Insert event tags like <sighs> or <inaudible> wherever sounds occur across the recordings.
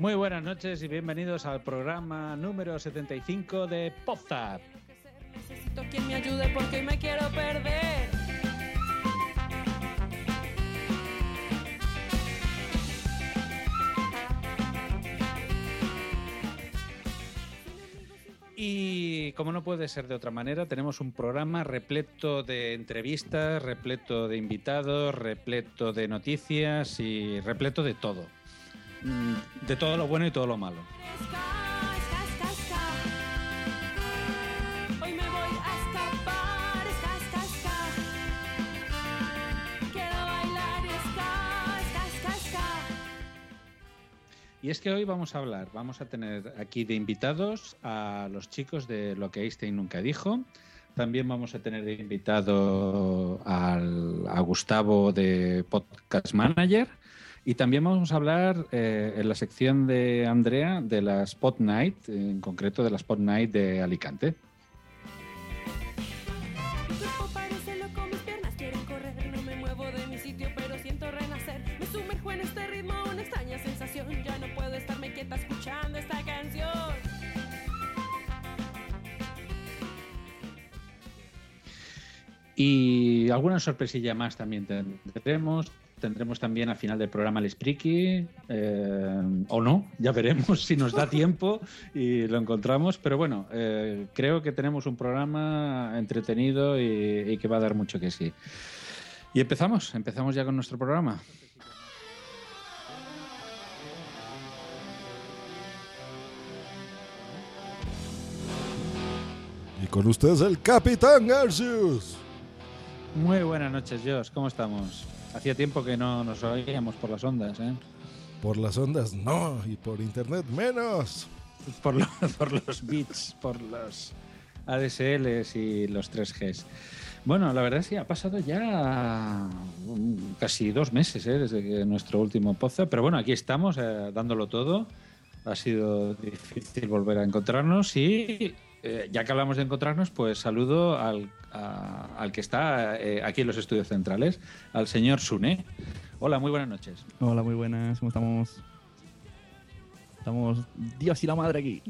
Muy buenas noches y bienvenidos al programa número 75 de Podzap. Necesito quien me ayude porque me quiero perder. Y como no puede ser de otra manera, tenemos un programa repleto de entrevistas, repleto de invitados, repleto de noticias y repleto de todo. Mm, De todo lo bueno y todo lo malo. Y es que hoy vamos a hablar, vamos a tener aquí de invitados a los chicos de lo que Einstein nunca dijo. También vamos a tener de invitado al- a Gustavo de Podcast Manager. Y también vamos a hablar eh, en la sección de Andrea de la Spot Night, en concreto de la Spot Night de Alicante. Este. Y alguna sorpresilla más también tendremos. Tendremos también al final del programa el Spriki, eh, o no, ya veremos si nos da <laughs> tiempo y lo encontramos. Pero bueno, eh, creo que tenemos un programa entretenido y, y que va a dar mucho que sí. Y empezamos, empezamos ya con nuestro programa. Y con ustedes el Capitán Garcius. Muy buenas noches, Josh, ¿cómo estamos? Hacía tiempo que no nos oíamos por las ondas, ¿eh? Por las ondas no, y por internet menos. por, lo- <laughs> por los bits, por los ADSLs y los 3Gs. Bueno, la verdad es que ha pasado ya casi dos meses ¿eh? desde que nuestro último pozo, pero bueno, aquí estamos eh, dándolo todo. Ha sido difícil volver a encontrarnos y eh, ya que hablamos de encontrarnos, pues saludo al, a- al que está eh, aquí en los estudios centrales, al señor Sune. Hola, muy buenas noches. Hola, muy buenas, ¿cómo estamos? Estamos Dios y la madre aquí.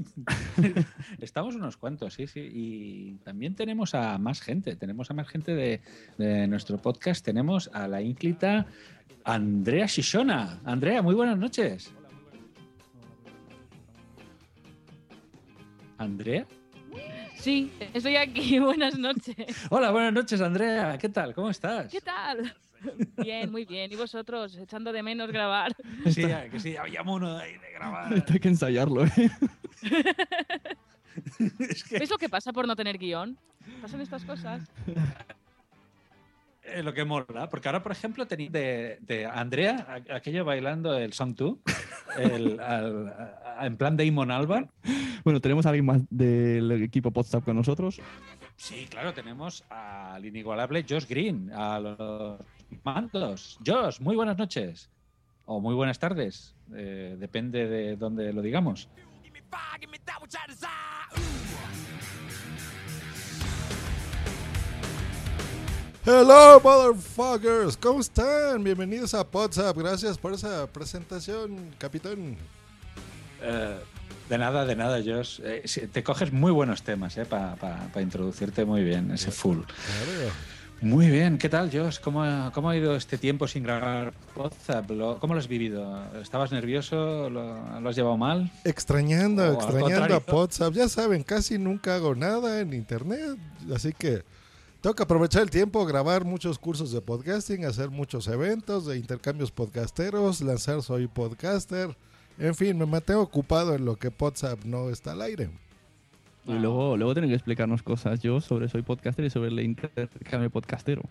<laughs> Estamos unos cuantos, sí, sí. Y también tenemos a más gente. Tenemos a más gente de, de nuestro podcast. Tenemos a la ínclita Andrea Shishona. Andrea, muy buenas noches. ¿Andrea? Sí, estoy aquí. <laughs> Buenas noches. Hola, buenas noches, Andrea. ¿Qué tal? ¿Cómo estás? ¿Qué tal? Bien, muy bien. ¿Y vosotros? Echando de menos grabar. Sí, que sí, había mono ahí de grabar. <laughs> Esto hay que ensayarlo, ¿eh? <laughs> Es que ¿Ves lo que pasa por no tener guion? Pasan estas cosas. Eh, lo que mola, porque ahora, por ejemplo, tenéis de, de Andrea, a- aquello bailando el Song 2, el, <laughs> al- a- en plan Damon Albarn. Bueno, tenemos a alguien más del equipo WhatsApp con nosotros. Sí, claro, tenemos al inigualable Josh Green, a los mandos. Josh, muy buenas noches. O muy buenas tardes, eh, depende de dónde lo digamos. Hello, motherfuckers. ¿Cómo están? Bienvenidos a WhatsApp. Gracias por esa presentación, capitán. Eh, de nada, de nada, Josh. Eh, te coges muy buenos temas eh, para introducirte muy bien, ese full. Claro. Muy bien, ¿qué tal, Josh? ¿Cómo, ha- cómo ha ido este tiempo sin grabar WhatsApp? Lo- ¿Cómo lo has vivido? ¿Estabas nervioso? ¿Lo, lo has llevado mal? Extrañando, extrañando a. WhatsApp. Ya saben, casi nunca hago nada en internet. Así que tengo que aprovechar el tiempo, grabar muchos cursos de podcasting, hacer muchos eventos de intercambios podcasteros, lanzar Soy Podcaster. En fin, me mantengo ocupado en lo que WhatsApp no está al aire. Y luego, luego tienen que explicarnos cosas yo sobre Soy Podcaster y sobre el intercambio podcastero.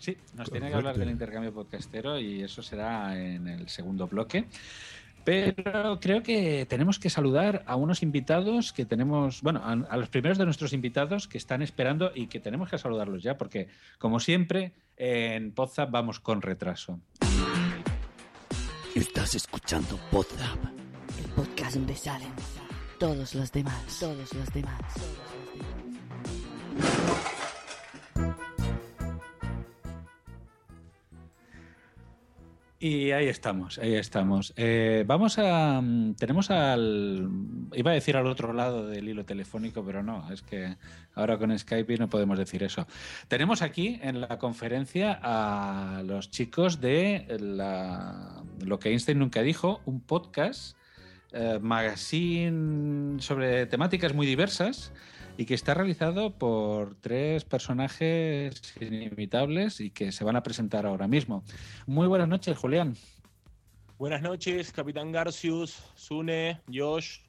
Sí, nos tiene que hablar del intercambio podcastero y eso será en el segundo bloque. Pero creo que tenemos que saludar a unos invitados que tenemos, bueno, a, a los primeros de nuestros invitados que están esperando y que tenemos que saludarlos ya, porque como siempre en Podzap vamos con retraso. Estás escuchando Podzap. El podcast donde salen todos los demás. Todos los demás. Y ahí estamos, ahí estamos. Eh, vamos a. mm, Tenemos al. Iba a decir al otro lado del hilo telefónico, pero no, es que ahora con Skype no podemos decir eso. Tenemos aquí en la conferencia a los chicos de la- lo que Einstein nunca dijo, un podcast, eh, magazine sobre temáticas muy diversas y que está realizado por tres personajes inimitables y que se van a presentar ahora mismo. Muy buenas noches, Julián. Buenas noches, Capitán Garcius, Sune, Josh,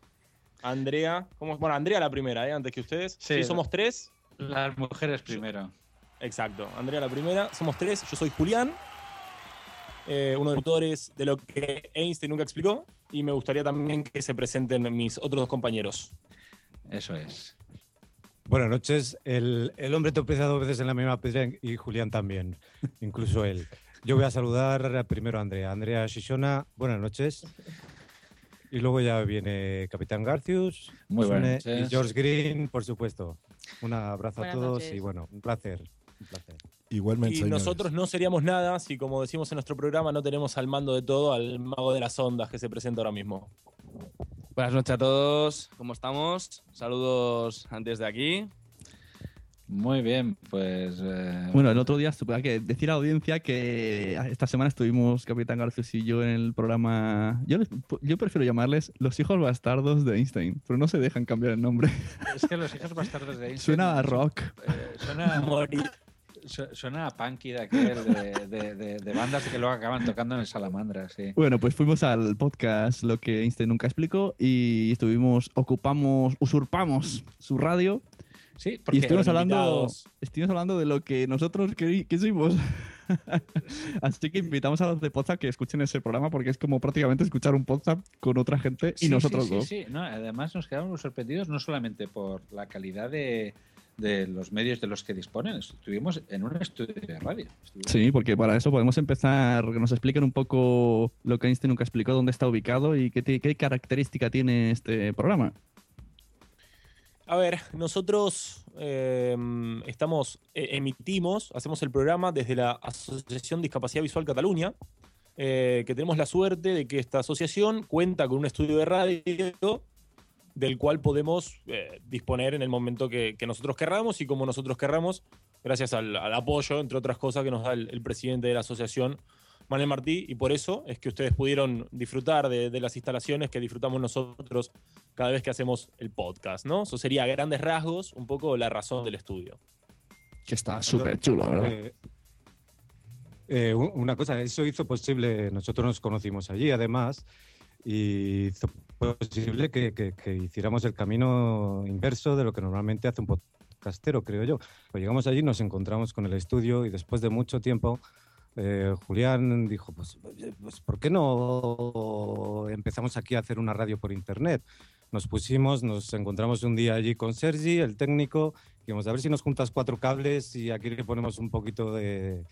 Andrea. ¿Cómo? Bueno, Andrea la primera, ¿eh? antes que ustedes. Sí. Sí, somos tres. Las mujeres primero. Exacto, Andrea la primera. Somos tres. Yo soy Julián, eh, uno de los autores de lo que Einstein nunca explicó. Y me gustaría también que se presenten mis otros dos compañeros. Eso es. Buenas noches. El, el hombre tropezado dos veces en la misma piedra y Julián también, incluso él. Yo voy a saludar primero a Andrea. Andrea Shishona, buenas noches. Y luego ya viene Capitán Garcius, Muy buenas noches. y George Green, por supuesto. Un abrazo Buenas a todos noches. y bueno, un placer. Un placer. Igualmente, Y señores. nosotros no seríamos nada si, como decimos en nuestro programa, no tenemos al mando de todo al mago de las ondas que se presenta ahora mismo. Buenas noches a todos, ¿cómo estamos? Saludos antes de aquí. Muy bien, pues. eh, Bueno, el otro día tuve que decir a la audiencia que esta semana estuvimos Capitán Garcius y yo en el programa. Yo, les- yo prefiero llamarles los hijos bastardos de Einstein, pero no se dejan cambiar el nombre. es que los hijos bastardos de Einstein. Suena a rock. eh, suena, su- suena a punky de aquel, de, de- de- de bandas que luego acaban tocando en el Salamandra, sí. Bueno, pues fuimos al podcast Lo que Einstein nunca explicó y estuvimos, ocupamos, usurpamos su radio Sí, y porque estuvimos fueron hablando, invitados. estuvimos hablando de lo que nosotros quisimos. <laughs> Así que invitamos a los de podcast que escuchen ese programa porque es como prácticamente escuchar un podcast con otra gente y Sí, nosotros sí, sí, dos. sí. No, además nos quedamos sorprendidos no solamente por la calidad de, de los medios de los que disponen, estuvimos en un estudio de radio. Estuvimos- Sí, porque para eso podemos empezar, que nos expliquen un poco lo que Einstein nunca explicó, dónde está ubicado y qué, qué característica tiene este programa. A ver, nosotros eh, estamos, eh, emitimos, hacemos el programa desde la Asociación Discapacidad Visual Cataluña, eh, que tenemos la suerte de que esta asociación cuenta con un estudio de radio del cual podemos eh, disponer en el momento que, que nosotros querramos y como nosotros querramos, gracias al, al apoyo, entre otras cosas, que nos da el, el presidente de la asociación, Manuel Martí, y por eso es que ustedes pudieron disfrutar de, de las instalaciones que disfrutamos nosotros cada vez que hacemos el podcast, ¿no? Eso sería a grandes rasgos un poco la razón del estudio. Que está súper chulo, ¿verdad? Eh, eh, una cosa, eso hizo posible, nosotros nos conocimos allí además, y hizo posible que, que- que hiciéramos el camino inverso de lo que normalmente hace un podcastero, creo yo. Pues llegamos allí, nos encontramos con el estudio y después de mucho tiempo, eh, Julián dijo, pues, pues, ¿por qué no empezamos aquí a hacer una radio por internet? Nos pusimos, nos encontramos un día allí con Sergi, el técnico, y dijimos, a ver si nos juntas cuatro cables y aquí le ponemos un poquito de,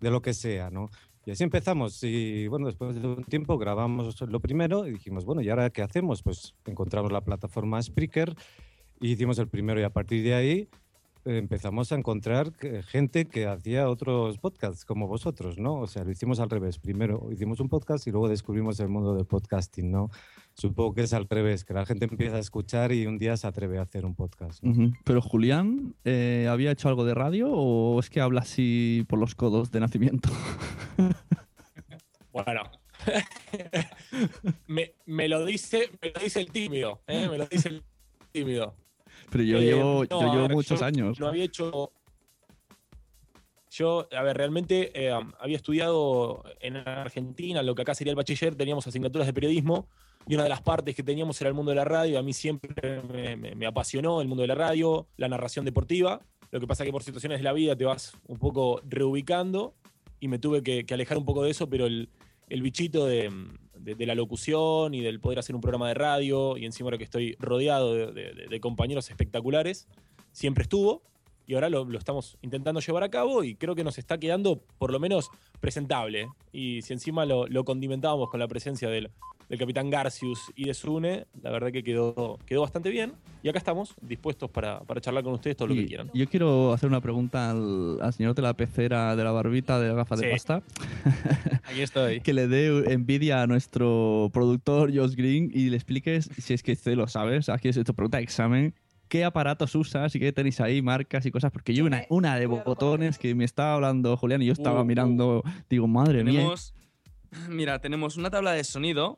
de lo que sea, ¿no? Empezamos. Y bueno, después de un tiempo grabamos lo primero y dijimos, bueno, ¿y ahora qué hacemos? Pues encontramos la plataforma Spreaker y hicimos el primero y a partir de ahí eh, empezamos a encontrar que- gente que hacía otros podcasts como vosotros, ¿no? O sea, lo hicimos al revés. Primero hicimos un podcast y luego descubrimos el mundo del podcasting, ¿no? Supongo que es al revés, que la gente empieza a escuchar y un día se atreve a hacer un podcast. Pero Julián, eh, ¿había hecho algo de radio o es que habla así por los codos de nacimiento? <laughs> Bueno. <laughs> me, me lo dice, me lo dice el tímido, ¿eh? me lo dice el tímido. Pero yo Eh, llevo, no, yo llevo ver, muchos yo años. No había hecho. Yo, a ver, realmente eh, había estudiado en Argentina, lo que acá sería el bachiller, teníamos asignaturas de periodismo y una de las partes que teníamos era el mundo de la radio. A mí siempre me, apasionó el mundo de la radio, la narración deportiva. Lo que pasa que por situaciones de la vida te vas un poco reubicando y me tuve que, alejar un poco de eso, pero el, el bichito de, de- la locución y del poder hacer un programa de radio y encima ahora que estoy rodeado de, de- de- de compañeros espectaculares, siempre estuvo y ahora lo, lo estamos intentando llevar a cabo y creo que nos está quedando por lo menos presentable. Y si encima lo, lo condimentábamos con la presencia del, del capitán Garcius y de Sune, la verdad que quedó, quedó bastante bien. Y acá estamos dispuestos para, para charlar con ustedes todo lo que Y quieran. Yo quiero hacer una pregunta al, al señor de la pecera, de la barbita, de la gafa de Sí. pasta. <laughs> <laughs> Aquí estoy. que le dé envidia a nuestro productor Josh Green y le expliques, si es que usted lo sabes, aquí es tu pregunta de examen, qué aparatos usas y qué tenéis ahí, marcas y cosas, porque yo una, una de botones que me estaba hablando Julián y yo estaba Uh, mirando, digo, madre mía. Tenemos, <sighs> mira, tenemos una tabla de sonido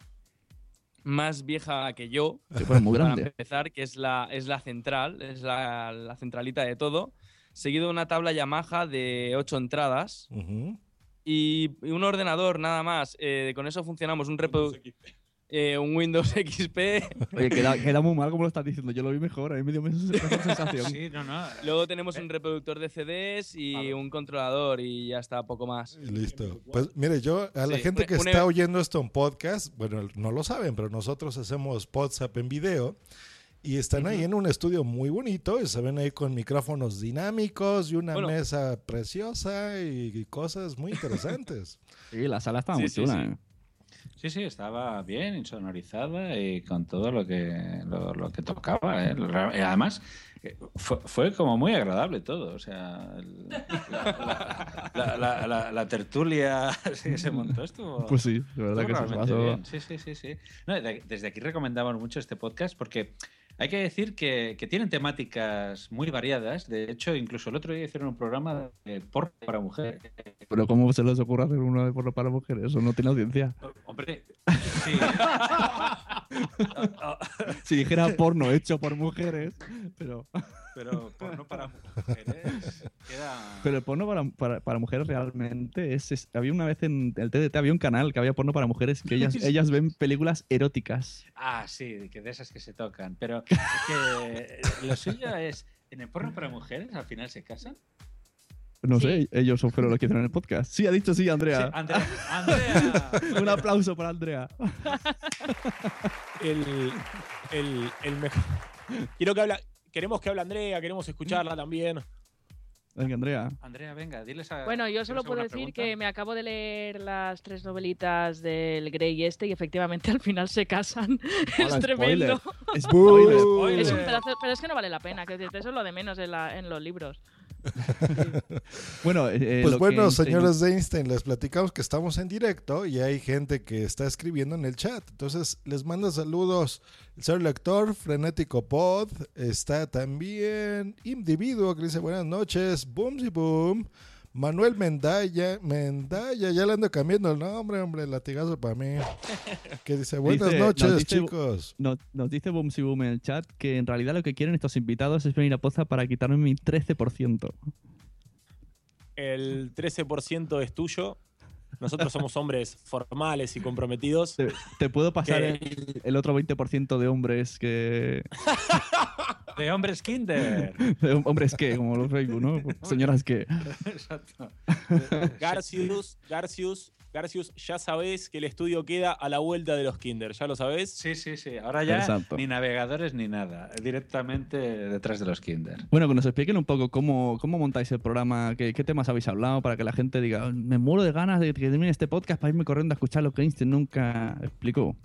más vieja que yo. <laughs> Sí, pues muy para grande. empezar, que es la, es la central, es la, la centralita de todo. Seguido de una tabla Yamaha de 8 entradas. y, y un ordenador nada más. Eh, con eso funcionamos. Un, reprodu- eh, un Windows <laughs> XP. Oye, queda, queda muy mal como lo estás diciendo, yo lo vi mejor, a mí me dio <laughs> sensación. Sí, no, no. Luego tenemos un reproductor de CDs y un controlador y ya está, poco más. Listo. Pues mire, yo a la Sí, gente que un está e- oyendo esto en podcast, bueno, no lo saben, pero nosotros hacemos WhatsApp en video y están ahí en un estudio muy bonito y se ven ahí con micrófonos dinámicos y una Bueno. mesa preciosa y, y cosas muy interesantes. <laughs> Sí, la sala estaba Sí, muy sí, chula. sí. Sí, sí, estaba bien insonorizada y con todo lo que, lo, lo que tocaba. ¿eh? Además, eh, fue, fue como muy agradable todo. O sea, el- la, la- la- la- la tertulia <laughs> que se montó estuvo. Pues sí, de verdad que se pasó. bien. Sí, sí, sí. sí. No, de- desde aquí recomendamos mucho este podcast porque hay que decir que, que tienen temáticas muy variadas. De hecho, incluso el otro día hicieron un programa de porno para mujeres. Pero ¿cómo se les ocurre hacer uno de porno para mujeres? Eso no tiene audiencia. Hombre, sí. <laughs> Si dijera porno hecho por mujeres, pero... Pero porno para mujeres queda... Pero el porno para, para, para mujeres realmente es, es- Había una vez en el TDT, había un canal que había porno para mujeres que ellas, <laughs> ellas ven películas eróticas. Ah, sí, que de esas que se tocan. Pero es que <laughs> lo suyo es, en el porno para mujeres al final se casan. No sé, ellos fueron los que hicieron el podcast. Sí, ha dicho sí, Andrea. Sí, Andrea, Andrea. <laughs> un aplauso para Andrea. el, el, el mejor. Quiero que habla, queremos que hable Andrea, queremos escucharla también. Venga, Andrea. Andrea, venga, diles a... Bueno, yo solo ¿tienes puedo decir pregunta? que me acabo de leer las tres novelitas del Grey este y efectivamente al final se casan. <laughs> Hola, es tremendo. spoiler. Spoiler. <laughs> Es un pedazo- pero es que no vale la pena, que eso es lo de menos en, la- en los libros. <laughs> Bueno, eh, eh, Pues bueno, señores de Einstein, les platicamos que estamos en directo y hay gente que está escribiendo en el chat. Entonces, les manda saludos el señor lector, Frenético Pod, está también Individuo que dice buenas noches, Boom y Boom, Manuel Mendaya, Mendaya, ya le ando cambiando el nombre, hombre, latigazo para mí. <laughs> Que dice buenas Dice- noches, nos dice- chicos. Nos, nos dice Boomsy Boom en el chat que en realidad lo que quieren estos invitados es venir a Poza para quitarme mi 13%. El 13% es tuyo. Nosotros somos hombres formales y comprometidos. Te, te puedo pasar Que- el, el otro 20% de hombres que... <laughs> De hombres kinder. <laughs> de hombres que, como los Facebook, ¿no? <laughs> Señoras que... Exacto. <laughs> Garcius, Garcius, Garcius, ya sabés que el estudio queda a la vuelta de los Kinder, ¿ya lo sabés? Sí, sí, sí. Ahora ya Exacto. ni navegadores ni nada. Directamente detrás de los kinder. Bueno, que nos expliquen un poco cómo, cómo montáis el programa, qué, qué temas habéis hablado para que la gente diga, me muero de ganas de que termine este podcast para irme corriendo a escuchar lo que Einstein nunca explicó.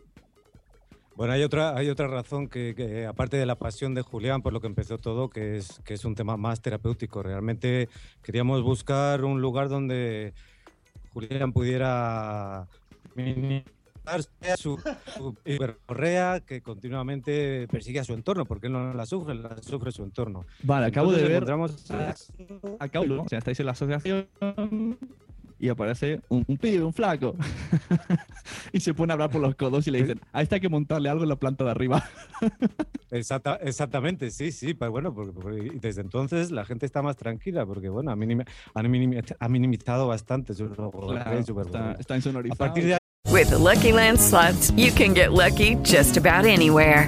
Bueno, hay otra, hay otra razón que, que, aparte de la pasión de Julián, por lo que empezó todo, que es, que es un tema más terapéutico. Realmente queríamos buscar un lugar donde Julián pudiera minimizar su, su correa que continuamente persigue a su entorno, porque él no la sufre, la sufre su entorno. Vale, acabo Entonces de ver. encontramos- Acabo. O sea, estáis en la asociación y aparece un, un pibe, un flaco. <laughs> y se pone a hablar por los codos y le dicen: A este hay que montarle algo en la planta de arriba. <laughs> Exacta- exactamente, sí, sí, pero bueno, porque, porque- y desde entonces la gente está más tranquila, porque bueno, ha, minimi- han ha minimizado bastante su Claro, está, está A insonorizado. partir de With the Lucky Land slots, you can get lucky just about anywhere.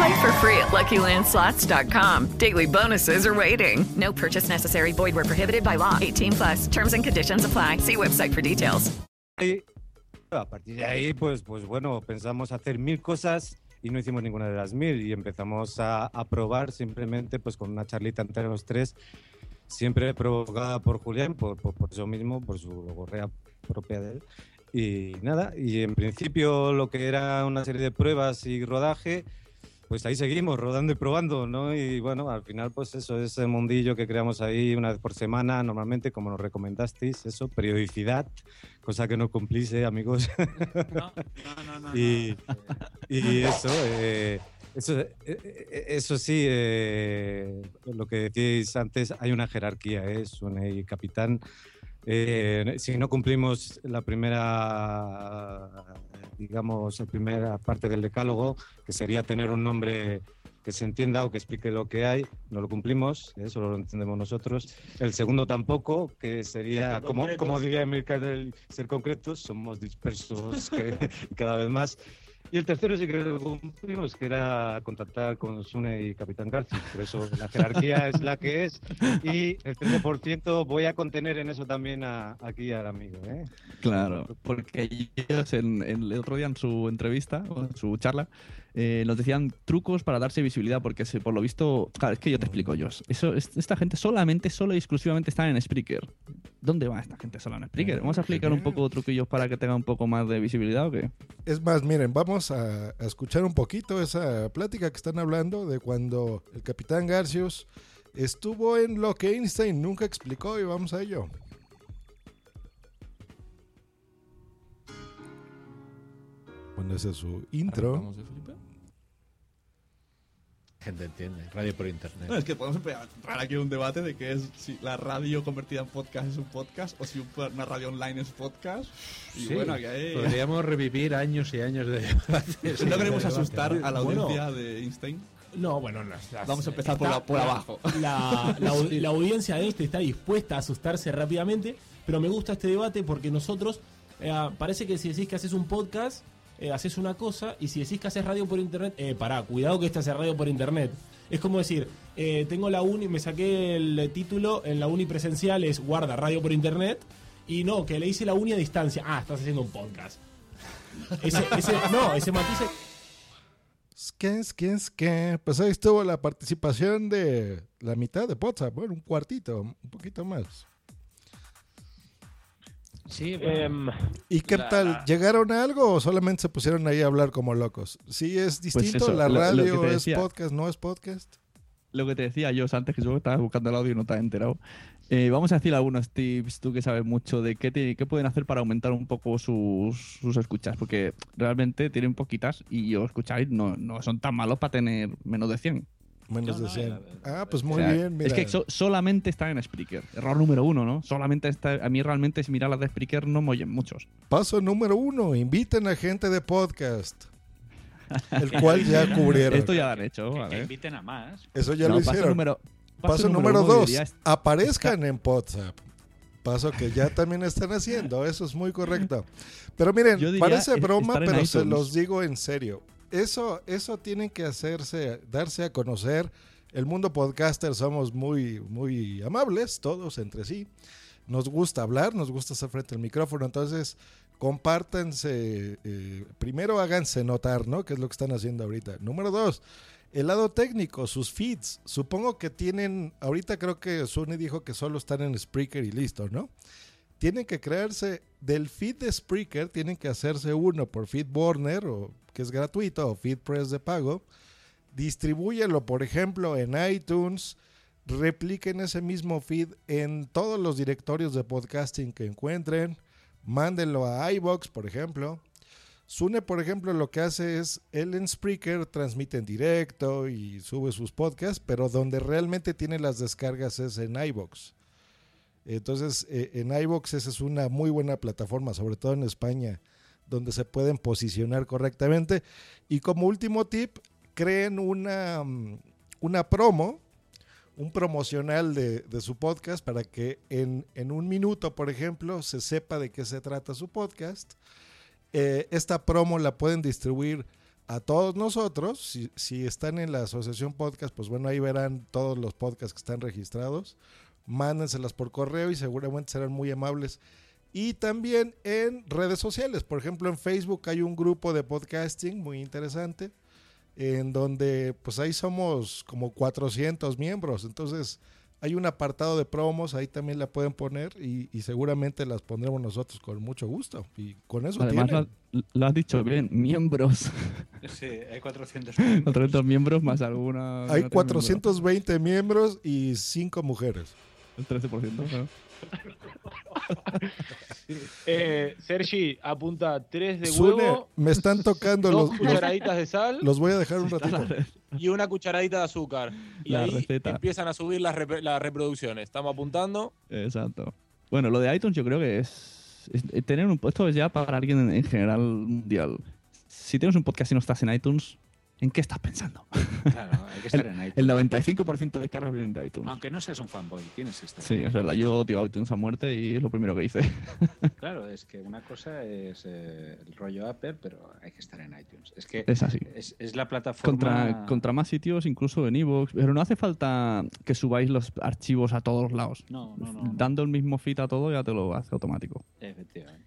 Play for free at LuckyLandSlots.com. Daily bonuses are waiting. No purchase necessary. Void where prohibited by law. 18 plus. Terms and conditions apply. See website for details. ahí, a partir de ahí, pues, pues bueno, pensamos hacer mil cosas y no hicimos ninguna de las mil y empezamos a, probar simplemente pues con una charlita entre los tres, siempre provocada por Julián, por, por, por mismo, por su gorrea propia de él. Y nada, y en principio lo que era una serie de pruebas y rodaje, pues ahí seguimos, rodando y probando, ¿no? Y bueno, al final, pues eso, ese mundillo que creamos ahí una vez por semana, normalmente, como nos recomendasteis, eso, periodicidad, cosa que no cumplís, ¿eh, amigos? <laughs> y, y eso, eh, eso, eh, eh, eso sí, eh, lo que decíais antes, hay una jerarquía, ¿eh? Sune y capitán. Eh, si no cumplimos la primera, digamos, la primera parte del decálogo, que sería tener un nombre que se entienda o que explique lo que hay, no lo cumplimos, eso lo entendemos nosotros. El segundo tampoco, que sería, como, como diría Emilcar, ser concretos, somos dispersos <laughs> que- cada vez más. Y el tercero sí que lo cumplimos, que era contactar con Sune y Capitán García. Por eso la jerarquía es la que es. Y el 13% voy a contener en eso también a- aquí al amigo. ¿eh? Claro, porque ellos en, en el otro día en su entrevista, en su charla, eh, nos decían trucos para darse visibilidad, porque por lo visto, es que yo te explico, yo. Eso, es- esta gente solamente, solo y exclusivamente está en Spreaker. ¿Dónde va esta gente solo en Spreaker? Vamos a explicar un poco truquillos para que tenga un poco más de visibilidad o qué. Es más, miren, vamos a escuchar un poquito esa plática que están hablando de cuando el capitán Garcius estuvo en lo que Einstein nunca explicó y vamos a ello. Bueno, ese es su intro. Arrancamos, ¿eh, Felipe? Gente entiende, radio por internet. No, es que podemos empezar aquí un debate de que es si la radio convertida en podcast es un podcast o si un- una radio online es podcast. Y Sí, bueno, aquí hay... podríamos revivir años y años de debates. No queremos De asustar debate. a la Bueno, audiencia de Einstein. No, bueno, las- las- Vamos a empezar por, la- por abajo. La, <laughs> la au- la audiencia de este está dispuesta a asustarse rápidamente, pero me gusta este debate porque nosotros, eh, parece que si decís que haces un podcast, eh, haces una cosa, y si decís que haces radio por internet, eh, pará, cuidado que este hace radio por internet. Es como decir, eh, tengo la uni, me saqué el título en la uni presencial, es guarda radio por internet, y no, que le hice la uni a distancia. Ah, estás haciendo un podcast. <laughs> Ese, ese- no, ese matiz es- ¿Qué es? ¿Qué es? ¿Qué? Pues ahí estuvo la participación de la mitad de WhatsApp, bueno, un cuartito, un poquito más. Sí, Em, ¿Y qué la- tal? ¿Llegaron a algo o solamente se pusieron ahí a hablar como locos? Sí, es distinto. eso, la lo- lo radio te es podcast, no es podcast. Lo que te decía yo antes, que yo estaba buscando el audio y no te has enterado. Eh, vamos a decir algunos tips, tú que sabes mucho, de qué, te- qué pueden hacer para aumentar un poco sus, sus escuchas, porque realmente tienen poquitas y os escucháis, no, no son tan malos para tener menos de 100. Menos No, de no, 100. la- Ah, pues O muy sea, bien, mira. Es que so- solamente está en Spreaker. Error número uno, ¿no? Solamente está. A mí realmente, si miras las de Spreaker, no me oyen muchos. Paso número uno, inviten a gente de podcast. <laughs> El cual ya cubrieron. Esto ya lo han hecho, Que- que ¿vale? inviten a más. Eso ya No, lo paso hicieron. número- paso, paso número, número uno dos, es- aparezcan en WhatsApp. Paso que ya también están haciendo, eso es muy correcto. Pero miren, parece broma, pero se los digo en serio. Eso, eso tienen que hacerse, darse a conocer. El mundo podcaster somos muy, muy amables, todos entre sí. Nos gusta hablar, nos gusta estar frente al micrófono, entonces compártanse, eh, primero háganse notar, ¿no? Que es lo que están haciendo ahorita. Número dos, el lado técnico, sus feeds. Supongo que tienen, ahorita creo que Sony dijo que solo están en Spreaker y listo, ¿no? Tienen que crearse del feed de Spreaker, tienen que hacerse uno por FeedBurner, o, que es gratuito, o FeedPress de pago. Distribúyelo, por ejemplo, en iTunes. Repliquen ese mismo feed en todos los directorios de podcasting que encuentren. Mándenlo a iBox, por ejemplo. Sune, por ejemplo, lo que hace es, él en Spreaker transmite en directo y sube sus podcasts, pero donde realmente tiene las descargas es en iBox. Entonces, eh, en iBox esa es una muy buena plataforma, sobre todo en España, donde se pueden posicionar correctamente. Y como último tip, creen una, mm, una promo, un promocional de, de su podcast para que en, en un minuto, por ejemplo, se sepa de qué se trata su podcast. Eh, esta promo la pueden distribuir a todos nosotros. Si, si están en la asociación podcast, pues bueno, ahí verán todos los podcasts que están registrados. Mándenselas por correo y seguramente serán muy amables. Y también en redes sociales. Por ejemplo, en Facebook hay un grupo de podcasting muy interesante en donde pues ahí somos como 400 miembros. Entonces hay un apartado de promos, ahí también la pueden poner y, y seguramente las pondremos nosotros con mucho gusto. Y con eso Además, tienen. lo, lo has dicho bien, miembros. <laughs> Sí, hay 400 400 <laughs> miembros más alguna. Hay no tiene 420 miembros y 5 mujeres. El 13%, ¿no? <laughs> Eh, Sergi, apunta 3 de Sune, huevo, me están tocando dos los, cucharaditas de sal los voy a dejar un ratito. y una cucharadita de azúcar. Y La ahí receta. empiezan a subir las, rep- las reproducciones. Estamos apuntando. Exacto. Bueno, lo de iTunes yo creo que es, es- eh, tener un esto es ya para alguien en, en general mundial. Si tienes un podcast y no estás en iTunes, ¿en qué estás pensando? Claro, hay que estar <laughs> el, en iTunes. el 95% de cargas vienen de iTunes. Aunque no seas un fanboy, tienes que estar. Sí, es verdad. Yo odio iTunes a muerte y es lo primero que hice. <laughs> Claro, es que una cosa es eh, el rollo Apple, pero hay que estar en iTunes. Es que Es así. es, es la plataforma. Contra, contra más sitios, incluso en iVoox. Pero no hace falta que subáis los archivos a todos lados. No, no, no. Dando el mismo feed a todo ya te lo hace automático. Efectivamente.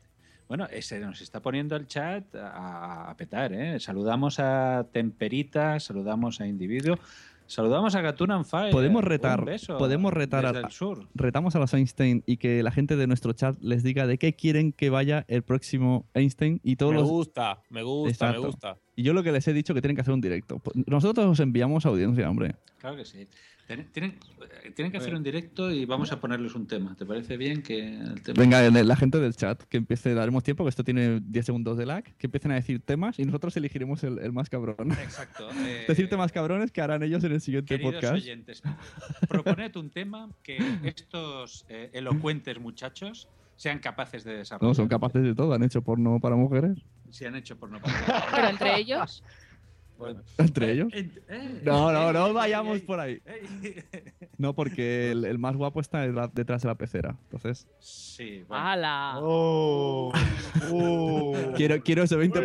Bueno, ese nos está poniendo el chat a, a petar, ¿eh? Saludamos a Temperita, saludamos a Individuo, saludamos a Gatun and Fire. Podemos retar, beso podemos retar sur. retamos a los Einstein y que la gente de nuestro chat les diga de qué quieren que vaya el próximo Einstein y todos Me los gusta, me gusta, Exacto. me gusta. y yo lo que les he dicho que tienen que hacer un directo. Pues Nosotros os enviamos audiencia, hombre. Claro que sí. Tienen, tienen- eh, tienen que hacer un directo y vamos a ponerles un tema. ¿Te parece bien que el tema? Venga, la gente del chat, que empiece, daremos tiempo, que esto tiene 10 segundos de lag, que empiecen a decir temas y nosotros elegiremos el, el más cabrón. Exacto. <laughs> eh, Decir temas cabrones que harán ellos en el siguiente Queridos podcast. oyentes, proponed un tema que estos eh, elocuentes muchachos sean capaces de desarrollar. No, son capaces de todo, han hecho porno para mujeres. Si han hecho por no <laughs> Pero entre ellos. Entre ellos. eh, No, no, no vayamos por ahí. <laughs> No, porque el, el más guapo está detrás de la pecera. Entonces, Sí, bueno. ¡Hala! <laughs> quiero, quiero ese 20%.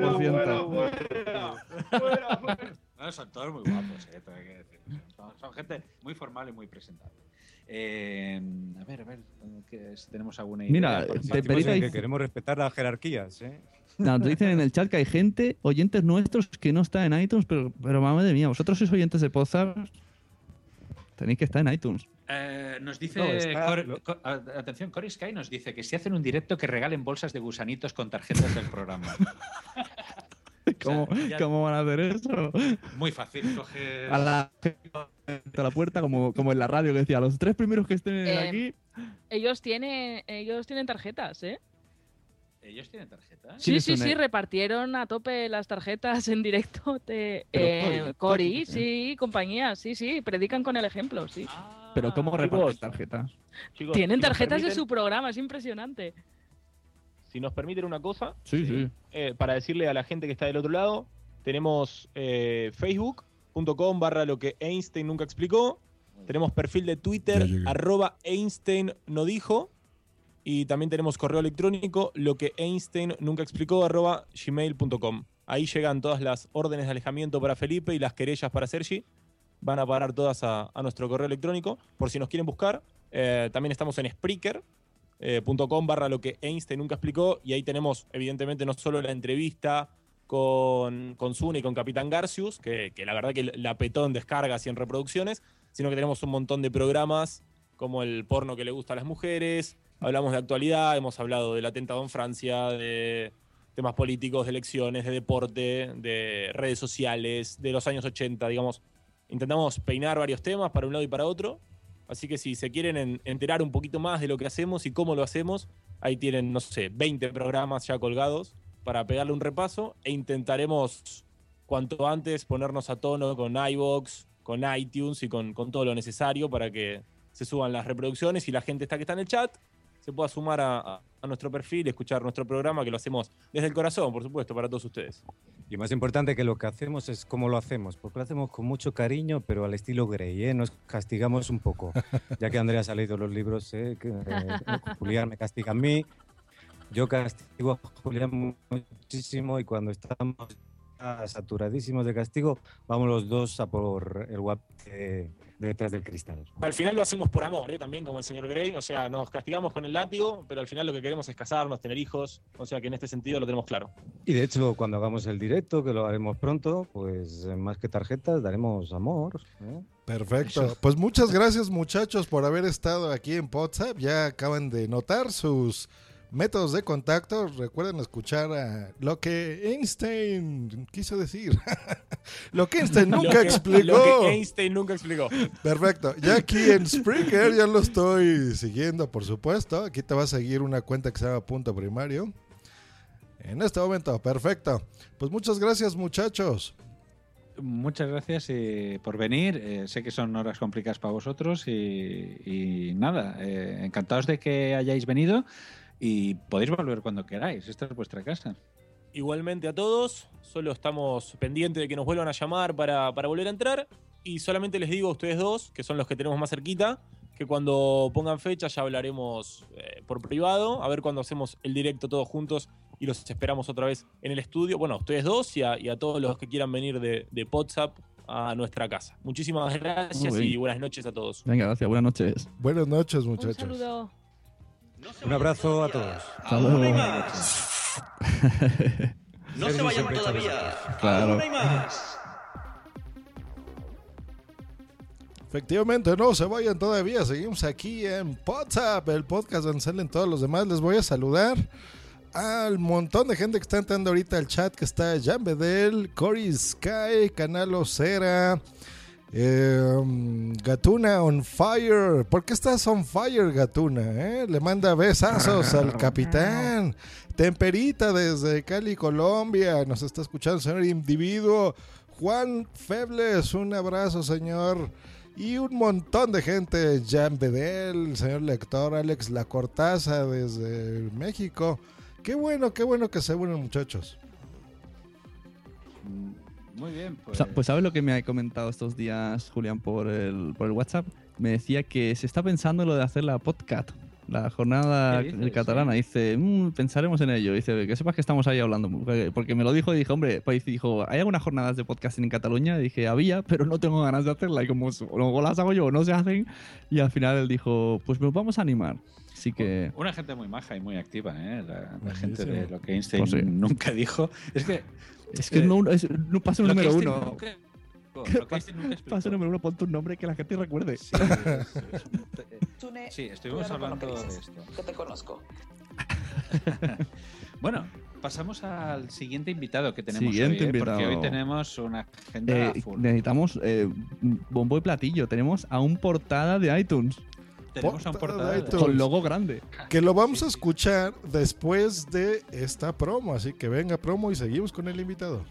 No, son todos muy guapos, eh, que. Son, son gente muy formal y muy presentable. Eh, a ver, a ver, que si tenemos alguna idea. Mira, te que queremos respetar las jerarquías, ¿eh? No, nos dicen en el chat que hay gente, oyentes nuestros, que no está en iTunes, pero, pero madre mía, vosotros sois oyentes de podcast, tenéis que estar en iTunes. Eh, nos dice, No, está- Cor- lo- Co- a- atención, Cory Sky nos dice que si hacen un directo que regalen bolsas de gusanitos con tarjetas del programa. <laughs> ¿Cómo, ya- cómo van a hacer eso? Muy fácil, coges... A la, a la puerta, como, como en la radio que decía, los tres primeros que estén Eh, aquí. Ellos tienen, ellos tienen tarjetas, ¿eh? ¿Ellos tienen tarjetas? Sí, sí, sí, una- repartieron a tope las tarjetas en directo de eh, Cori, sí, compañía, sí, sí, predican con el ejemplo, sí. Pero ¿cómo chicos. reparten tarjetas? Chicos, Tienen si tarjetas de su programa, es impresionante. Si nos permiten una cosa, Sí, sí. eh, para decirle a la gente que está del otro lado, tenemos eh, facebook.com barra lo que Einstein nunca explicó. Tenemos perfil de Twitter, arroba Einstein no dijo. Y también tenemos correo electrónico, lo que Einstein nunca explicó, gmail.com. Ahí llegan todas las órdenes de alejamiento para Felipe y las querellas para Sergi. Van a parar todas a, nuestro correo electrónico. Por si nos quieren buscar, eh, también estamos en Spreaker, eh, barra lo que Einstein nunca explicó y ahí tenemos evidentemente no solo la entrevista con, con y con Capitán Garcius, que, que la verdad que la petó en descargas y en reproducciones, sino que tenemos un montón de programas como el porno que le gusta a las mujeres, hablamos de actualidad, hemos hablado del atentado en Francia, de temas políticos, de elecciones, de deporte, de redes sociales, de los años 80, digamos. Intentamos peinar varios temas para un lado y para otro. Así que si se quieren en- enterar un poquito más de lo que hacemos y cómo lo hacemos, ahí tienen, no sé, 20 programas ya colgados para pegarle un repaso e intentaremos cuanto antes ponernos a tono con iVoox, con iTunes y con, con todo lo necesario para que se suban las reproducciones y la gente está que está en el chat se pueda sumar a, a- nuestro perfil escuchar nuestro programa que lo hacemos desde el corazón, por supuesto, para todos ustedes. Y más importante que lo que hacemos es cómo lo hacemos, porque lo hacemos con mucho cariño, pero al estilo Grey, ¿eh? nos castigamos un poco. Ya que Andreas ha leído los libros, ¿eh? que, eh, Julián me castiga a mí, yo castigo a Julián muchísimo y cuando estamos saturadísimos de castigo, vamos los dos a por el guap de, de detrás del cristal. Al final lo hacemos por amor, ¿eh? también como el señor Grey, o sea, nos castigamos con el látigo, pero al final lo que queremos es casarnos, tener hijos, o sea que en este sentido lo tenemos claro. Y de hecho, cuando hagamos el directo, que lo haremos pronto, pues eh, más que tarjetas, daremos amor. ¿eh? Perfecto. Pues muchas gracias muchachos por haber estado aquí en WhatsApp. Ya acaban de notar sus métodos de contacto. Recuerden escuchar a lo que Einstein quiso decir. <laughs> lo que Einstein <laughs> Lo nunca que- explicó. Lo que Einstein nunca explicó. Perfecto. Ya aquí en Spreaker ya lo estoy siguiendo, por supuesto. Aquí te va a seguir una cuenta que se llama Punto Primario. En este momento, perfecto. Pues muchas gracias muchachos. Muchas gracias eh, por venir. Eh, sé que son horas complicadas para vosotros y, y nada, eh, encantados de que hayáis venido y podéis volver cuando queráis. Esta es vuestra casa. Igualmente a todos, solo estamos pendientes de que nos vuelvan a llamar para, para volver a entrar. Y solamente les digo a ustedes dos, que son los que tenemos más cerquita, que cuando pongan fecha ya hablaremos eh, por privado, a ver cuando hacemos el directo todos juntos y los esperamos otra vez en el estudio. Bueno, a ustedes dos y a, y a todos los que quieran venir de, de WhatsApp a nuestra casa. Muchísimas gracias y buenas noches a todos. Venga, gracias. Buenas noches. Buenas noches Un muchachos. saludo. Un abrazo a todos. Hasta luego. <laughs> No se vayan todavía. Claro. Aún hay más. Efectivamente, no se vayan todavía. Seguimos aquí en WhatsApp, el podcast donde salen todos los demás. Les voy a saludar al montón de gente que está entrando ahorita al chat, que está Jan Bedel, Cory Sky, Canal Ocera, eh, Gatuna on fire. ¿Por qué estás on fire, Gatuna? eh? Le manda besazos al <laughs> capitán. Temperita desde Cali, Colombia. Nos está escuchando señor individuo. Juan Febles, un abrazo, señor. Y un montón de gente, Jan Bedel, el señor lector Alex La Cortaza desde México. Qué bueno, qué bueno que se unen muchachos. Muy bien, pues. Pues ¿sabes lo que me ha comentado estos días Julián por el, por el WhatsApp? Me decía que se está pensando en lo de hacer la podcast, la jornada ¿Qué dices? catalana. Dice, "Mm, pensaremos en ello. Dice, que sepas que estamos ahí hablando. Porque- me lo dijo y dije, hombre, pues dijo, ¿hay algunas jornadas de podcasting en Cataluña? Y dije, había, pero no tengo ganas de hacerla. Y como luego las hago yo o no se hacen. Y al final él dijo, pues nos vamos a animar. Así que... Una gente muy maja y muy activa, ¿eh? La, la gente de lo que Einstein Pues sí. nunca dijo. Es que. Es que no, es, no el <laughs> número uno. nunca- lo el número uno, ponte un nombre que la gente recuerde. Sí, <laughs> estuvimos hablando de esto. Que te conozco. <laughs> Bueno, pasamos al siguiente invitado que tenemos Siguiente hoy, ¿eh? porque invitado. hoy tenemos una agenda Eh, full. necesitamos eh, bombo y platillo. Tenemos a un portada de iTunes. Tenemos a un portada. Con logo grande. Que lo vamos a escuchar después de esta promo. Así que venga promo y seguimos con el invitado.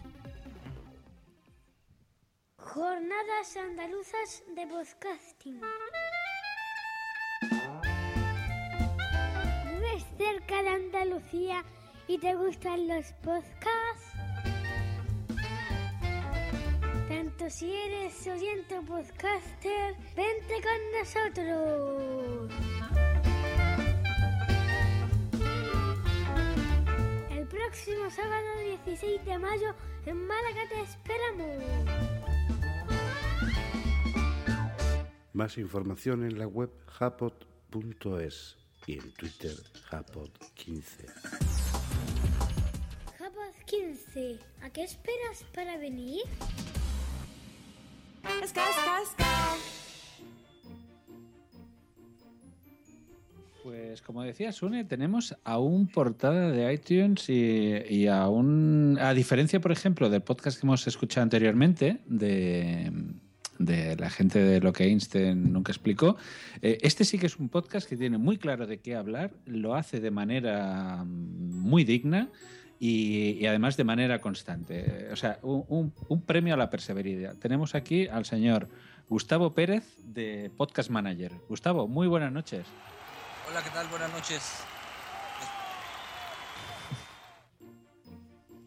Jornadas andaluzas de podcasting. ¿Vives cerca de Andalucía y te gustan los podcasts? Tanto si eres oyente o podcaster, vente con nosotros. El próximo sábado 16 de mayo en Málaga te esperamos. Más información en la web japot.es y en Twitter japot15. Japos 15, ¿a qué esperas para venir? Pues como decía Sune, tenemos a un portada de iTunes y, y a diferencia, por ejemplo, del podcast que hemos escuchado anteriormente, de, de la gente de lo que Einstein nunca explicó, eh, este sí que es un podcast que tiene muy claro de qué hablar, lo hace de manera muy digna y, y además de manera constante. O sea, un, un- un premio a la perseverancia. Tenemos aquí al señor Gustavo Pérez de Podcast Manager. Gustavo, muy buenas noches. Hola, ¿qué tal? Buenas noches.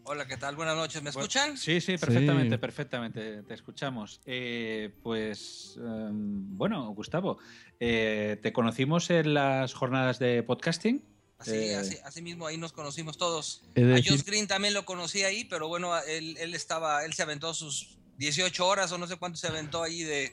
Hola, ¿qué tal? Buenas noches. ¿Me escuchan? Sí, sí, perfectamente, perfectamente. Te escuchamos. Eh, pues, em, bueno, Gustavo, eh, te conocimos en las jornadas de podcasting. Así, Eh, así, así mismo, ahí nos conocimos todos. He de a decir- Josh Green también lo conocí ahí, pero bueno, él, él estaba, él se aventó sus 18 horas o no sé cuánto se aventó ahí de,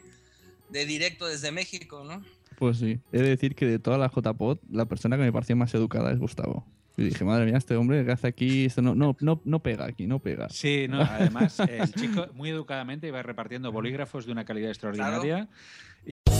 de directo desde México, ¿no? Pues sí. He de decir que de toda la JPod, la persona que me pareció más educada es Gustavo. Y dije, madre mía, este hombre que hace aquí, esto no, no, no, no pega aquí, no pega. Sí, no, <laughs> además, el chico muy educadamente iba repartiendo bolígrafos de una calidad extraordinaria.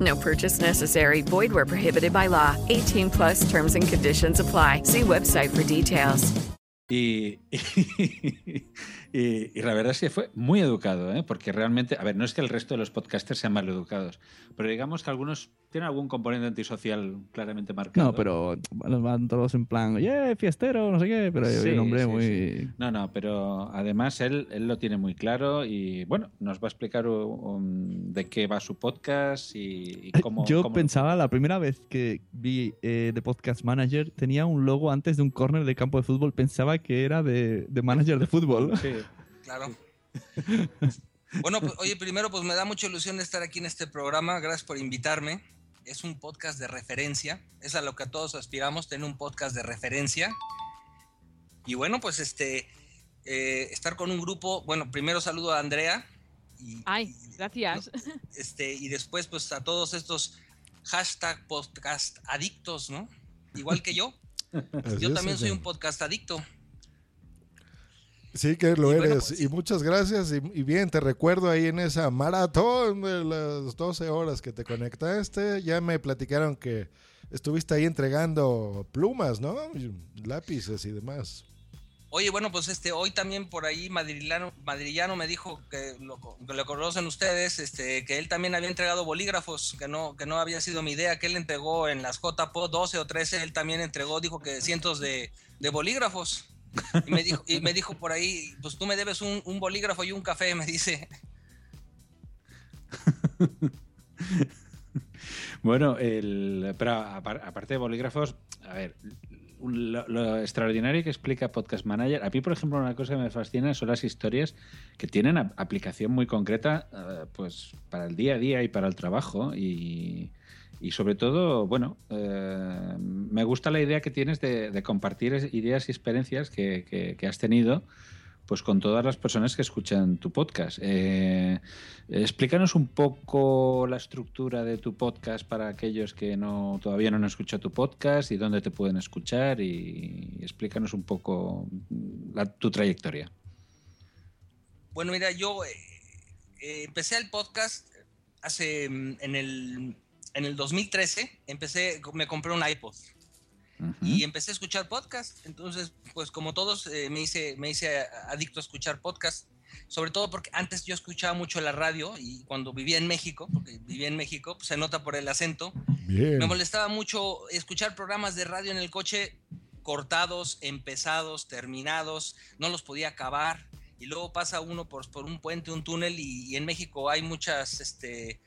No purchase necessary. Void where prohibited by law. 18 plus terms and conditions apply. See website for details. Y, y, y la verdad es que fue muy educado, ¿eh? porque realmente, a ver, no es que el resto de los podcasters sean mal educados, pero digamos que algunos tienen algún componente antisocial claramente marcado. No, pero bueno, van todos en plan, oye, fiestero, no sé qué, pero hay Sí, un hombre sí, muy... sí. No, no, pero además él, él lo tiene muy claro y bueno, nos va a explicar um, de qué va su podcast y, y cómo... Yo cómo- pensaba, la primera vez que vi eh, The Podcast Manager, tenía un logo antes de un corner de campo de fútbol. Pensaba que era de, de manager de fútbol. <laughs> Claro. Bueno, pues, oye, primero pues me da mucha ilusión estar aquí en este programa. Gracias por invitarme. Es un podcast de referencia. Es a lo que todos aspiramos, tener un podcast de referencia. Y bueno, pues este, eh, estar con un grupo. Bueno, primero saludo a Andrea. Y, Ay, gracias. este, y después pues a todos estos hashtag podcast adictos, ¿no? Igual que yo. <laughs> Yo también soy un podcast adicto. Sí que lo Y bueno, eres. pues, Y muchas gracias. Y, y bien, te recuerdo ahí en esa maratón de las 12 horas que te conectaste. Ya me platicaron que estuviste ahí entregando plumas, ¿no? Lápices y demás. Oye, bueno, pues este, hoy también por ahí Madrilano, Madrillano me dijo que lo, que lo conocen ustedes, este, que él también había entregado bolígrafos, que no, que no había sido mi idea, que él entregó en las JPO 12 o 13, él también entregó, dijo que cientos de, de bolígrafos. Y me, dijo, y me dijo por ahí, pues tú me debes un, bolígrafo y un café, me dice. <laughs> Bueno, el, pero apar- aparte de bolígrafos, a ver, lo, lo extraordinario que explica Podcast Manager. A mí, por ejemplo, una cosa que me fascina son las historias que tienen aplicación muy concreta eh, pues para el día a día y para el trabajo. Y, y sobre todo, bueno, eh, me gusta la idea que tienes de, compartir ideas y experiencias que, que- que has tenido pues con todas las personas que escuchan tu podcast. Eh, explícanos un poco la estructura de tu podcast para aquellos que no todavía no han escuchado tu podcast y dónde te pueden escuchar y, explícanos un poco la- tu trayectoria. Bueno, mira, yo eh, eh, empecé el podcast hace mm, en el en el 2013 empecé me compré un iPod y empecé a escuchar podcast. Entonces, pues como todos eh, me hice me hice adicto a escuchar podcast, sobre todo porque antes yo escuchaba mucho la radio y cuando vivía en México, porque vivía en México, pues, se nota por el acento. Bien. Me molestaba mucho escuchar programas de radio en el coche cortados, empezados, terminados, no los podía acabar. Y luego pasa uno por, por un puente, un túnel, y, y en México hay muchas este,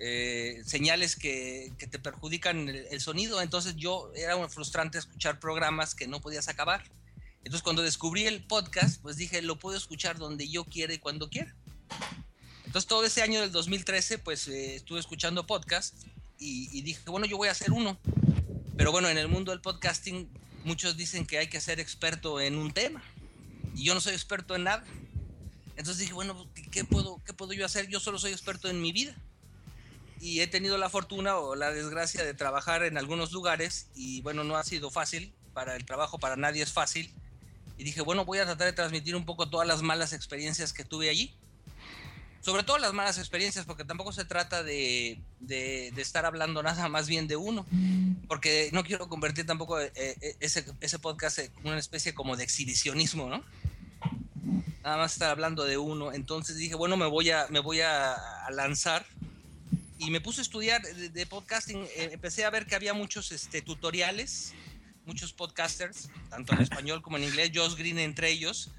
eh, señales que, que te perjudican el, el sonido. Entonces yo era un frustrante escuchar programas que no podías acabar. Entonces cuando descubrí el podcast, pues dije, lo puedo escuchar donde yo quiera y cuando quiera. Entonces todo ese año del 2013, pues eh, estuve escuchando podcast y, y dije, bueno, yo voy a hacer uno. Pero bueno, en el mundo del podcasting muchos dicen que hay que ser experto en un tema. Y yo no soy experto en nada. Entonces dije, bueno, ¿qué, puedo, ¿qué puedo yo hacer? Yo solo soy experto en mi vida. Y he tenido la fortuna o la desgracia de trabajar en algunos lugares y bueno, no ha sido fácil. Para el trabajo, para nadie es fácil. Y dije, bueno, voy a tratar de transmitir un poco todas las malas experiencias que tuve allí sobre todo las malas experiencias, porque tampoco se trata de, de- de estar hablando <laughs> nada más bien de uno, porque no quiero convertir tampoco eh, eh, ese, ese podcast en una especie como de exhibicionismo, ¿no? Nada más estar hablando de uno. Entonces dije, bueno, me voy a, me voy a, a lanzar y me puse a estudiar de, de podcasting. Eh, empecé a ver que había muchos este, tutoriales, muchos podcasters, tanto en español como en inglés, Josh Green entre ellos,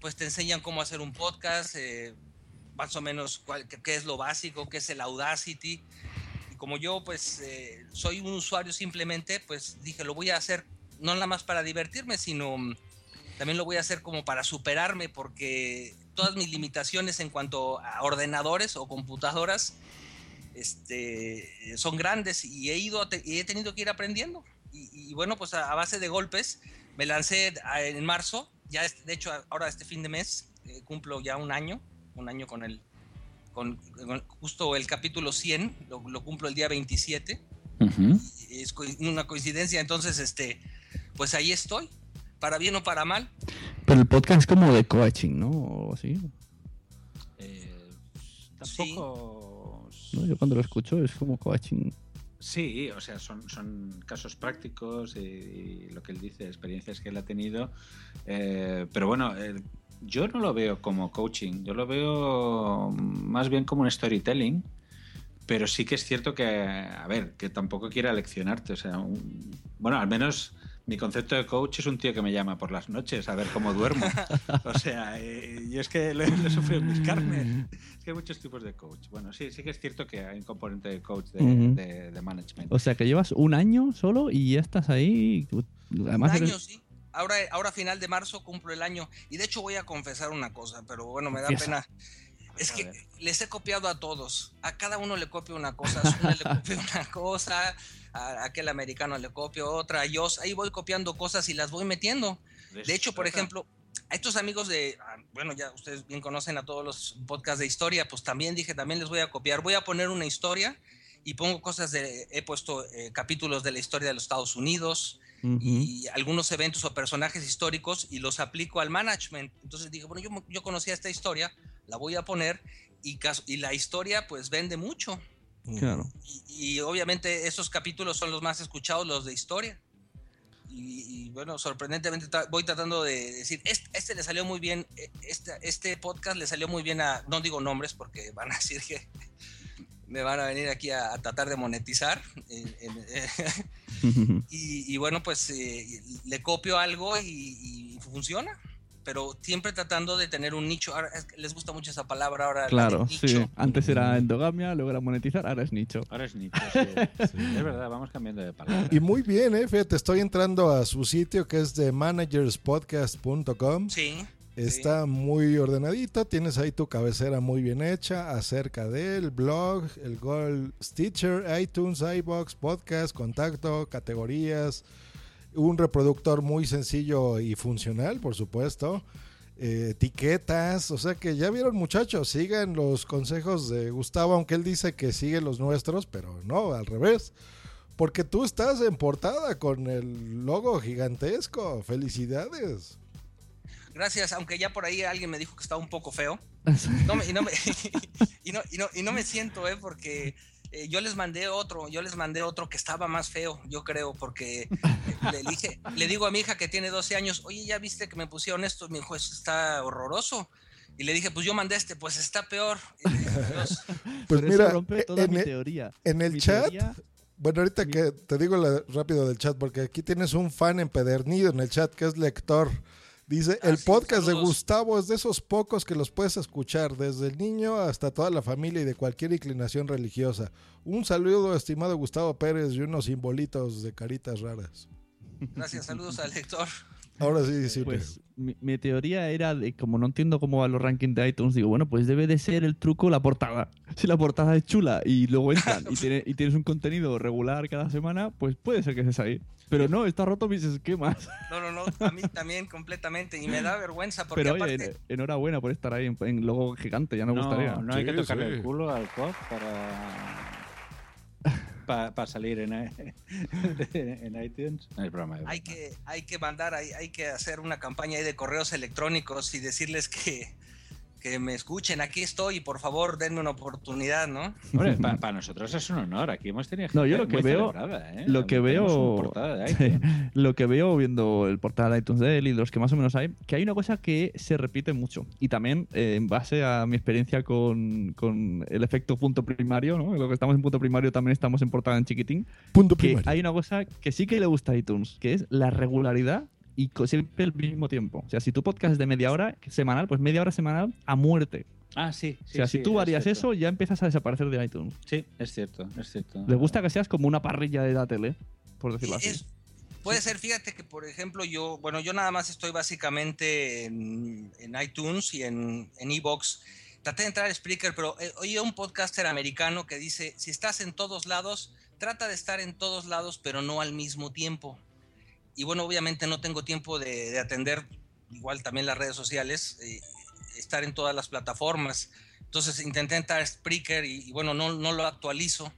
pues te enseñan cómo hacer un podcast, eh, más o menos cuál- qué, es lo básico, qué es el Audacity. Y como yo pues eh, soy un usuario simplemente, pues dije, lo voy a hacer no nada más para divertirme, sino mm, también lo voy a hacer como para superarme, porque todas mis limitaciones en cuanto a ordenadores o computadoras este, son grandes y he, ido, a te- y he tenido que ir aprendiendo. Y, y bueno, pues a, a base de golpes me lancé a- en marzo, ya es- de hecho a- ahora este fin de mes eh, cumplo ya un año, un año con el, con, con justo el capítulo 100, lo, lo cumplo el día 27, y es co- una coincidencia, entonces este, pues ahí estoy, para bien o para mal. Pero el podcast es como de coaching, ¿no? O así. Tampoco. ¿No? Yo cuando lo escucho es como coaching. Sí, o sea, son, son casos prácticos y, y lo que él dice, experiencias que él ha tenido. Eh, pero bueno, eh, yo no lo veo como coaching, yo lo veo más bien como un storytelling. Pero sí que es cierto que, a ver, que tampoco quiere aleccionarte. O sea, un- bueno, al menos mi concepto de coach es un tío que me llama por las noches a ver cómo duermo. <laughs> O sea, eh, yo es que lo, lo he sufrido en mis carnes. Es que hay muchos tipos de coach. Bueno, sí, sí que es cierto que hay un componente de coach de, Ujú. de- de management. O sea, que llevas un año solo y ya estás ahí. Además, un eres- año, sí. Ahora, ahora a final de marzo cumplo el año. Y de hecho voy a confesar una cosa, pero bueno, me da Confiesa. pena. Es que les he copiado a todos. A cada uno le copio una cosa. <laughs> A le copio una cosa. A aquel americano le copio otra. Yo ahí voy copiando cosas y las voy metiendo. De hecho, por ejemplo, a estos amigos de, ah, bueno, ya ustedes bien conocen a todos los podcasts de historia, pues también dije, también les voy a copiar. Voy a poner una historia y pongo cosas de, he puesto eh, capítulos de la historia de los Estados Unidos, y algunos eventos o personajes históricos y los aplico al management. Entonces dije, bueno, yo, yo conocía esta historia, la voy a poner y, y la historia pues vende mucho. Claro. Y, y obviamente esos capítulos son los más escuchados, los de historia. Y, y, bueno, sorprendentemente tra- voy tratando de decir, este, este le salió muy bien, este, este podcast le salió muy bien a, no digo nombres porque van a decir que me van a venir aquí a, a tratar de monetizar. <laughs> y, y bueno, pues eh, le copio algo y, y funciona. Pero siempre tratando de tener un nicho. Ahora, es que les gusta mucho esa palabra ahora. Claro, nicho. sí. Antes era endogamia, luego era monetizar, ahora es nicho. Ahora es nicho, <laughs> sí. Sí, Es verdad, vamos cambiando de palabra. Y muy bien, ¿eh? Fíjate, estoy entrando a su sitio que es de managerspodcast.com. Sí. Está muy ordenadito, tienes ahí tu cabecera muy bien hecha acerca del blog, el Gold Stitcher, iTunes, iBox, podcast, contacto, categorías, un reproductor muy sencillo y funcional, por supuesto, eh, etiquetas, o sea que ya vieron muchachos, sigan los consejos de Gustavo, aunque él dice que sigue los nuestros, pero no, al revés. Porque tú estás en portada con el logo gigantesco. Felicidades. Gracias, aunque ya por ahí alguien me dijo que estaba un poco feo. <laughs> No me- y, no me, <laughs> y, no, y, no, y no me siento, ¿eh? Porque eh, yo les mandé otro, yo les mandé otro que estaba más feo, yo creo, porque le, dije, le digo a mi hija que tiene 12 años, oye, ¿ya viste que me pusieron esto? Dijo, eso está horroroso. Y le dije, pues yo mandé este, pues está peor. <laughs> Pues Pero eso mira, rompe toda en, mi el- teoría. en el Mi chat, teoría- bueno, ahorita que te digo la- rápido del chat, porque aquí tienes un fan empedernido en el chat que es lector. Dice, el podcast de. Gustavo es de esos pocos que los puedes escuchar, desde el niño hasta toda la familia y de cualquier inclinación religiosa. Un saludo, estimado Gustavo Pérez, y unos simbolitos de caritas raras. Gracias, saludos al lector. Ahora sí, sí. Pues mi, mi teoría era de como no entiendo cómo van los rankings de iTunes, digo, bueno, pues debe de ser el truco la portada. <laughs> Si la portada es chula y luego entran y, tiene- y tienes un contenido regular cada semana, pues puede ser que estés ahí. Pero no, está roto mis esquemas. <laughs> No, no, no, a mí también completamente. Y me da vergüenza porque Pero oye, aparte... en- enhorabuena por estar ahí en, en logo gigante, ya nos No, gustaría. no hay que Sí, tocarle sí. el culo al COF para, para salir <laughs> en, en iTunes. No es broma. es hay que, hay que mandar, hay, hay que hacer una campaña ahí de correos electrónicos y decirles que, que me escuchen, aquí estoy y por favor denme una oportunidad, ¿no? Hombre, para nosotros es un honor. Aquí hemos tenido No, yo gente lo que veo, ¿eh? lo que veo, <laughs> lo que veo viendo el portal de iTunes de él y los que más o menos hay, que hay una cosa que se repite mucho y también eh, en base a mi experiencia con, con el efecto punto primario, ¿no? Lo que estamos en punto primario también estamos en portada en chiquitín. Punto que primario. hay una cosa que sí que le gusta a iTunes, que es la regularidad y siempre al mismo tiempo. O sea, si tu podcast es de media hora semanal, pues media hora semanal a muerte. Ah, sí. o sea, si tú varías eso, ya empiezas a desaparecer de iTunes. Sí, es cierto, es cierto. Les gusta que seas como una parrilla de la tele, por decirlo así. Es- puede ser, fíjate que por ejemplo yo, bueno, yo nada más estoy básicamente en, en iTunes y en en Evox. Traté de entrar a Spreaker, pero eh, oí a un podcaster americano que dice, si estás en todos lados, trata de estar en todos lados, pero no al mismo tiempo. Y bueno, obviamente no tengo tiempo de, de atender igual también las redes sociales, eh, estar en todas las plataformas. Entonces intenté entrar a Spreaker y, bueno, no, no lo actualizo.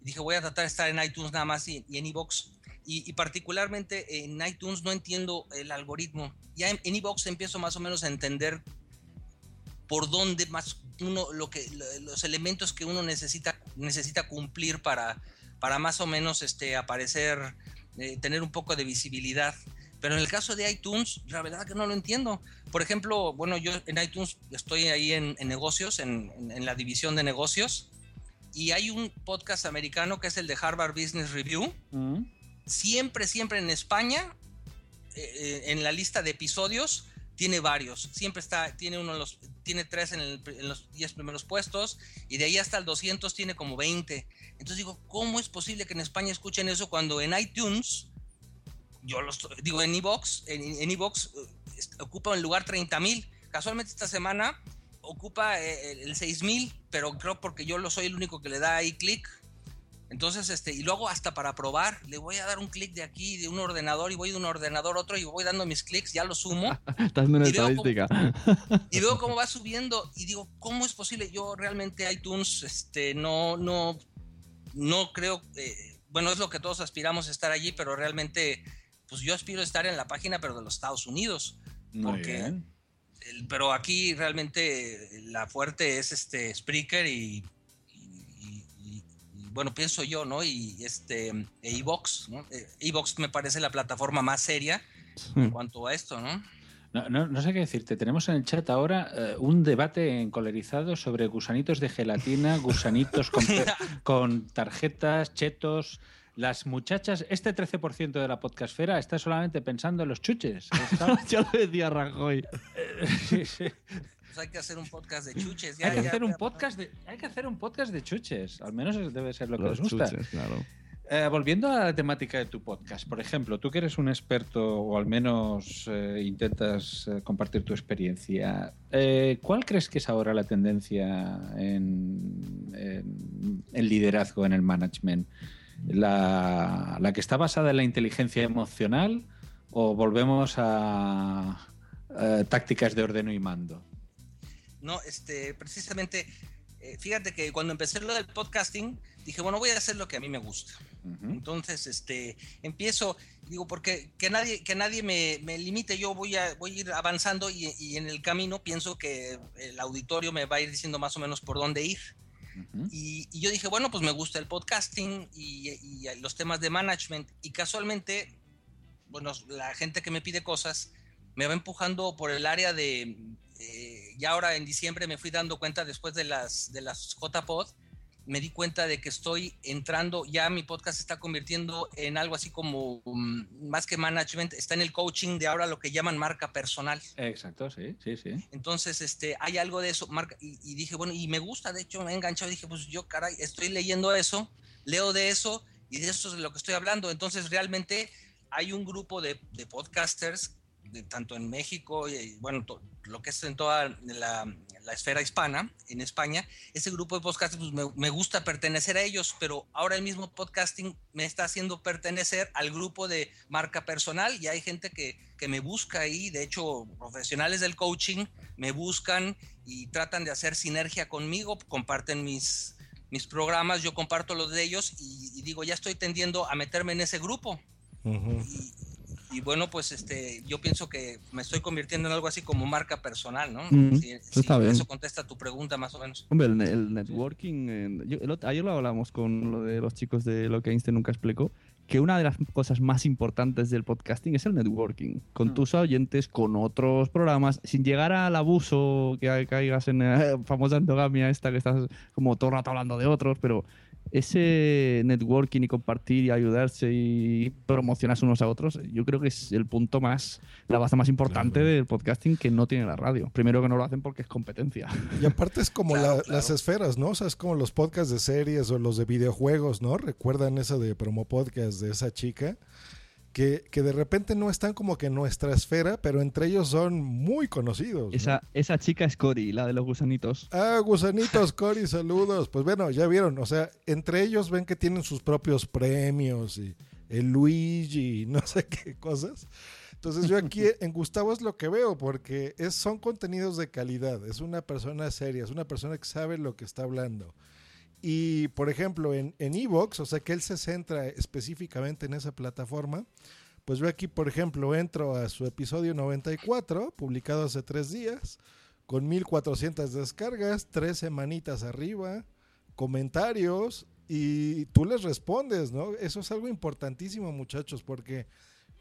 Y dije, voy a tratar de estar en iTunes nada más y, en Evox. Y, particularmente en iTunes no entiendo el algoritmo. Ya en, en Evox empiezo más o menos a entender por dónde más uno, lo que, lo- los elementos que uno necesita, necesita cumplir para, para más o menos este, aparecer, eh, tener un poco de visibilidad. Pero en el caso de iTunes, la verdad que no lo entiendo. Por ejemplo, bueno, yo en iTunes estoy ahí en, en negocios, en, en- en la división de negocios, y hay un podcast americano que es el de Harvard Business Review. Mm. Siempre, siempre en España, eh, eh, en la lista de episodios, tiene varios. Siempre está, tiene uno de los, tiene tres en, el- en los 10 primeros puestos, y de ahí hasta el 200 tiene como 20. Entonces digo, ¿cómo es posible que en España escuchen eso cuando en iTunes yo lo estoy- digo en Evox, en, en eh, es- ocupa el lugar 30 mil. Casualmente esta semana ocupa eh, el, el 6 mil, pero creo porque yo lo soy el único que le da ahí clic. Entonces, este, y luego hasta para probar, le voy a dar un clic de aquí, de un ordenador, y voy de un ordenador a otro, y voy dando mis clics, ya lo sumo, <laughs> Estás en una Y veo cómo- estadística. <laughs> y veo cómo va subiendo, y digo, ¿cómo es posible? Yo realmente iTunes, este, no, no, no creo, eh, bueno, es lo que todos aspiramos a estar allí, pero realmente, pues yo aspiro a estar en la página, pero de los Estados Unidos. Muy porque bien. el- pero aquí realmente la fuerte es este Spreaker y, bueno, pienso yo, ¿no? Y este e Evox, ¿no? Eh, Evox me parece la plataforma más seria en cuanto a esto, ¿no? No, no, no sé qué decirte. Tenemos en el chat ahora eh, un debate encolerizado sobre gusanitos de gelatina, <laughs> gusanitos con, tarjetas, chetos, Las muchachas, este 13% de la podcastfera está solamente pensando en los chuches. <laughs> ya lo decía Rajoy. <laughs> Sí, sí. Hay que hacer un podcast de <laughs> chuches. hay, que ya, hacer un podcast de, hay que hacer un podcast de chuches. Al menos debe ser lo que Los les gusta. chuches, claro. Eh, volviendo a la temática de tu podcast, por ejemplo, tú que eres un experto o al menos eh, intentas eh, compartir tu experiencia, eh, ¿cuál crees que es ahora la tendencia en, en el liderazgo, en el management? ¿La, la que está basada en la inteligencia emocional o volvemos a, eh, tácticas de ordeno y mando? No, este, precisamente, eh, fíjate que cuando empecé lo del podcasting, dije, bueno, voy a hacer lo que a mí me gusta. Entonces, este, empiezo, digo, porque que nadie, que nadie me, me limite, yo voy a, voy a ir avanzando y, y en el camino pienso que el auditorio me va a ir diciendo más o menos por dónde ir. Y, y yo dije, bueno, pues me gusta el podcasting y, y los temas de management. Y casualmente, bueno, la gente que me pide cosas me va empujando por el área de, eh, ya ahora en diciembre me fui dando cuenta después de las, de las JPod, me di cuenta de que estoy entrando, ya mi podcast se está convirtiendo en algo así como, um, más que management, está en el coaching de ahora lo que llaman marca personal. Exacto, sí, sí, sí. Entonces, este, hay algo de eso, marca, y, y dije, bueno, y me gusta, de hecho me he enganchado, dije, pues yo, caray, estoy leyendo eso, leo de eso, y de eso es de lo que estoy hablando. Entonces, realmente hay un grupo de, de podcasters, de, tanto en México y, bueno, to- lo que es en toda la, la esfera hispana, en España, ese grupo de podcasters, pues me, me gusta pertenecer a ellos, pero ahora el mismo podcasting me está haciendo pertenecer al grupo de marca personal y hay gente que, que me busca ahí, de hecho, profesionales del coaching me buscan y tratan de hacer sinergia conmigo, comparten mis, mis programas, yo comparto los de ellos y, y digo, ya estoy tendiendo a meterme en ese grupo. Y bueno, pues este, yo pienso que me estoy convirtiendo en algo así como marca personal, ¿no? Mm, Si- eso si está bien. eso contesta tu pregunta más o menos. Hombre, el, ne- el networking. eh, yo- el ot- ayer lo hablamos con lo de los chicos de lo que Einstein nunca explicó. Que una de las cosas más importantes del podcasting es el networking. Con tus oyentes, con otros programas, sin llegar al abuso que caigas en la <laughs> famosa endogamia esta que estás como todo el rato hablando de otros, pero ese networking y compartir y ayudarse y promocionarse unos a otros, yo creo que es el punto más, la base más importante del podcasting que no tiene la radio. Primero que no lo hacen porque es competencia. Y aparte es como la- las esferas, ¿no? O sea, es como los podcasts de series o los de videojuegos, ¿no? ¿Recuerdan esa de promo podcast de esa chica? Que, que de repente no están como que en nuestra esfera, pero entre ellos son muy conocidos. ¿no? Esa, esa chica es Cory, la de los gusanitos. Ah, gusanitos, <laughs> Cory, saludos. Pues bueno, ya vieron, o sea, entre ellos ven que tienen sus propios premios y el Luigi no sé qué cosas. Entonces yo aquí <laughs> en Gustavo es lo que veo, porque es, son contenidos de calidad, es una persona seria, es una persona que sabe lo que está hablando. Y por ejemplo, en en Evox, o sea que él se centra específicamente en esa plataforma, pues yo aquí, por ejemplo, entro a su episodio 94, publicado hace tres días, con 1400 descargas, tres semanitas arriba, comentarios, y tú les respondes, ¿no? Eso es algo importantísimo, muchachos, porque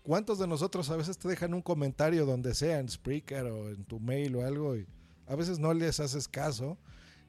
¿cuántos de nosotros a veces te dejan un comentario donde sea, en Spreaker o en tu mail o algo, y a veces no les haces caso?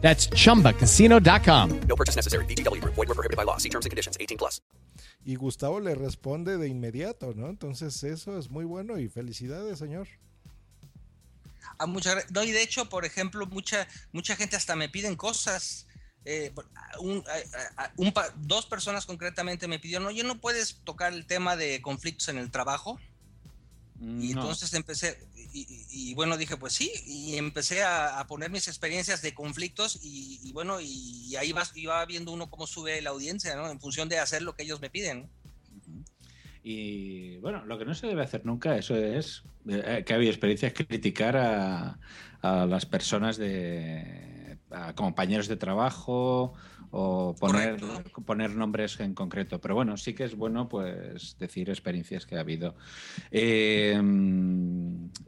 That's chumbacasino.com. No purchase necessary. VGW Group. Void were prohibited by law. See terms and conditions. 18 plus. Y Gustavo le responde de inmediato, ¿no? Entonces eso es muy bueno y felicidades, señor. A mucha, gra- no, y de hecho, por ejemplo, mucha, mucha gente hasta me piden cosas. eh, un- a- a- un dos personas concretamente me pidieron, oye, ¿no puedes tocar el tema de conflictos en el trabajo? Y No. entonces empecé, y, bueno, dije, pues sí, y empecé a, poner mis experiencias de conflictos y, bueno, y, ahí vas, iba viendo uno cómo sube la audiencia, ¿no? En función de hacer lo que ellos me piden. Y bueno, lo que no se debe hacer nunca, eso es eh, que había experiencias, criticar a, a las personas de a compañeros de trabajo o poner, poner nombres en concreto. Pero bueno, sí que es bueno pues decir experiencias que ha habido. Eh,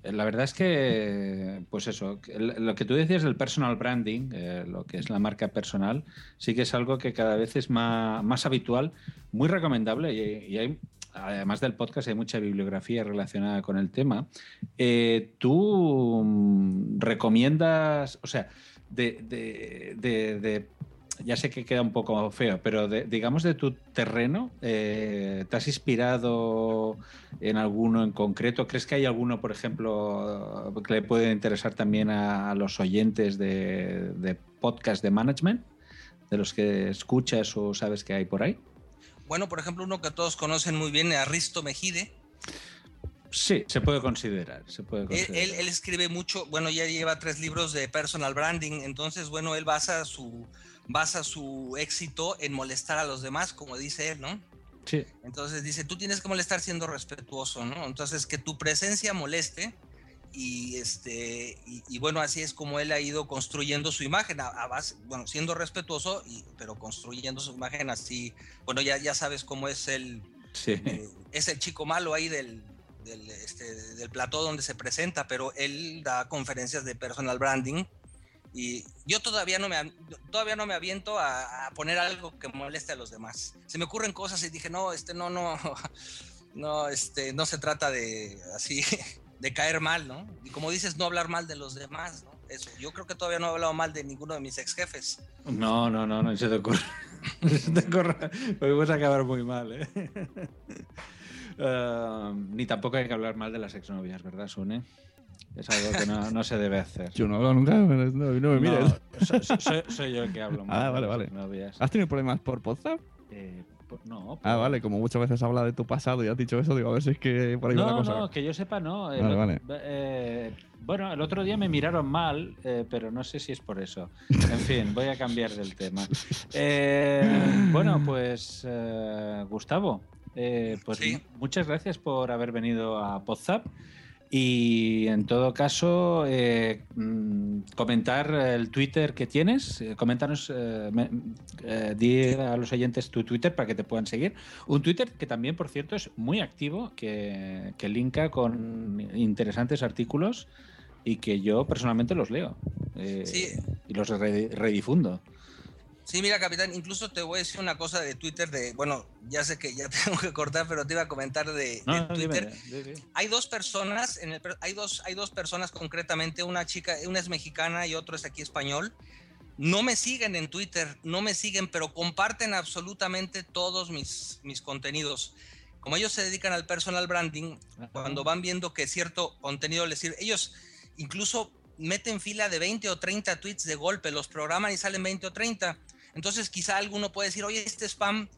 la verdad es que, pues eso, lo que tú decías del personal branding, eh, lo que es la marca personal, sí que es algo que cada vez es más, más habitual, muy recomendable y, y hay además del podcast, hay mucha bibliografía relacionada con el tema. Eh, ¿Tú mm, recomiendas, o sea, de, de- de- de- ya sé que queda un poco feo, pero de- digamos de tu terreno, eh, ¿te has inspirado en alguno en concreto? ¿Crees que hay alguno, por ejemplo, que le puede interesar también a, a los oyentes de, de podcast de management? De los que escuchas o sabes que hay por ahí. Bueno, por ejemplo, uno que todos conocen muy bien, Arristo Mejide. Sí, se puede considerar. Se puede él- él escribe mucho, bueno, ya lleva tres libros de personal branding, entonces, bueno, él basa su, basa su éxito en molestar a los demás, como dice él, ¿no? Sí. Entonces dice, tú tienes que molestar siendo respetuoso, ¿no? Entonces, que tu presencia moleste y, este, y, y bueno, así es como él ha ido construyendo su imagen, a, a base, bueno, siendo respetuoso, y, pero construyendo su imagen así, bueno, ya, ya sabes cómo es el, Sí. eh, es el chico malo ahí del, del, este, del plató donde se presenta, pero él da conferencias de personal branding y yo todavía no me, av- todavía no me aviento a, a poner algo que moleste a los demás. Se me ocurren cosas y dije, no, este no, no, <laughs> no, este, no se trata de así, <laughs> de caer mal, ¿no? Y como dices, no hablar mal de los demás, ¿no? Eso, yo creo que todavía no he hablado mal de ninguno de mis ex jefes. No, no, no, no se te ocurre. No <laughs> se te ocurre. Podemos acabar muy mal, ¿eh? Eh, ni tampoco hay que hablar mal de las exnovias, ¿verdad, Sune? Es algo que no, no se debe hacer. Yo no hablo nunca, no, no me No, mires. soy, soy- soy yo el que hablo <laughs> mal. Ah, vale, vale. ¿Has tenido problemas por WhatsApp? Eh, por- no. Ah, vale, como muchas veces habla de tu pasado y has dicho eso, digo, a ver si es que por ahí va la No, cosa. no, que yo sepa, no. Eh, Vale, vale. eh, bueno, el otro día me miraron mal, eh, pero no sé si es por eso. En fin, voy a cambiar del tema. <laughs> Eh, bueno, pues eh, Gustavo, eh, pues mu- muchas gracias por haber venido a Podzap. Y en todo caso, eh, mm, comentar el Twitter que tienes. eh, coméntanos, eh, me- eh, di a los oyentes tu Twitter para que te puedan seguir. Un Twitter que también, por cierto, es muy activo, que, que linka con interesantes artículos y que yo personalmente los leo. eh, Sí. Y los re- redifundo. Sí, mira, capitán, incluso te voy a decir una cosa de Twitter de, bueno, ya sé que ya <laughs> tengo que cortar, pero te iba a comentar de, No, de no, dime, Twitter. dime. Hay dos personas, en el, hay dos, hay dos personas concretamente, una chica, una es mexicana y otro es aquí español. No me siguen en Twitter, no me siguen, pero comparten absolutamente todos mis, mis contenidos. Como ellos se dedican al personal branding, cuando van viendo que cierto contenido les sirve, ellos incluso meten fila de 20 o 30 tweets de golpe, los programan y salen 20 o 30. Entonces quizá alguno puede decir, oye, este spam,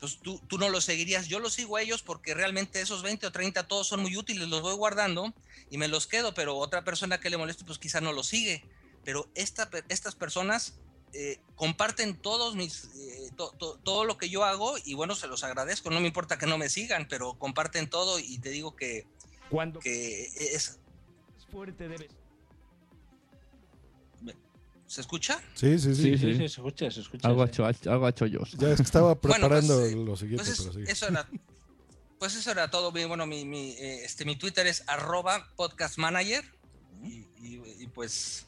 pues tú, tú no lo seguirías. Yo los sigo a ellos porque realmente esos 20 o 30 todos son muy útiles, los voy guardando y me los quedo, pero otra persona que le moleste, pues quizá no los sigue. Pero esta, estas personas eh, comparten todos mis, eh, to- to- todo lo que yo hago y bueno, se los agradezco. No me importa que no me sigan, pero comparten todo y te digo que, Cuando que es... fuerte debes. ¿Se escucha? Sí, sí, sí. Sí, sí. se escucha, se escucha. Algo ha hecho, algo ha hecho yo. Ya es que estaba Bueno, preparando pues, eh, lo siguiente, pues es- pero sí. eso era, pues eso era todo. Mi- Bueno, mi, mi, eh, este, mi Twitter es arroba podcast manager. Y, y- y, pues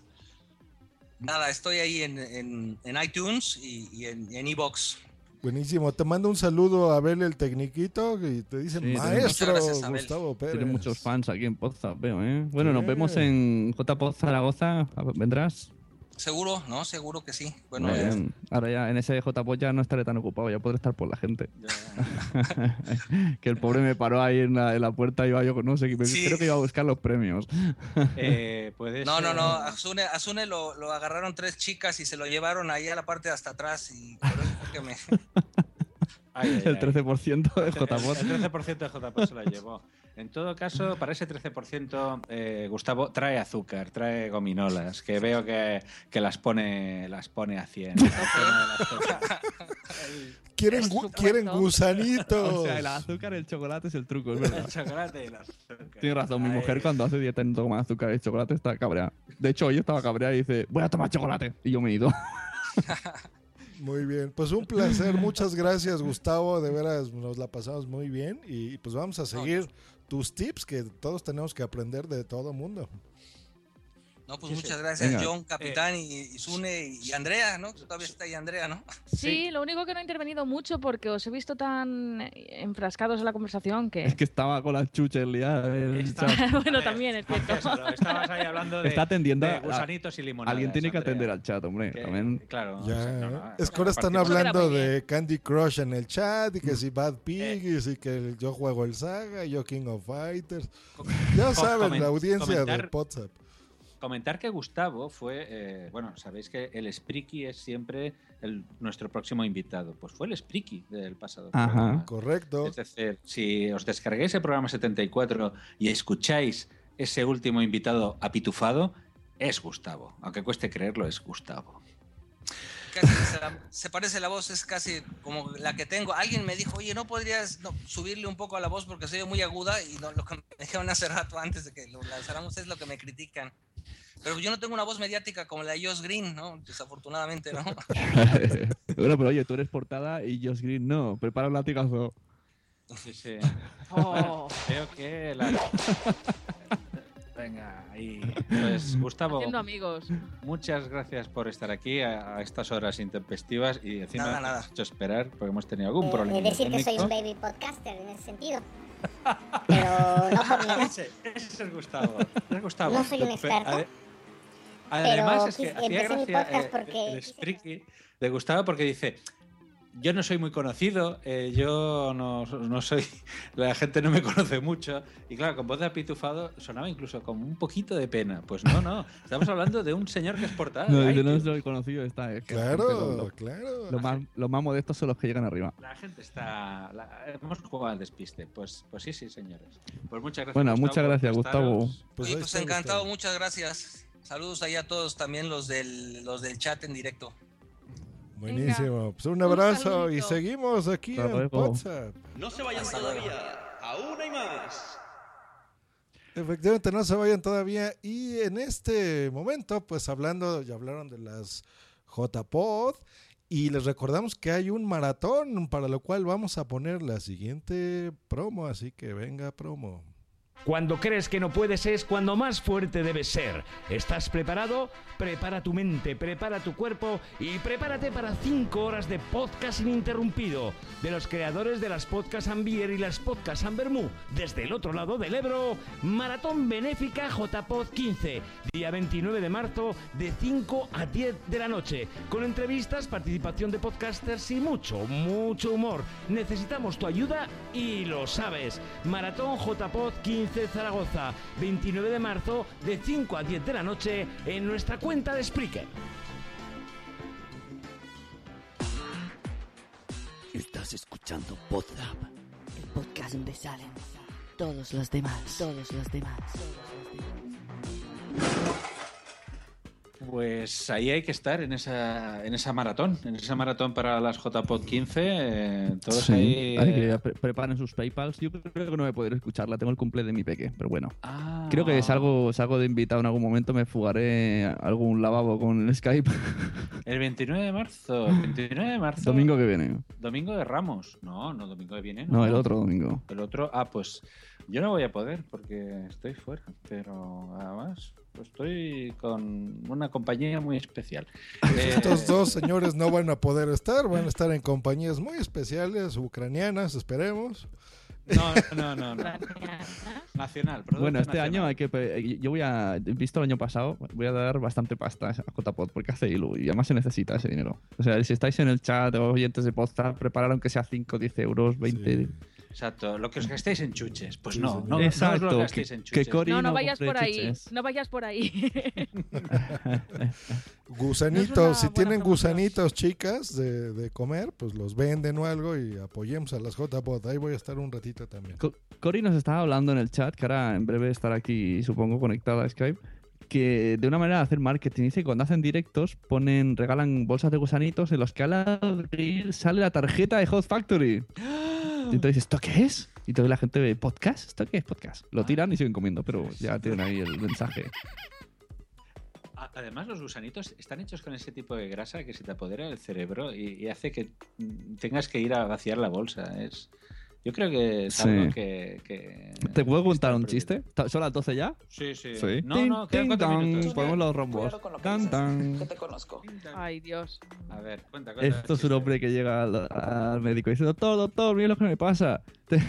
nada, estoy ahí en, en- en iTunes y, y en, y en Evox. Buenísimo. Te mando un saludo a Abel el Tecniquito y te dicen Sí, maestro gracias. Gustavo Pérez. Tiene muchos fans aquí en Podzap, veo, ¿eh? Bueno, nos vemos en JPod Zaragoza. A ver, ¿Vendrás? Seguro, ¿no? Seguro que sí. Bueno, bien. Ahora ya en ese JPod ya no estaré tan ocupado, ya podré estar por la gente. <laughs> que el pobre me paró ahí en la, en la puerta y iba yo, no sé, me- Sí. creo que iba a buscar los premios. <laughs> Eh, no, no, no. Asune, lo, lo agarraron tres chicas y se lo llevaron ahí a la parte de hasta atrás y por eso fue que me... <laughs> Ay, ay, el ay. 13% de El- JPod. El 13% de JPod se la llevó. En todo caso, para ese 13%, eh, Gustavo trae azúcar, trae gominolas, que veo que, que las pone las pone a 100. <laughs> <laughs> Quieren, gu- quieren gusanitos. O sea, el azúcar, el chocolate es el truco, es verdad. El chocolate y el azúcar. Tienes razón, mi Ay. mujer cuando hace dieta no toma azúcar y chocolate está cabreada. De hecho, hoy estaba cabreada y dice, voy a tomar chocolate. Y yo me he ido. <laughs> Muy bien, pues un placer, muchas gracias Gustavo, de veras nos la pasamos muy bien y pues vamos a seguir tus tips que todos tenemos que aprender de todo mundo. No, pues muchas gracias, Venga. John, Capitán, y, y Sune y Andrea, ¿no? Todavía está ahí Andrea, ¿no? Sí, lo único que no he intervenido mucho porque os he visto tan enfrascados en la conversación que... Es que estaba con las chuches liadas. el chat. <laughs> bueno, también es cierto. Estabas ahí hablando de, Está atendiendo de a- gusanitos y limonadas. Alguien tiene que Andrea. atender al chat, hombre. También. Claro. Ya, no, no, es que ahora están hablando de Candy Crush en el chat y Mm. que si Bad Eh. Pig y que yo juego el Saga, yo King of Fighters. Ya saben, la audiencia de comentar- WhatsApp. Comentar que Gustavo fue, eh, bueno, sabéis que el Spriki es siempre el, nuestro próximo invitado. Pues fue el Spriki del pasado. Ajá. programa. Correcto. Es decir, si os descarguéis el programa 74 y escucháis ese último invitado apitufado, es Gustavo. Aunque cueste creerlo, es Gustavo. Casi se, la- se parece la voz, es casi como la que tengo. Alguien me dijo, oye, ¿no podrías no, subirle un poco a la voz porque soy muy aguda? Y no, lo que me dijeron hace rato antes de que lo lanzáramos es lo que me critican. Pero yo no tengo una voz mediática como la de Josh Green, ¿no? Desafortunadamente, ¿no? <laughs> bueno, pero oye, tú eres portada y Josh Green no. Prepara un latigazo. Sí, sí. Oh. <laughs> Creo que la... Venga, ahí. Pues Gustavo, Haciendo amigos. muchas gracias por estar aquí a, a estas horas intempestivas y encima Nada, nada. has hecho esperar porque hemos tenido algún Eh, problema. decir que soy un baby podcaster en ese sentido. Pero no por <laughs> mi edad. Ese, ese es Gustavo. Es Gustavo. No soy un Pe- experto, Además, pero es que hacía gracia eh, porque el Spriki de Gustavo porque dice. Yo no soy muy conocido, eh, yo no, no soy. <laughs> La gente no me conoce mucho. Y claro, con voz de apitufado sonaba incluso como un poquito de pena. Pues no, no. Estamos hablando de un señor que es portada. No, yo no soy conocido. Está, es que la Claro, gente lo- lo- claro. Los más, los más modestos son los que llegan arriba. La gente está. la- hemos jugado al despiste. Pues, pues sí, sí, señores. Pues muchas gracias. Bueno, Gustavo, muchas gracias, Gustavo. Pues Oye, pues encantado, Gustavo. muchas gracias. Saludos ahí a todos, también los del, los del chat en directo. Buenísimo. Pues un Un abrazo y seguimos aquí Hasta en luego. WhatsApp. No se vayan todavía. Aún hay más. Efectivamente, no se vayan todavía. Y en este momento, pues hablando, ya hablaron de las JPod. Y les recordamos que hay un maratón para lo cual vamos a poner la siguiente promo. Así que venga, promo. Cuando crees que no puedes es cuando más fuerte debes ser. ¿Estás preparado? Prepara tu mente, prepara tu cuerpo y prepárate para 5 horas de podcast ininterrumpido de los creadores de las Podcast Ambier y las Podcast Ambermú desde el otro lado del Ebro. Maratón Benéfica JPod 15, día 29 de marzo de 5 a 10 de la noche, con entrevistas, participación de podcasters y mucho, mucho humor. Necesitamos tu ayuda y lo sabes. Maratón JPod 15 Zaragoza, 29 de marzo de 5 a 10 de la noche en nuestra cuenta de Spreaker. Estás escuchando Podzap. El podcast donde salen todos los demás, todos los demás. Pues ahí hay que estar en esa, en esa maratón, en esa maratón para las JPod 15. eh, todos Sí, ahí. hay eh, que pre- preparen sus PayPals. Yo creo que no voy a poder escucharla. Tengo el cumple de mi peque, pero bueno. Ah. Creo que salgo, salgo de invitado en algún momento. Me fugaré a algún lavabo con el Skype. <laughs> El 29 de marzo. el 29 de marzo. Domingo que viene. Domingo de Ramos. No, no, domingo que viene. No, el otro domingo. El otro, ah, pues yo no voy a poder porque estoy fuera, pero además estoy con una compañía muy especial. Eh, Estos dos señores no van a poder estar, van a estar en compañías muy especiales, ucranianas, esperemos. No, no, no. no. Nacional. Bueno, este nacional. año hay que. pe- Yo voy a. Visto el año pasado, voy a dar bastante pasta a JPod porque hace ilu y además se necesita ese dinero. O sea, si estáis en el chat o oyentes de podcast, preparar aunque sea 5, 10 euros, 20. Exacto. Lo que os gastéis en chuches. Pues Sí, no, señor. no, no os Exacto, lo gastéis que- en que chuches. Cori No, no no vayas por ahí. chuches. <laughs> No vayas por ahí. Gusanitos, No si tienen gusanitos chicas de, de comer, pues los venden o algo y apoyemos a las JPod. Ahí voy a estar un ratito también. Co- Cori nos estaba hablando en el chat, que ahora en breve estará aquí, supongo, conectada a Skype, que de una manera de hacer marketing dice que cuando hacen directos ponen, regalan bolsas de gusanitos en los que al abrir sale la tarjeta de Hot Factory. <laughs> Y entonces, ¿esto qué es? Y entonces la gente ve, ¿podcast? ¿Esto qué es podcast? Lo tiran y siguen comiendo, pero ya tienen ahí el mensaje. Además, los gusanitos están hechos con ese tipo de grasa que se te apodera del cerebro y, y hace que tengas que ir a vaciar la bolsa. Es, yo creo que es Sí. algo que, que- ¿Te puedo contar un chiste? ¿Ta- ¿Son las 12 ya? Sí, sí. Sí. No, Tin, no, quedan tin, cuatro tan. minutos. Ponemos los rombos. Tan, tan. te conozco. Ay, Dios. A ver, cuenta, cuenta. Esto es un hombre que llega al, al médico y dice, doctor, doctor, mira lo que me pasa. <laughs> Te-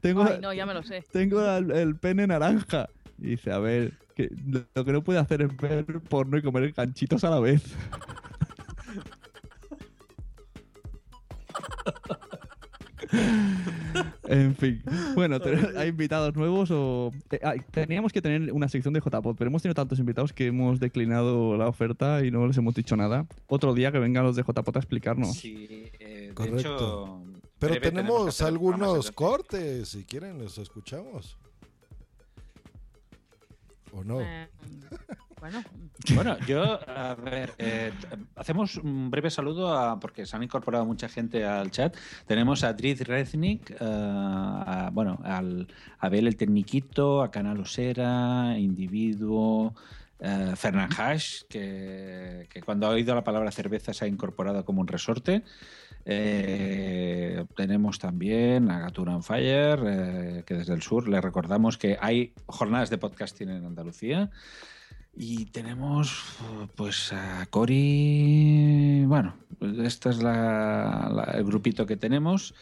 tengo Ay, no, ya me lo sé. tengo el, el pene naranja. Y dice, a ver, que lo que no puede hacer es ver porno y comer ganchitos a la vez. <laughs> <laughs> en fin. Bueno, ¿hay invitados nuevos o...? eh, teníamos que tener una sección de JPod, pero hemos tenido tantos invitados que hemos declinado la oferta y no les hemos dicho nada. Otro día que vengan los de JPod a explicarnos. Sí, eh, de Correcto. hecho, Pero tenemos algunos cortes, si quieren, los escuchamos. ¿O no? Eh, bueno, Bueno, yo, a ver, eh, hacemos un breve saludo a, porque se han incorporado mucha gente al chat. Tenemos a Drid Reznik, eh, a, bueno, al, a Abel el Tecniquito, a Canal Osera, Individuo, eh, Fernán Hash, que, cuando ha oído la palabra cerveza se ha incorporado como un resorte. Eh, tenemos también a Gatura on Fire, que desde el sur le recordamos que hay jornadas de podcasting en Andalucía. Y tenemos pues a Cori. Bueno, este es la- la- el grupito que tenemos.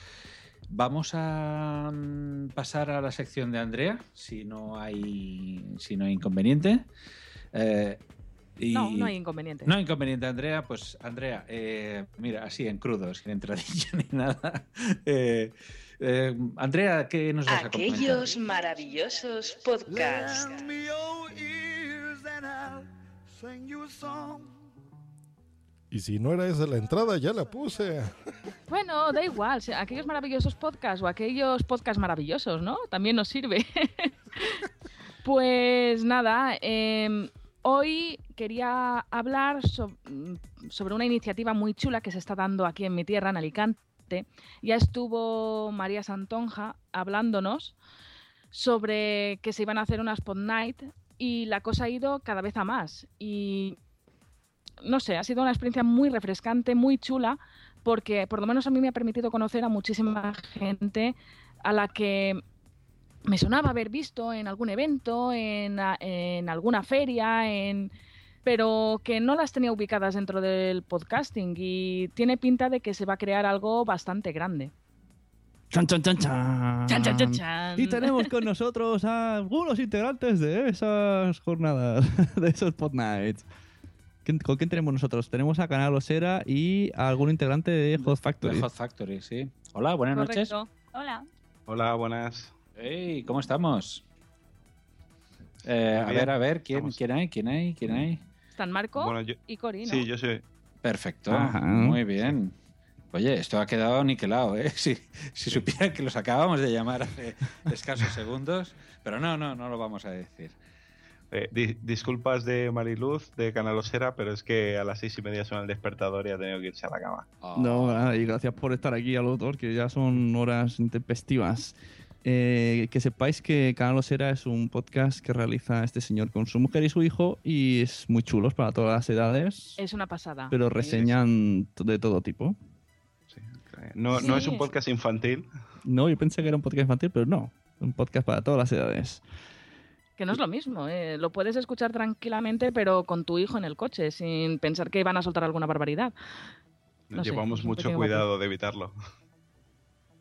Vamos a mm, pasar a la sección de Andrea, si no hay, si no hay inconveniente. Eh, y- no, no hay inconveniente. no hay inconveniente, Andrea. Pues, Andrea, eh, mira, así en crudo, sin entradilla <laughs> ni nada. Eh, eh, Andrea, ¿qué nos vas a comentar? Aquellos maravillosos podcasts. Y si no era esa la entrada, ya la puse. Bueno, da igual. aquellos maravillosos podcasts o aquellos podcasts maravillosos, ¿no? También nos sirve. <laughs> pues nada, em, hoy quería hablar so- sobre una iniciativa muy chula que se está dando aquí en mi tierra, en Alicante. Ya estuvo María Santonja hablándonos sobre que se iban a hacer unas pod night y la cosa ha ido cada vez a más. Y no sé, ha sido una experiencia muy refrescante, muy chula, porque por lo menos a mí me ha permitido conocer a muchísima gente a la que me sonaba haber visto en algún evento, en, en alguna feria, en pero que no las tenía ubicadas dentro del podcasting y tiene pinta de que se va a crear algo bastante grande. Chan, chan, chan, chan. Chan, chan, chan, chan. Y tenemos con nosotros a algunos integrantes de esas jornadas, <laughs> de esos pod nights. ¿Quién- ¿Con quién tenemos nosotros? Tenemos a Canal Osera y a algún integrante de Hot Factory. De Hot Factory, sí. Hola, buenas noches. Hola. Hola, buenas. Hey, ¿cómo estamos? Eh, a ver, a ver, ¿quién, ¿quién hay? ¿Quién hay? ¿Quién hay? Están Marco Bueno, yo- y Cori, ¿no? Sí, yo soy. Perfecto, Ajá. muy bien. Oye, esto ha quedado niquelado, ¿eh? <laughs> Si, si supieran que los acabamos de llamar hace escasos segundos, pero no, no, no lo vamos a decir. Eh, di- disculpas de Mariluz, de Canalosera, pero es que a las seis y media suena el despertador y ha tenido que irse a la cama. No, nada, y gracias por estar aquí a los dos, que ya son horas intempestivas. Eh, que sepáis que Canal Osera es un podcast que realiza este señor con su mujer y su hijo y es muy chulos para todas las edades, Es una pasada. pero reseñan de todo tipo. No, no es un podcast infantil. No, yo pensé que era un podcast infantil, pero no, un podcast para todas las edades. Que no es lo mismo, ¿eh? lo puedes escuchar tranquilamente, pero con tu hijo en el coche, sin pensar que van a soltar alguna barbaridad. No Llevamos mucho cuidado de evitarlo.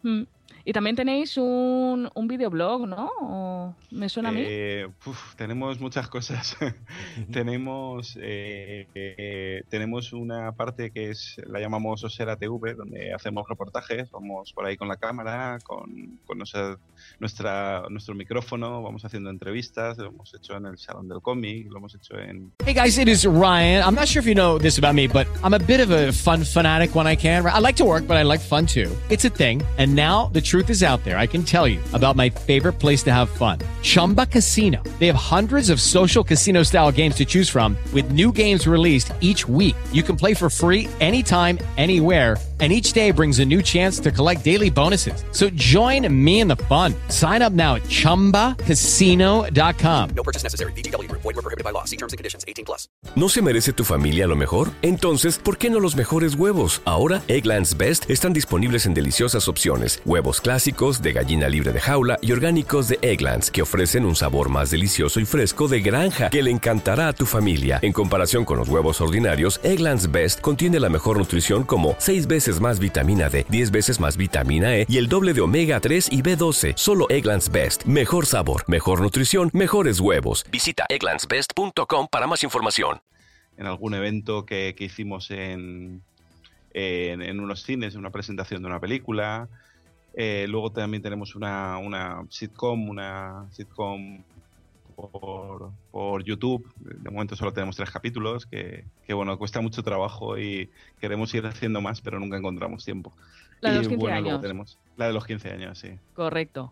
Mm. Y también tenéis un, un videoblog, ¿no? ¿O ¿Me suena a mí? Eh, uf, tenemos muchas cosas. <laughs> tenemos eh, eh, tenemos una parte que es la llamamos Osera TV, donde hacemos reportajes, vamos por ahí con la cámara, con, con nuestra, nuestra- nuestro micrófono, vamos haciendo entrevistas, lo hemos hecho en el Salón del Cómic, lo hemos hecho en... Hey guys, it is Ryan. I'm not sure if you know this about me, but I'm a bit of a fun fanatic when I can. I like to work, but I like fun too. It's a thing. And now the truth is out there. I can tell you about my favorite place to have fun Chumba Casino. They have hundreds of social casino style games to choose from, with new games released each week. You can play for free anytime, anywhere. And each day brings a new chance to collect daily bonuses. So join me in the fun. Sign up now at chumbacasino.com. No purchase necessary. VGW Group. Void were prohibited by law. See terms and conditions. 18 plus. ¿No se merece tu familia lo mejor? Entonces, ¿por qué no los mejores huevos? Ahora, Egglands Best están disponibles en deliciosas opciones. Huevos clásicos, de gallina libre de jaula y orgánicos de Egglands, que ofrecen un sabor más delicioso y fresco de granja que le encantará a tu familia. En comparación con los huevos ordinarios, Egglands Best contiene la mejor nutrición como 6 veces más vitamina D, 10 veces más vitamina E y el doble de omega 3 y B12. Solo Egglands Best. Mejor sabor, mejor nutrición, mejores huevos. Visita egglandsbest.com para más información. en algún evento que, que hicimos en, en, unos cines, en una presentación de una película. Eh, luego también tenemos una, una sitcom, una sitcom por, por YouTube. De momento solo tenemos tres capítulos, que, que, bueno, cuesta mucho trabajo y queremos ir haciendo más, pero nunca encontramos tiempo. La de Y, los 15 bueno, luego años. tenemos la de los 15 años, sí. Correcto.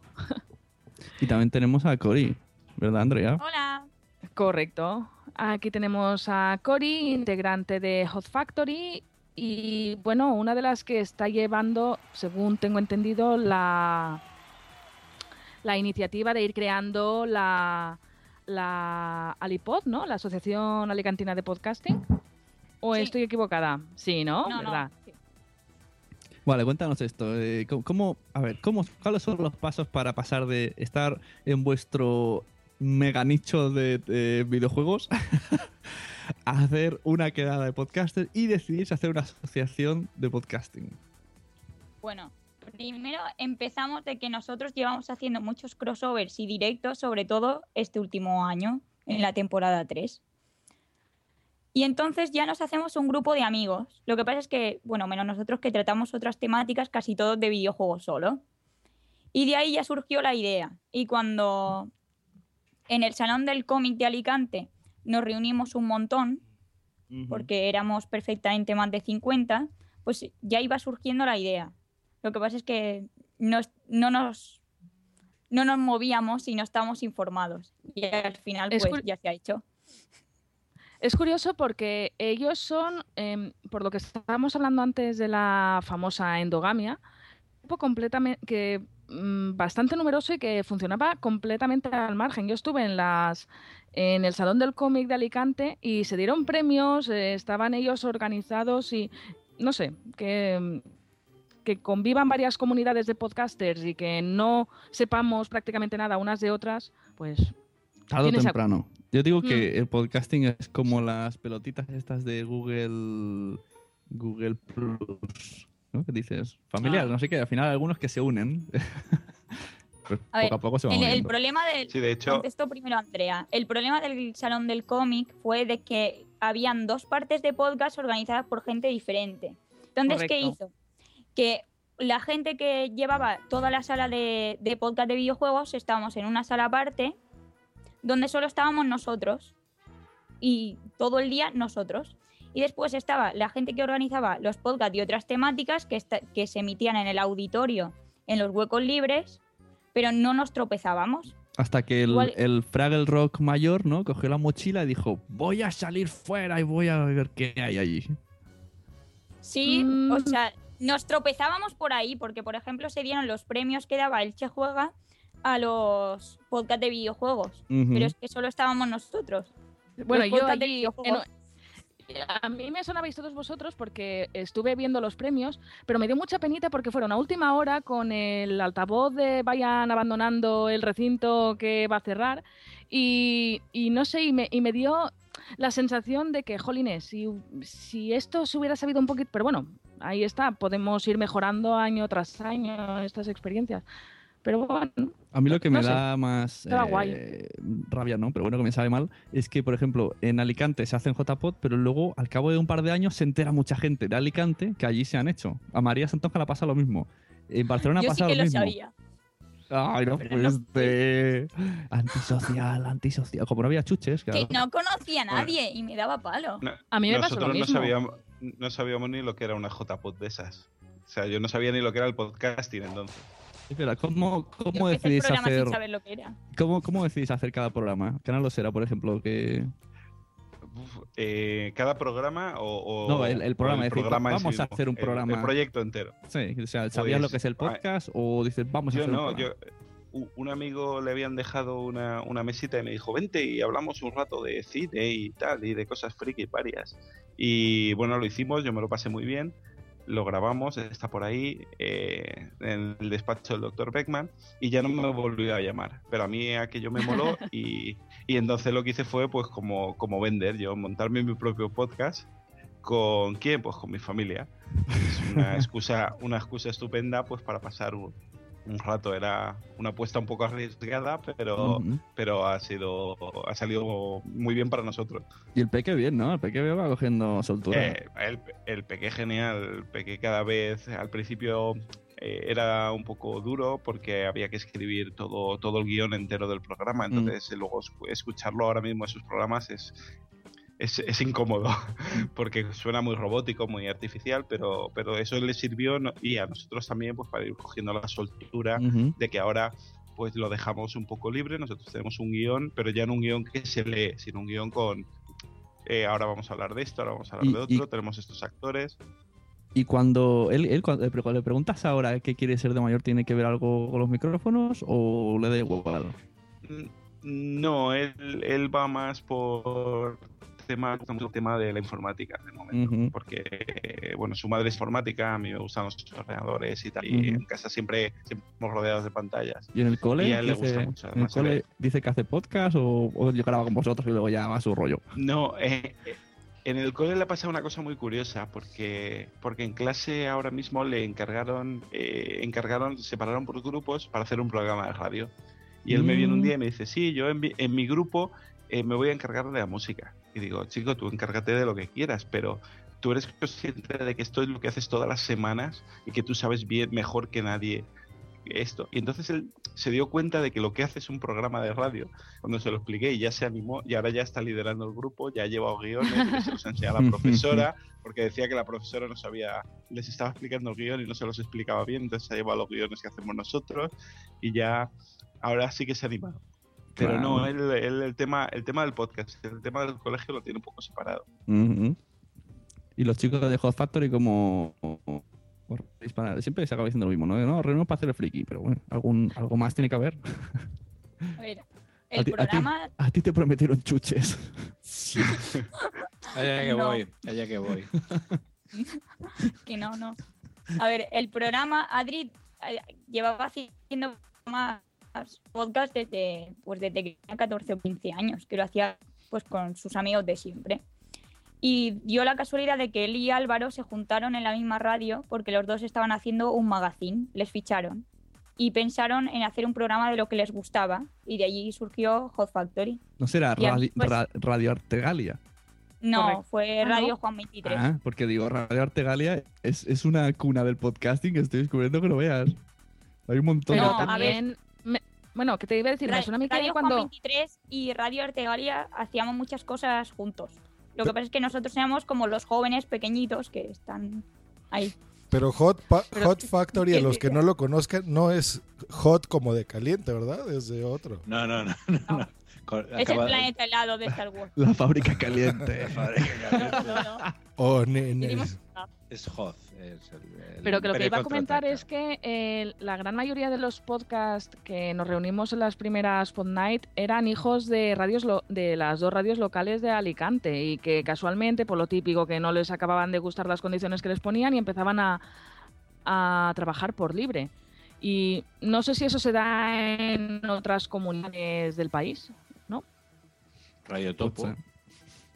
Y también tenemos a Cory, ¿verdad, Andrea? Hola. Correcto. Aquí tenemos a Cory, integrante de Hot Factory. Y bueno, una de las que está llevando, según tengo entendido, la, la iniciativa de ir creando la, la Alipod, ¿no? La Asociación Alicantina de Podcasting. ¿O Sí. estoy equivocada? Sí, ¿no? No. Vale, cuéntanos esto. eh, ¿cómo- ¿Cómo, a ver, cómo, cuáles son los pasos para pasar de estar en vuestro mega nicho de, de videojuegos <laughs> a hacer una quedada de podcasters y decidirse hacer una asociación de podcasting? Bueno, primero empezamos de que nosotros llevamos haciendo muchos crossovers y directos, sobre todo este último año, en la temporada 3. Y entonces ya nos hacemos un grupo de amigos. Lo que pasa es que, bueno, menos nosotros que tratamos otras temáticas, casi todos de videojuegos solo. Y de ahí ya surgió la idea. Y cuando en el Salón del Cómic de Alicante nos reunimos un montón, porque éramos perfectamente más de 50, pues ya iba surgiendo la idea. Lo que pasa es que nos- no, nos, no nos movíamos y no estábamos informados. Y al final Es pues cur- ya se ha hecho. Es curioso porque ellos son, em, por lo que estábamos hablando antes de la famosa endogamia, un grupo completamente que mm, bastante numeroso y que funcionaba completamente al margen. Yo estuve en las en el Salón del Cómic de Alicante y se dieron premios, eh, estaban ellos organizados y no sé, que que convivan varias comunidades de podcasters y que no sepamos prácticamente nada unas de otras, pues Tarde o temprano. Yo digo que Mm. el podcasting es como las pelotitas estas de Google Google Plus, ¿no? Que dices, familiar, Ah. no sé qué, al final algunos que se unen. <laughs> pues A ver, poco a poco se van el, problema del. Sí, de hecho- Contesto primero, Andrea. El problema del Salón del Cómic fue de que habían dos partes de podcast organizadas por gente diferente. Entonces, ¿qué hizo? Que la gente que llevaba toda la sala de, de podcast de videojuegos estábamos en una sala aparte donde solo estábamos nosotros y todo el día nosotros. Y después estaba la gente que organizaba los podcasts y otras temáticas que, esta- que se emitían en el auditorio, en los huecos libres, pero no nos tropezábamos. Hasta que el, Igual- el Fraggle Rock mayor, ¿no? Cogió la mochila y dijo, voy a salir fuera y voy a ver qué hay allí. Sí, Mm. o sea, nos tropezábamos por ahí, porque por ejemplo se dieron los premios que daba el Che Juega a los podcasts de videojuegos. Pero es que solo estábamos nosotros. Bueno, Los yo podcasts de allí, videojuegos. en- a mí me sonabais todos vosotros porque estuve viendo los premios, pero me dio mucha penita porque fueron a última hora con el altavoz de vayan abandonando el recinto que va a cerrar y, y no sé, y me, y me dio la sensación de que, jolines, si, si esto se hubiera sabido un poquito, pero bueno, ahí está, podemos ir mejorando año tras año estas experiencias. Pero bueno, A mí lo que No me sé. da más Estaba eh, guay. rabia, ¿no? Pero bueno, que me sabe mal, es que, por ejemplo, en Alicante se hacen JPod, pero luego, al cabo de un par de años, se entera mucha gente de Alicante que allí se han hecho. A María Santonja la pasa lo mismo. En Barcelona Yo sí pasa que lo lo mismo. sabía. Ay, no Pero puede no ser. Antisocial, antisocial. Como no había chuches, claro. Que no conocía a nadie y me daba palo. No, A mí me pasó lo no mismo. sabíamos, no sabíamos ni lo que era una JPod de esas. O sea, yo no sabía ni lo que era el podcasting entonces. Espera, ¿cómo, cómo decidís programa hacer. sin saber lo que era. ¿Cómo, ¿Cómo decidís hacer cada programa? ¿Qué lo será, por ejemplo? Que... Eh, cada programa o, o- No, el- programa, es decir, programa vamos sí a hacer un programa- El, proyecto entero. Sí, o sea, ¿sabías lo Pues, que es el ah, podcast o dices, vamos a hacer un no, programa? yo un amigo le habían dejado una, una mesita y me dijo, vente y hablamos un rato de cine y tal, y de cosas friki varias. Y bueno, lo hicimos, yo me lo pasé muy bien, lo grabamos, está por ahí, eh, en el despacho del doctor Beckman, y ya no me volvió a llamar. Pero a mí aquello me moló <laughs> y, y entonces lo que hice fue pues como, como vender, yo montarme mi propio podcast. ¿Con quién? Pues con mi familia. Es una <laughs> excusa, una excusa estupenda pues para pasar un, un rato. Era una apuesta un poco arriesgada, pero, pero ha sido ha salido muy bien para nosotros. Y el peque bien, ¿no? El peque va cogiendo soltura. Eh, el, el peque genial, el peque cada vez al principio eh, era un poco duro porque había que escribir todo, todo el guion entero del programa, entonces eh, luego escu- escucharlo ahora mismo en sus programas es, es, es incómodo <laughs> porque suena muy robótico, muy artificial, pero, pero eso le sirvió y a nosotros también pues para ir cogiendo la soltura de que ahora pues lo dejamos un poco libre, nosotros tenemos un guion, pero ya no un guion que se lee, sino un guion con eh, ahora vamos a hablar de esto, ahora vamos a hablar Y- de otro, y- tenemos estos actores. Y cuando él, él cuando, pero cuando le preguntas ahora qué quiere ser de mayor, ¿tiene que ver algo con los micrófonos o le da igual? Mm, No, él, él va más por tema, el tema de la informática de momento, Ujú. porque eh, bueno, su madre es informática, a mí me gustan los ordenadores y tal, y Ujú. en casa siempre, siempre estamos rodeados de pantallas. ¿Y en el cole? Y a él le dice, gusta mucho, ¿En el cole dice que hace podcast o, o yo grabo con vosotros y luego ya va su rollo? No, eh, eh, en el cole le ha pasado una cosa muy curiosa, porque, porque en clase ahora mismo le encargaron, eh, encargaron, separaron por grupos para hacer un programa de radio. Y él me viene un Mm. día y me dice, sí, yo en mi, en mi grupo eh, me voy a encargar de la música. Y digo, chico, tú encárgate de lo que quieras, pero tú eres consciente de que esto es lo que haces todas las semanas y que tú sabes bien, mejor que nadie esto. Y entonces él se dio cuenta de que lo que hace es un programa de radio. Cuando se lo expliqué y ya se animó y ahora ya está liderando el grupo, ya ha llevado guiones, se los ha enseñado a la profesora, porque decía que la profesora no sabía, les estaba explicando el guion y no se los explicaba bien, entonces se ha llevado los guiones que hacemos nosotros y ya ahora sí que se ha animado. Pero no, él, él el tema, el tema del podcast, el tema del colegio lo tiene un poco separado. Y los chicos de Hot Factory como... Siempre se acaba diciendo lo mismo, ¿no? No, reunimos para hacer el friki, pero bueno, algún, algo más tiene que haber. A ver, el ti- a ti- programa A ti te prometieron chuches. Allá que No. voy, allá que voy. que no, no. A ver, el programa, Adri eh, llevaba haciendo más podcast desde, pues desde que tenía 14 o 15 años, que lo hacía pues con sus amigos de siempre. Y dio la casualidad de que él y Álvaro se juntaron en la misma radio porque los dos estaban haciendo un magazine, les ficharon. Y pensaron en hacer un programa de lo que les gustaba. Y de allí surgió Hot Factory. ¿No será mí, pues- Ra- Radio Artegalia? No, Correcto. fue Ah, ¿no? Radio Juan 23. Ah, porque digo, Radio Artegalia es, es una cuna del podcasting que estoy descubriendo que lo veas. Hay un montón Pero de... también. Me- bueno, ¿qué te iba a decir? Me Ra- suena a mí que Radio cuando. Juan 23 y Radio Artegalia hacíamos muchas cosas juntos. Lo que pasa es que nosotros éramos como los jóvenes pequeñinos que están ahí. Pero Hot, Pa- Pero- Hot Factory, a ¿Qué- los que no lo conozcan, no es hot como de caliente, ¿verdad? Es de otro. No, no, no. no, no. Co- Es el planeta helado de Star Wars. <laughs> La fábrica caliente. <laughs> No, no, no. Oh, nene. Es Hoth. Es el- el Pero que lo que iba a comentar es que eh, la gran mayoría de los podcasts que nos reunimos en las primeras Pod Night eran hijos de radios lo- de las dos radios locales de Alicante y que casualmente, por lo típico, que no les acababan de gustar las condiciones que les ponían y empezaban a, a trabajar por libre. Y no sé si eso se da en otras comunidades del país, ¿no? Radio Topo.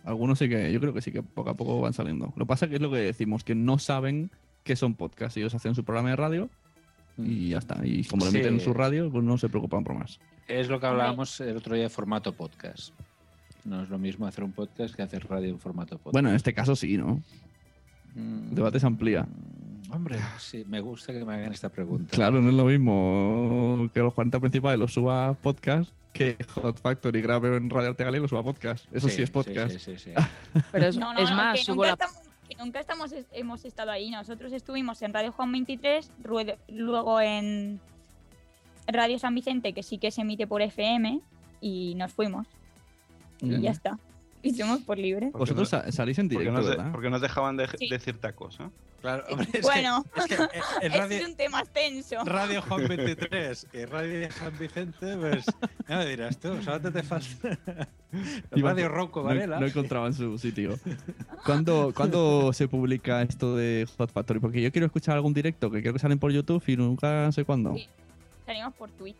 Algunos sí que, yo creo que sí que poco a poco van saliendo. Lo que pasa que es lo que decimos, que no saben que son podcasts. Ellos hacen su programa de radio y ya está. Y como lo Sí. emiten en su radio, pues no se preocupan por más. Es lo que hablábamos el otro día de formato podcast. No es lo mismo hacer un podcast que hacer radio en formato podcast. Bueno, en este caso sí, ¿no? Mm, El debate se amplía. Hombre, sí, me gusta que me hagan esta pregunta. Claro, no es lo mismo que los 40 principales los suba podcast que Hot Factory grabe en Radio Artegal y lo suba podcast. Eso sí, Sí, es podcast. sí, sí, sí, <laughs> Pero es, No, no, es no, más, que subo nunca, la... estamos, que nunca estamos, hemos estado ahí. Nosotros estuvimos en Radio Juan 23, ruedo- luego en Radio San Vicente, que sí que se emite por FM, y nos fuimos. Y Mm. ya está. Y somos por libre. Vosotros sa- salís en Porque directo, nos, ¿verdad? porque nos dejaban de Sí. decir tacos, ¿eh? Claro, hombre, es Bueno, que, es que, eh, <laughs> es radio, un tema extenso. Radio Juan 23 y Radio San Vicente, pues ya me dirás tú, solamente te falta <laughs> Iba- Radio Rocco no, Varela. no encontraban su sitio. ¿Cuándo, ¿Cuándo se publica esto de Hot Factory? Porque yo quiero escuchar algún directo que creo que salen por YouTube y nunca sé cuándo. Sí. Salimos por Twitch.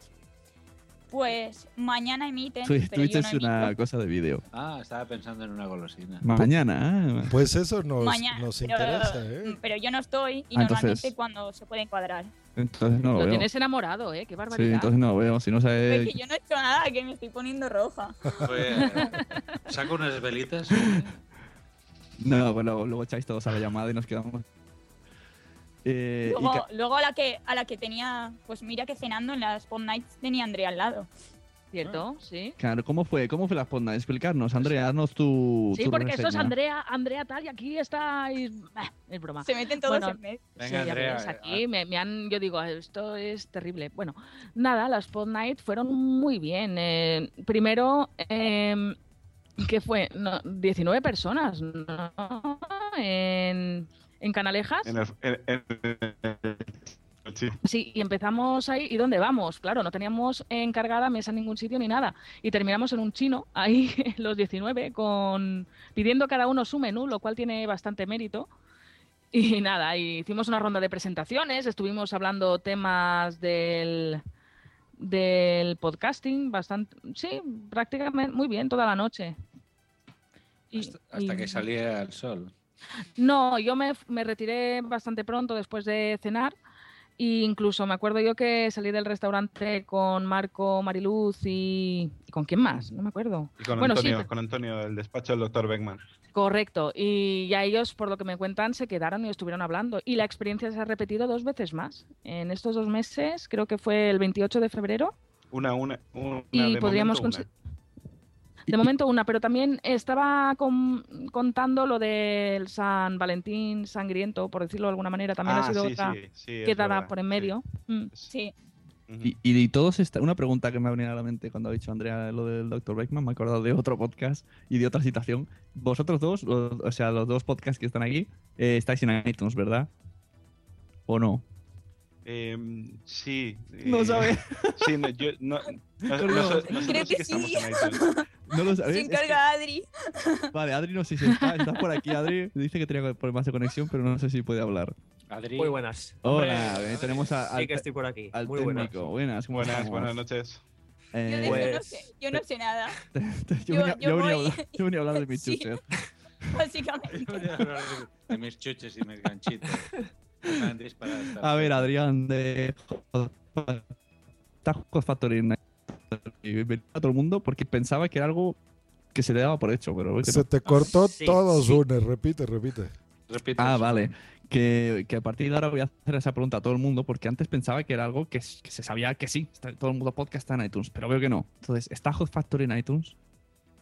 Pues mañana emiten. Twitch, pero Twitch yo no es una emito. cosa de vídeo. Ah, estaba pensando en una golosina. Mañana. ah. Pues eso nos, Mañana, nos pero- interesa, ¿eh? Pero yo no estoy y Ah, entonces- normalmente cuando se puede encuadrar. Entonces no lo, Lo veo. tienes enamorado, ¿eh? Qué Sí, barbaridad. entonces no lo veo. Si no Es sabe. que yo no he hecho nada, que me estoy poniendo roja. Pues, saco unas velitas. <laughs> No, bueno, luego echáis todos a la llamada y nos quedamos. Eh, Luego, a la que a la que tenía, pues mira que cenando en las Spot Nights tenía a Andrea al lado. ¿Cierto? Sí. Claro, ¿cómo fue? ¿Cómo fue la Spotlight? Explicarnos, Andrea, haznos tu. Sí, tu porque esto es reseña. Andrea, Andrea tal y aquí estáis... Bah, es broma. Se meten todos Bueno, en medio. sí, Venga, ya Andrea, ves, eh, aquí me, me han, yo digo, esto es terrible. Bueno, nada, las Spot Night fueron muy bien. Eh, primero, eh, ¿qué fue? No, 19 personas, ¿no? En, en Canalejas. En el, en- en- en- sí. Sí, y empezamos ahí. ¿Y dónde vamos? Claro, no teníamos encargada mesa en ningún sitio ni nada. Y terminamos en un chino, ahí <laughs> los 19, con pidiendo cada uno su menú, lo cual tiene bastante mérito. Y nada, y hicimos una ronda de presentaciones, estuvimos hablando temas del, del podcasting, bastante, sí, prácticamente muy bien toda la noche. Y- Hasta, hasta y- que salía el sol. No, yo me, me retiré bastante pronto después de cenar. E incluso me acuerdo yo que salí del restaurante con Marco, Mariluz y... ¿y ¿Con quién más? No me acuerdo. Y con bueno, Antonio, sí, con Antonio, el despacho del doctor Beckman. correcto. Y ya ellos, por lo que me cuentan, se quedaron y estuvieron hablando. Y la experiencia se ha repetido dos veces más. En estos dos meses, creo que fue el 28 de febrero. Una, una, una Y de podríamos una. De momento una, pero también estaba con- contando lo del San Valentín sangriento, por decirlo de alguna manera, también Ah, ha sido sí, otra sí, sí, quedada por en sí. medio. Mm. Sí. Y, y de todos esta, una pregunta que me ha venido a la mente cuando ha dicho Andrea lo del Dr. Beckman, me he acordado de otro podcast y de otra situación. Vosotros dos, o sea, los dos podcasts que están aquí, eh, estáis en iTunes, ¿verdad? ¿O no? Em, sí. No eh, sabe. <laughs> Sí, no, yo, no, no- No, no. Creo sí que sí. <laughs> ¿No lo Se sabéis? Es que- encarga Adri. <laughs> Vale, Adri no sé si está, está por aquí, Adri. Dice que tenía problemas de conexión, pero no sé si puede hablar. Adri. Muy buenas. Hola, Hombre, eh, tenemos a- al, Sí que estoy por aquí. al Muy buenas. técnico. Buenas, ¿cómo Buenas, estamos? buenas noches. Yo Eh, de eso no Pues- sé, yo no sé nada, yo, yo- venía, yo yo venía a hablar, yo venía a hablar de mi Sí. chuches. básicamente. Voy a hablar de mis chuches y mis ganchitos. A ver. Adrián, de está Hot Factory en- y venía a todo el mundo porque pensaba que era algo que se le daba por hecho, pero Se te cortó Sí, todo, sí. Repite, repite. Repite Ah, vale. Que, que a partir de ahora voy a hacer esa pregunta a todo el mundo porque antes pensaba que era algo que, se sabía que sí, está- todo el mundo podcast está en iTunes, pero veo que no. Entonces, ¿está Hot Factory en iTunes?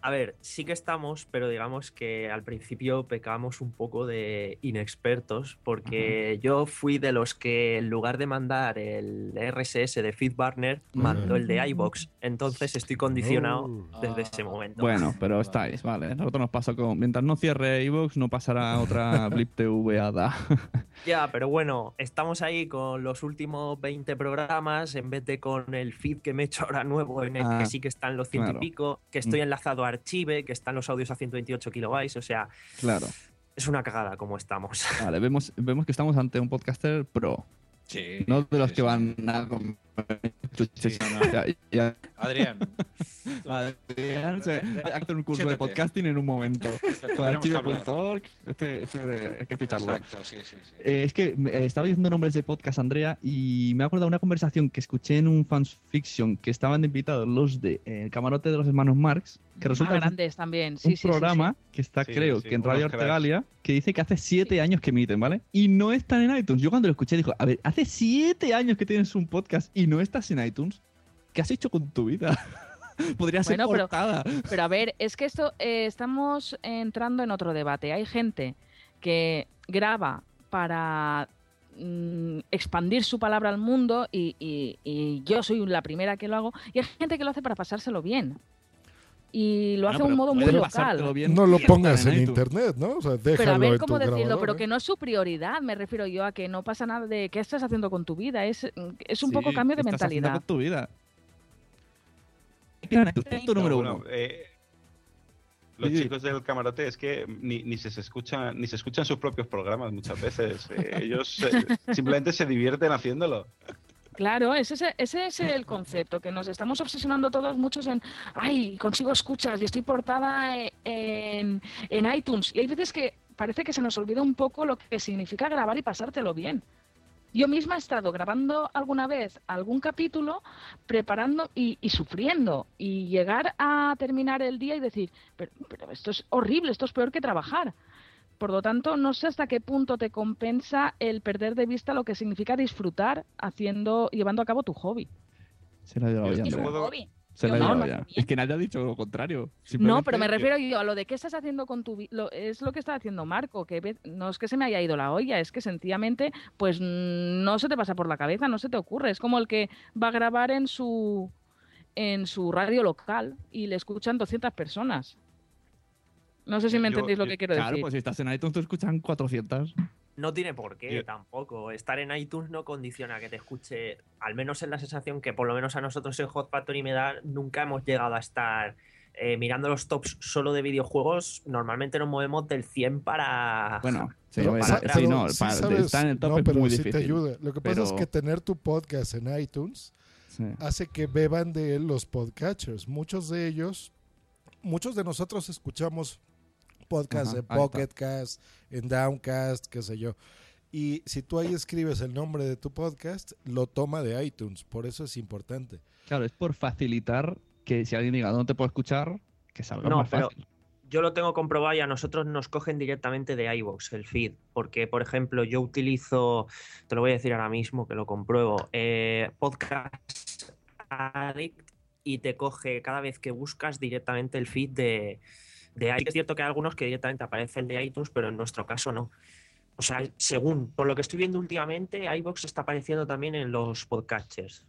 A ver, sí que estamos, pero digamos que al principio pecamos un poco de inexpertos, porque yo fui de los que en lugar de mandar el RSS de FeedBurner, mandó el de iBox. Entonces estoy condicionado Oh. desde ese momento. Bueno, pero estáis, vale. Nosotros nos pasó con. Mientras no cierre iVoox, no pasará otra <laughs> Blip TV ada. <laughs> Ya, pero bueno, estamos ahí con los últimos 20 programas, en vez de con el feed que me he hecho ahora nuevo, en el Ah, que sí que están los ciento claro. y pico, que estoy Mm. enlazado a Archive, que están los audios a 128 kilobytes, o sea, claro. es una cagada como estamos. Vale, vemos, vemos que estamos ante un podcaster pro. Sí. No de los sí, que sí. van a Ya- ya- Adrián. Adrián se hace un curso de podcasting en un momento. Con. Este, este. Exacto, sí, sí. Eh, es que eh, estaba diciendo nombres de podcast, Andrea, y me he acordado de una conversación que escuché en un fanfiction que estaban de invitados los de eh, El Camarote de los Hermanos Marx, que resulta Ah, es grandes también, sí, un sí, programa sí. que está, Sí, creo, sí, que en Radio cracks. Ortegalia, que dice que hace siete años que emiten, ¿vale? Y no están en iTunes. Yo cuando lo escuché dijo, a ver, hace siete años que tienes un podcast y no estás en iTunes. ¿Qué has hecho con tu vida? <laughs> Podría ser Bueno, pero- portada. Pero a ver, es que esto eh, estamos entrando en otro debate. Hay gente que graba para mm, expandir su palabra al mundo y, y- y yo soy la primera que lo hago. Y hay gente que lo hace para pasárselo bien. Y lo hace de un modo muy local. No lo pongas en internet, ¿no? O sea, déjalo Pero a ver en cómo tu decirlo, grabador, pero que no es su prioridad, me refiero yo a que no pasa nada de qué estás haciendo con tu vida, es, es un Sí, poco cambio de ¿qué estás haciendo mentalidad. con tu vida? Punto número bueno, uno. eh, los chicos del camarote es que ni, ni se escuchan ni se escuchan sus propios programas muchas veces. Eh, <laughs> ellos eh, simplemente se divierten haciéndolo. Claro, ese es, ese es el concepto, que nos estamos obsesionando todos muchos en, ay, consigo escuchas y estoy portada e- en, en iTunes. Y hay veces que parece que se nos olvida un poco lo que significa grabar y pasártelo bien. Yo misma he estado grabando alguna vez algún capítulo, preparando y, y sufriendo, y llegar a terminar el día y decir, pero, pero esto es horrible, esto es peor que trabajar. Por lo tanto, no sé hasta qué punto te compensa el perder de vista lo que significa disfrutar haciendo, llevando a cabo tu hobby. Se la ha llevado Andrea. hobby. Se la no, no, ya. Es que nadie ha dicho lo contrario. No, pero me refiero yo a lo de qué estás haciendo con tu vida. Es lo que está haciendo Marco, que no es que se me haya ido la olla, es que sencillamente, pues mm, no se te pasa por la cabeza, no se te ocurre. Es como el que va a grabar en su en su radio local y le escuchan 200 personas. No sé si me Yo- entendéis lo yo- que quiero claro, decir. pues si estás en iTunes te escuchan 400. No tiene por qué Yo- tampoco. Estar en iTunes no condiciona que te escuche, al menos en la sensación que por lo menos a nosotros en Hot Factory me da, nunca hemos llegado a estar eh, mirando los tops solo de videojuegos. Normalmente nos movemos del 100 para... Bueno, <laughs> sí, Pero bueno, sa- sí, pero no, sí para- sabes- estar en el top no, es pero muy sí difícil. te ayuda. Lo que pasa es Pero- que tener tu podcast en iTunes hace que beban de él los podcatchers. Muchos de ellos, muchos de nosotros escuchamos podcasts Ajá, en ahí está. Pocket Cast, en Downcast, qué sé yo. Y si tú ahí escribes el nombre de tu podcast, lo toma de iTunes. Por eso es importante. Claro, es por facilitar que si alguien diga dónde te puedo escuchar, que salga No, más pero fácil. yo lo tengo comprobado y a nosotros nos cogen directamente de iVoox el feed. Porque, por ejemplo, yo utilizo, te lo voy a decir ahora mismo que lo compruebo, eh, Podcast Addict y te coge cada vez que buscas directamente el feed de, de iTunes. Es cierto que hay algunos que directamente aparecen de iTunes, pero en nuestro caso no. O sea, según, por lo que estoy viendo últimamente, iVoox está apareciendo también en los podcasters.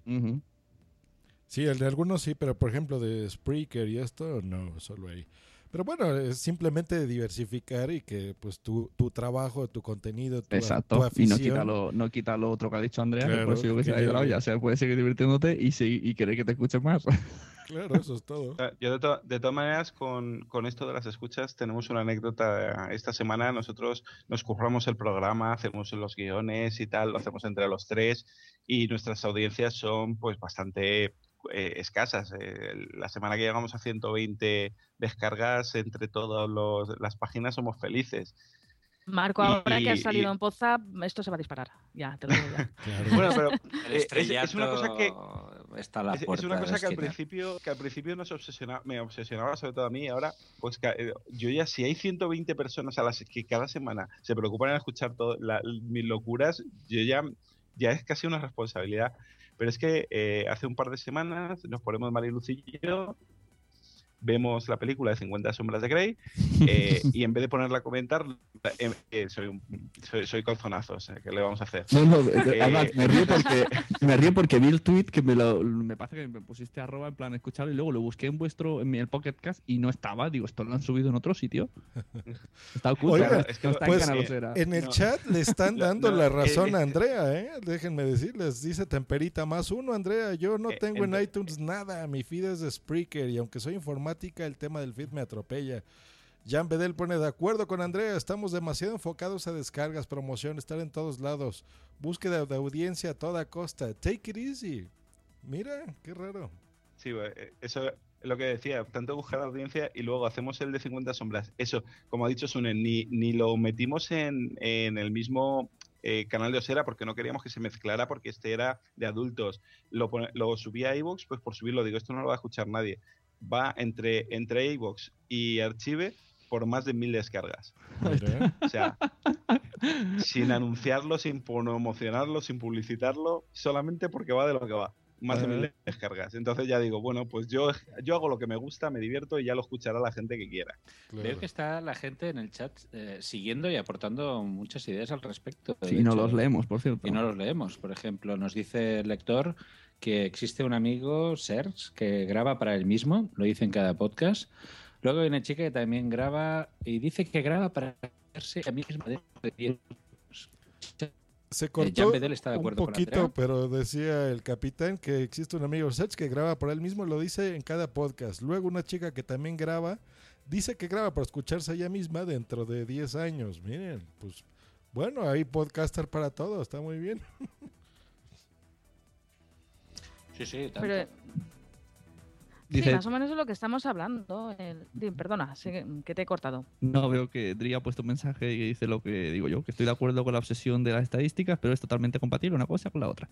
Sí, el de algunos sí, pero por ejemplo de Spreaker y esto, no, solo ahí. Pero bueno, es simplemente diversificar y que pues tu, tu trabajo, tu contenido, tu, tu Exacto. Y no afición... quita, lo, no quita lo otro que ha dicho Andrea, que Claro, por eso yo que se que ha ido olla. O sea, puedes seguir divirtiéndote y, seguir- y querer que te escuchen más. <laughs> Claro, eso es todo. Sea, Yo de, to- de todas maneras, con, con esto de las escuchas, tenemos una anécdota. Esta semana nosotros nos curramos el programa, hacemos los guiones y tal, lo hacemos entre los tres y nuestras audiencias son pues bastante eh, escasas. Eh, la semana que llegamos a 120 descargas entre todas los- las páginas somos felices. Marco, Y- ahora que has y- salido en Poza, esto se va a disparar. Ya, te lo digo ya. <laughs> Bueno, pero <laughs> eh, es, es una cosa que está la es, una cosa que al principio que al principio nos obsesiona, me obsesionaba sobre todo a mí y ahora pues eh, yo ya si hay 120 personas a las que cada semana se preocupan en escuchar todo, la- mis locuras yo ya ya es casi una responsabilidad. Pero es que eh, hace un par de semanas nos ponemos Mariluz y yo vemos la película de 50 sombras de Grey <laughs> eh, y en vez de ponerla a comentar eh, eh, soy, un, soy soy calzonazos eh, ¿qué le vamos a hacer? No, no, eh, Eh, además, me río <laughs> porque me río porque vi el tweet que me lo me parece que me pusiste arroba en plan escucharlo y luego lo busqué en vuestro en mi- el Pocket Cast y no estaba, digo, esto lo han subido en otro sitio. Está oculto, Oiga, no, no está pues, en en el No. chat le están <laughs> dando no, la eh, razón a Andrea, ¿eh? Déjenme decirles, dice Temperita más uno, Andrea, yo no Eh, tengo en iTunes nada, mi feed es de Spreaker y aunque soy el tema del feed me atropella. Jan Bedel pone de acuerdo con Andrea, estamos demasiado enfocados a descargas, promoción, estar en todos lados, búsqueda de audiencia a toda costa, take it easy. Mira, qué raro. Sí, eh, eso es lo que decía, tanto buscar audiencia y luego hacemos el de 50 sombras. Eso, como ha dicho Sune, ni, lo metimos en, el mismo eh, canal de Osera porque no queríamos que se mezclara porque este era de adultos. Lo subí a iVoox, pues por subirlo, digo, esto no lo va a escuchar nadie. Va entre, entre y Archive por más de mil descargas. O sea, sin anunciarlo, sin promocionarlo, sin publicitarlo, solamente porque va de lo que va. Más de mil Ajá. descargas. Entonces ya digo, bueno, pues yo, yo hago lo que me gusta, me divierto y ya lo escuchará la gente que quiera. Veo que está la gente en el chat eh, siguiendo y aportando muchas ideas al respecto. Sí, De no hecho, los leemos, por cierto. Y no los leemos. Por ejemplo, nos dice el lector que existe un amigo, Serge, que graba para él mismo, lo dice en cada podcast. Luego hay una chica que también graba y dice que graba para verse a mí misma de de 10 Se Eh, cortó Bedel está de un con poquito, Andrea. pero decía el capitán que existe un amigo Sech que graba por él mismo, lo dice en cada podcast. Luego una chica que también graba, dice que graba para escucharse ella misma dentro de 10 años. Miren, pues bueno, hay podcaster para todo, está muy bien. <laughs> Sí, sí, tanto. Pero, Dice- sí, más o menos es lo que estamos hablando. el- perdona, que- te he cortado. No veo que Dri ha puesto un mensaje que dice lo que digo yo, que estoy de acuerdo con la obsesión de las estadísticas, pero es totalmente compatible una cosa con la otra.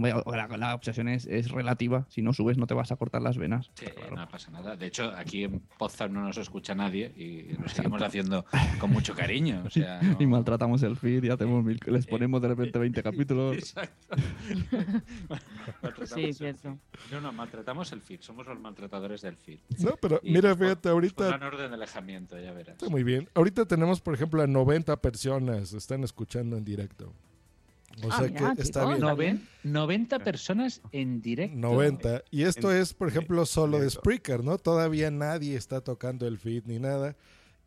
La, la obsesión es, es relativa. Si no subes, no te vas a cortar las venas. Sí, no pasa nada. De hecho, aquí en Podzap no nos escucha nadie y lo seguimos haciendo con mucho cariño. O sea, <laughs> no- Y maltratamos el feed y hacemos mil- les ponemos de repente 20 capítulos. <laughs> Exacto. <laughs> Maltratamos Sí, cierto. No, no, maltratamos el feed. Somos los maltratadores del feed. No, pero Y mira, fíjate, ahorita- pondrán orden de alejamiento, ya verás. Está muy bien. Ahorita tenemos, por ejemplo, a 90 personas están escuchando en directo. O Ah, sea mira, que está bien. noven- 90 personas en directo. 90. Y esto En- es, por ejemplo, solo de Spreaker, ¿no? Todavía nadie está tocando el feed ni nada.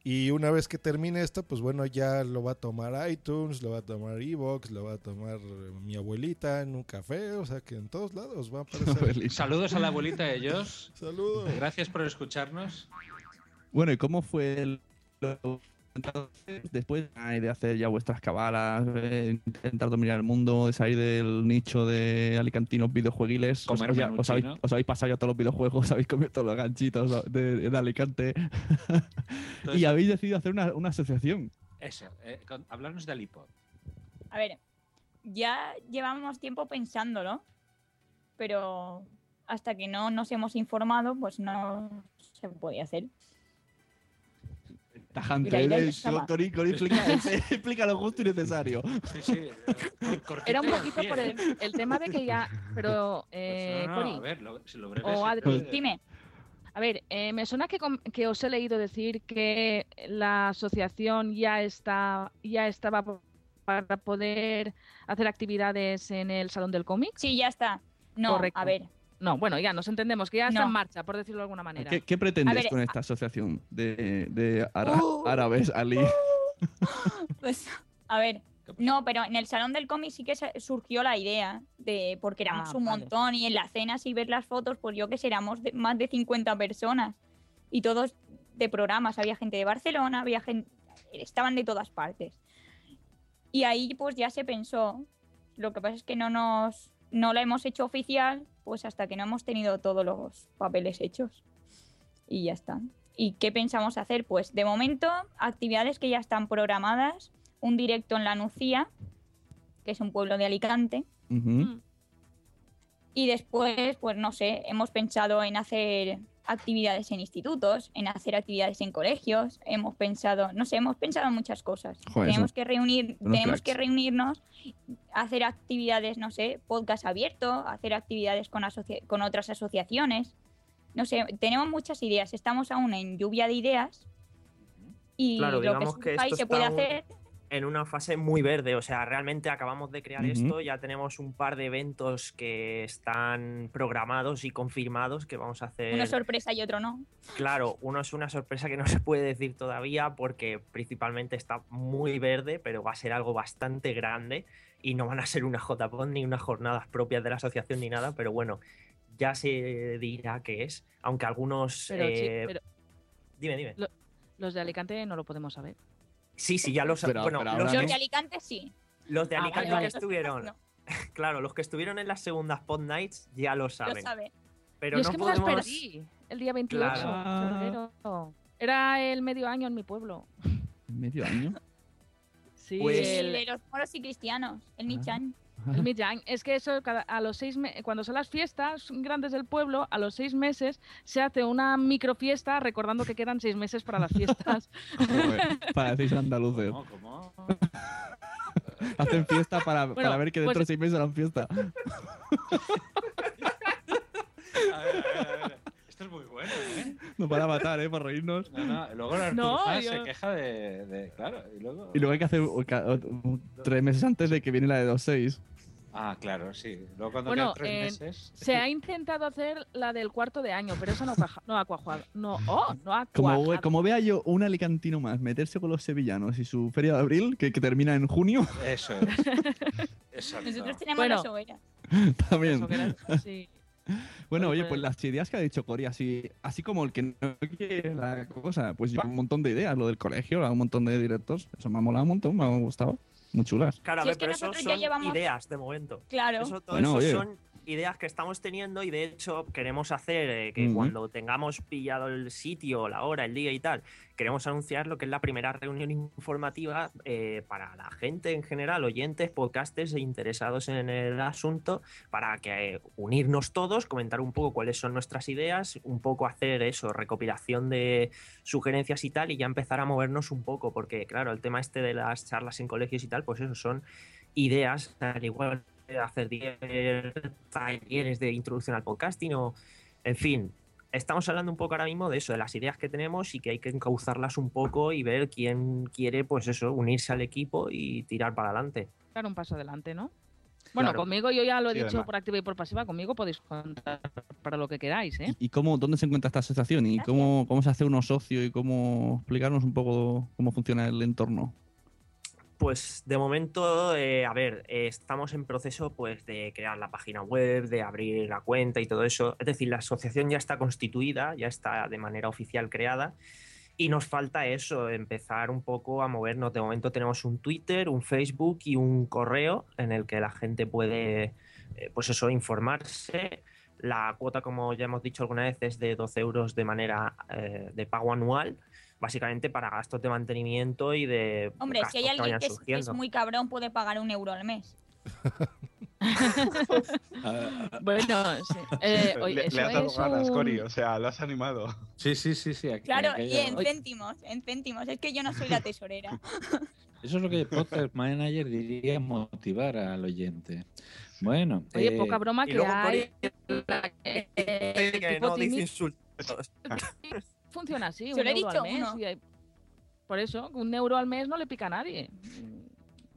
Y una vez que termine esto, pues bueno, ya lo va a tomar iTunes, lo va a tomar Evox, lo va a tomar eh, mi abuelita en un café, o sea que en todos lados va a aparecer. <laughs> Saludos a la abuelita de ellos. Saludos. Gracias por escucharnos. Bueno, ¿y cómo fue el, después de hacer ya vuestras cabalas, intentar dominar el mundo, de salir del nicho de alicantinos videojueguiles? Os, os ya- os habéis, os pasado ya todos los videojuegos, habéis comido todos los ganchitos de, de Alicante <laughs> y habéis decidido hacer una, una asociación. Eso, eh, con- hablarnos del iPod. A ver, ya llevamos tiempo pensándolo, pero hasta que no nos hemos informado, pues no se podía hacer. Tajante, Mira, ¿eh? estaba- Torico, explica, <laughs> <laughs> explica lo justo y necesario. Sí, sí. <laughs> Era un poquito por el, el tema de que ya. Pero, eh, No, no, Cori, a ver, lo, si lo o Adri, Dime. A ver, eh, me suena que, que os he leído decir que la asociación ya está ya estaba para poder hacer actividades en el salón del cómic. Sí, ya está. No, Correcto. a ver. No, bueno, ya nos entendemos que ya está No. en marcha, por decirlo de alguna manera. ¿Qué, qué pretendes ver, con esta asociación de, de ara- Uh. árabes, Ali? <laughs> Pues, a ver. No, pero en el salón del cómic sí que surgió la idea de porque éramos Ah, un vale. montón y en la cena si ves las fotos, pues yo que sé, éramos de- más de 50 personas y todos de programas, había gente de Barcelona, había gente estaban de todas partes. Y ahí pues ya se pensó, lo que pasa es que no nos no la hemos hecho oficial, pues hasta que no hemos tenido todos los papeles hechos. Y ya está. ¿Y qué pensamos hacer? Pues de momento, actividades que ya están programadas, un directo en La Nucía, que es un pueblo de Alicante, Ujú. y después, pues no sé, hemos pensado en hacer actividades en institutos, en hacer actividades en colegios, hemos pensado, no sé, hemos pensado en muchas cosas. Joder, tenemos que reunir, tenemos cracks. que reunirnos, hacer actividades, no sé, podcast abierto, hacer actividades con, asocia- con otras asociaciones. No sé, tenemos muchas ideas, estamos aún en lluvia de ideas y Claro, lo que que esto se puede hacer en una fase muy verde. O sea, realmente acabamos de crear esto, ya tenemos un par de eventos que están programados y confirmados que vamos a hacer. una sorpresa y otro no. Claro, uno es una sorpresa que no se puede decir todavía porque principalmente está muy verde, pero va a ser algo bastante grande y no van a ser una JPOD ni unas jornadas propias de la asociación ni nada, pero bueno, ya se dirá qué es, aunque algunos... Pero, sí, eh, pero Dime, dime. lo- los de Alicante no lo podemos saber. Sí, sí, ya los... Pero- bueno, pero los, Los de Alicante sí. los de Ah, Alicante vale, que vale. estuvieron... No. <laughs> claro, los que estuvieron en las segundas Pod Nights ya lo Lo saben. sabe. Pero Yo es no que podemos... me las perdí el día 28 Claro. de febrero. Era el medio año en mi pueblo. ¿Medio año? <laughs> Sí, Pues- El de los moros y cristianos, el Michan. El. Es que eso, a los seis me- cuando son las fiestas grandes del pueblo, a los seis meses se hace una microfiesta recordando que quedan seis meses para las fiestas. <laughs> Parecéis andaluces. ¿Cómo? ¿Cómo? <laughs> Hacen fiesta para, Bueno, para ver que dentro pues- de seis meses harán fiesta. <laughs> A ver, a ver, a ver. Esto es muy bueno, ¿eh? <laughs> No para matar, ¿eh? Para reírnos. No, no, luego No, Arturfa yo- se queja de, de- Claro, y luego. Y luego hay que hacer tres meses antes de que viene la de 2.6. Ah, claro, sí. Luego cuando Bueno, quedan eh, tres meses. se ha intentado hacer la del cuarto de año, pero eso no, cuaja- no ha cuajado. No, <laughs> oh, no ha Como, cuajado. como vea yo un alicantino más meterse con los sevillanos y su feria de abril, que, que termina en junio, Eso es. <laughs> Nosotros tenemos Bueno. las hogueras. también. Eso que era- sí. Bueno, oye, Pues- las ideas que ha dicho Cory, así, así como el que no quiere la cosa, pues yo un montón de ideas, lo del colegio, un montón de directos, eso me ha molado un montón, me ha gustado, muy chulas. Claro, a Si ver, es que pero eso son llevamos- ideas de momento. Claro. Eso, todo Bueno, eso oye. son ideas que estamos teniendo y de hecho queremos hacer eh, que cuando tengamos pillado el sitio, la hora, el día y tal, queremos anunciar lo que es la primera reunión informativa eh, para la gente en general, oyentes, podcasters e interesados en el asunto, para que eh, unirnos todos, comentar un poco cuáles son nuestras ideas, un poco hacer eso, recopilación de sugerencias y tal, y ya empezar a movernos un poco, porque claro, el tema este de las charlas en colegios y tal, pues eso son ideas, al igual hacer 10 talleres de introducción al podcasting o, en fin, estamos hablando un poco ahora mismo de eso, de las ideas que tenemos y que hay que encauzarlas un poco y ver quién quiere, pues eso, unirse al equipo y tirar para adelante. Dar un paso adelante, ¿no? Bueno, Claro. conmigo yo ya lo he Sí, dicho además. por activa y por pasiva, conmigo podéis contar para lo que queráis, ¿eh? ¿Y cómo, dónde se encuentra esta asociación? ¿Y cómo, cómo se hace uno socio? ¿Y cómo explicarnos un poco cómo funciona el entorno? Pues de momento, eh, a ver, eh, estamos en proceso pues de crear la página web, de abrir la cuenta y todo eso. Es decir, la asociación ya está constituida, ya está de manera oficial creada y nos falta eso, empezar un poco a movernos. De momento tenemos un Twitter, un Facebook y un correo en el que la gente puede, eh, pues eso, informarse. La cuota, como ya hemos dicho alguna vez, es de 12 euros de manera de pago anual, básicamente para gastos de mantenimiento y de Hombre, gastos si hay alguien que es, que es surgiendo. muy cabrón, puede pagar un euro al mes. <laughs> Bueno, sí. Eh, oye, le, le has dado ganas, un- Cori, o sea, lo has animado. Sí, sí, sí, sí. aquí- Claro, aquí y en céntimos, en céntimos. Es que yo no soy la tesorera. <laughs> Eso es lo que el podcast manager diría motivar al oyente. Bueno. Oye, eh, poca broma y que luego, hay. Cori, eh, <laughs> el que no dice insultos. Funciona así, Se un lo he euro dicho, al mes. uno. y hay- Por eso, un euro al mes no le pica a nadie.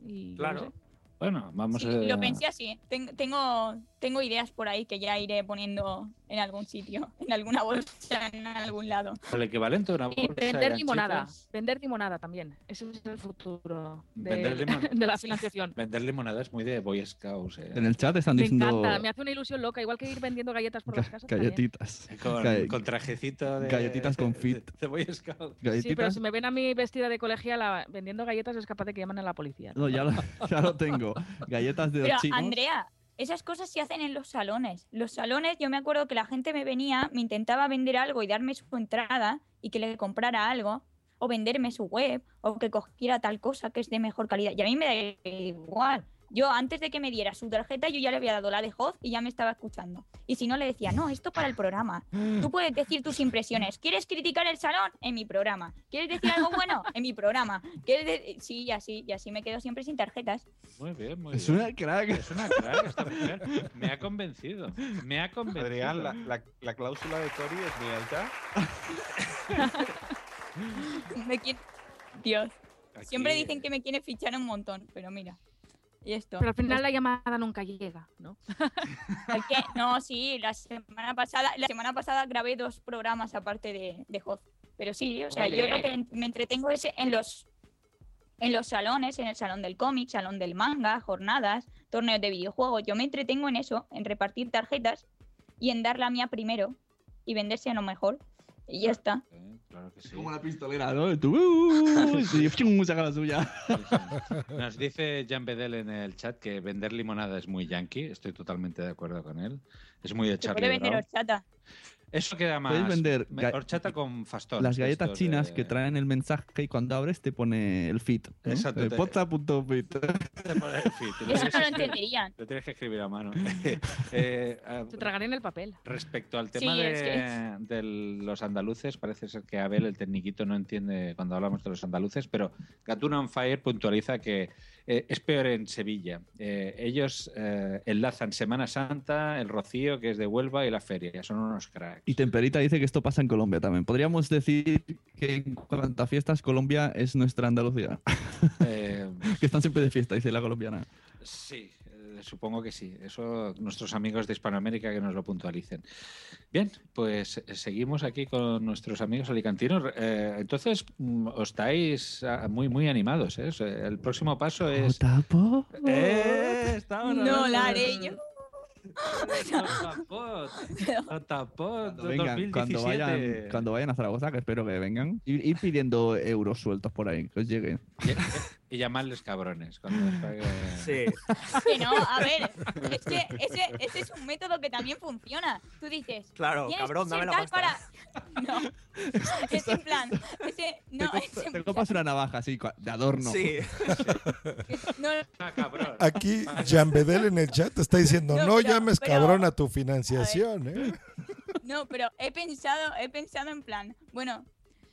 Y Claro. no sé. Bueno, vamos Sí, a. lo pensé así. Ten- tengo, tengo ideas por ahí que ya iré poniendo en algún sitio, <laughs> en alguna bolsa, en algún lado. El equivalente a una Y bolsa de vender limonada. Vender limonada también. Ese es el futuro <laughs> de, la financiación. Vender limonada es muy de Boy Scouts. eh. En el chat están Me diciendo encanta, me hace una ilusión loca, igual que ir vendiendo galletas por las casas. galletitas. Con, trajecito de. Galletitas con fit. De, Boy Scout. Sí, pero Galletitas. si me ven a mí vestida de colegiala vendiendo galletas es capaz de que llamen a la policía. No, ya lo, <laughs> ya lo tengo. Galletas de Pero los chinos. Andrea, esas cosas se hacen en los salones. Los salones, yo me acuerdo que la gente me venía, me intentaba vender algo y darme su entrada y que le comprara algo, o venderme su web, o que cogiera tal cosa que es de mejor calidad. Y a mí me da igual. Yo antes de que me diera su tarjeta, yo ya le había dado la de Hoz y ya me estaba escuchando. Y si no, le decía, no, esto para el programa. Tú puedes decir tus impresiones. ¿Quieres criticar el salón? En mi programa. ¿Quieres decir algo bueno? En mi programa. ¿Quieres de- Sí, y así, y así me quedo siempre sin tarjetas. Muy bien, muy Es bien. una crack. Es una crack esta mujer. Me ha convencido. Me ha convencido. Adrián, la, la, la cláusula de Cori es muy alta. <laughs> Me quiere- Dios. Aquí- Siempre dicen que me quiere fichar un montón, pero mira. Y esto. Pero al final la llamada nunca llega, ¿no? <laughs> No, sí, la semana pasada, la semana pasada grabé dos programas aparte de, de. Pero sí, o sea, yo lo que me entretengo es en los en los salones, en el salón del cómic, salón del manga, jornadas, torneos de videojuegos. Yo me entretengo en eso, en repartir tarjetas y en dar la mía primero y venderse a lo mejor. Y ya está. claro que sí. Como la pistolera, ¿no? Tú, <laughs> uh, y ¡fium! saca la suya. <laughs> Nos dice Jan Bedel en el chat que vender limonada es muy yankee. Estoy totalmente de acuerdo con él. Es muy de Charlie puede vender Brown. horchata. Eso queda más. Puedes vender horchata con fastón. Las galletas chinas de- que traen el mensaje y cuando abres te pone el fit. ¿no? Exacto, Eh, te- Poza.fit. <laughs> te pone el fit. Lo Eso tienes no lo que escribir- entenderían. Lo tienes que escribir a mano. <laughs> <laughs> Eh, ah, Se tragarían el papel. Respecto al tema Sí, de, es que- de los andaluces, parece ser que Abel, el tecniquito, no entiende cuando hablamos de los andaluces, pero Gatuna on Fire puntualiza que eh, es peor en Sevilla. Eh, ellos eh, enlazan Semana Santa, el Rocío, que es de Huelva, y la feria. Son unos cracks. Y Temperita dice que esto pasa en Colombia también. Podríamos decir que en cuanto a fiestas, Colombia es nuestra Andalucía. Eh, <laughs> que están siempre de fiesta, dice la colombiana. sí, supongo que sí. Eso nuestros amigos de Hispanoamérica que nos lo puntualicen. Bien, pues eh, seguimos aquí con nuestros amigos alicantinos. Eh, entonces, mm, os estáis ah, muy, muy animados. ¿eh? El próximo paso es... ¿Tapo? ¡Eh! Estamos No la haré yo. <laughs> Tapot, tapot, <laughs> Cuando vengan, cuando vayan, 2017. cuando vayan a Zaragoza, que espero que vengan, ir, ir pidiendo euros sueltos por ahí, que os lleguen. <laughs> Y llamarles cabrones. Cuando os pague- <laughs> Sí. Que no, a ver, es que ese, ese es un método que también funciona. Tú dices, Claro, "Tienes cabrón, dame la pasta". para. <laughs> No, es en plan, ese, no, es en Te copas una navaja así, de adorno. Sí. no, Ah, cabrón. Aquí, Jean Bedel en el chat está diciendo, No, no, pero- llames pero- cabrón a tu financiación, ¿eh? no, pero he pensado, he pensado en plan, bueno,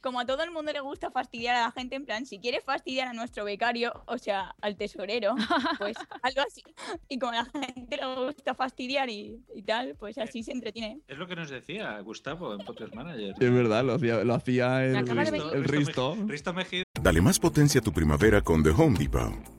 como a todo el mundo le gusta fastidiar a la gente, en plan, si quieres fastidiar a nuestro becario, o sea, al tesorero, <laughs> pues algo así. Y como a la gente le gusta fastidiar y, y tal, pues así se entretiene. Es lo que nos decía Gustavo en Podcast Manager. Es verdad, lo hacía, lo hacía el, de el Risto. Risto Mejía. Dale más potencia a tu primavera con The Home Depot.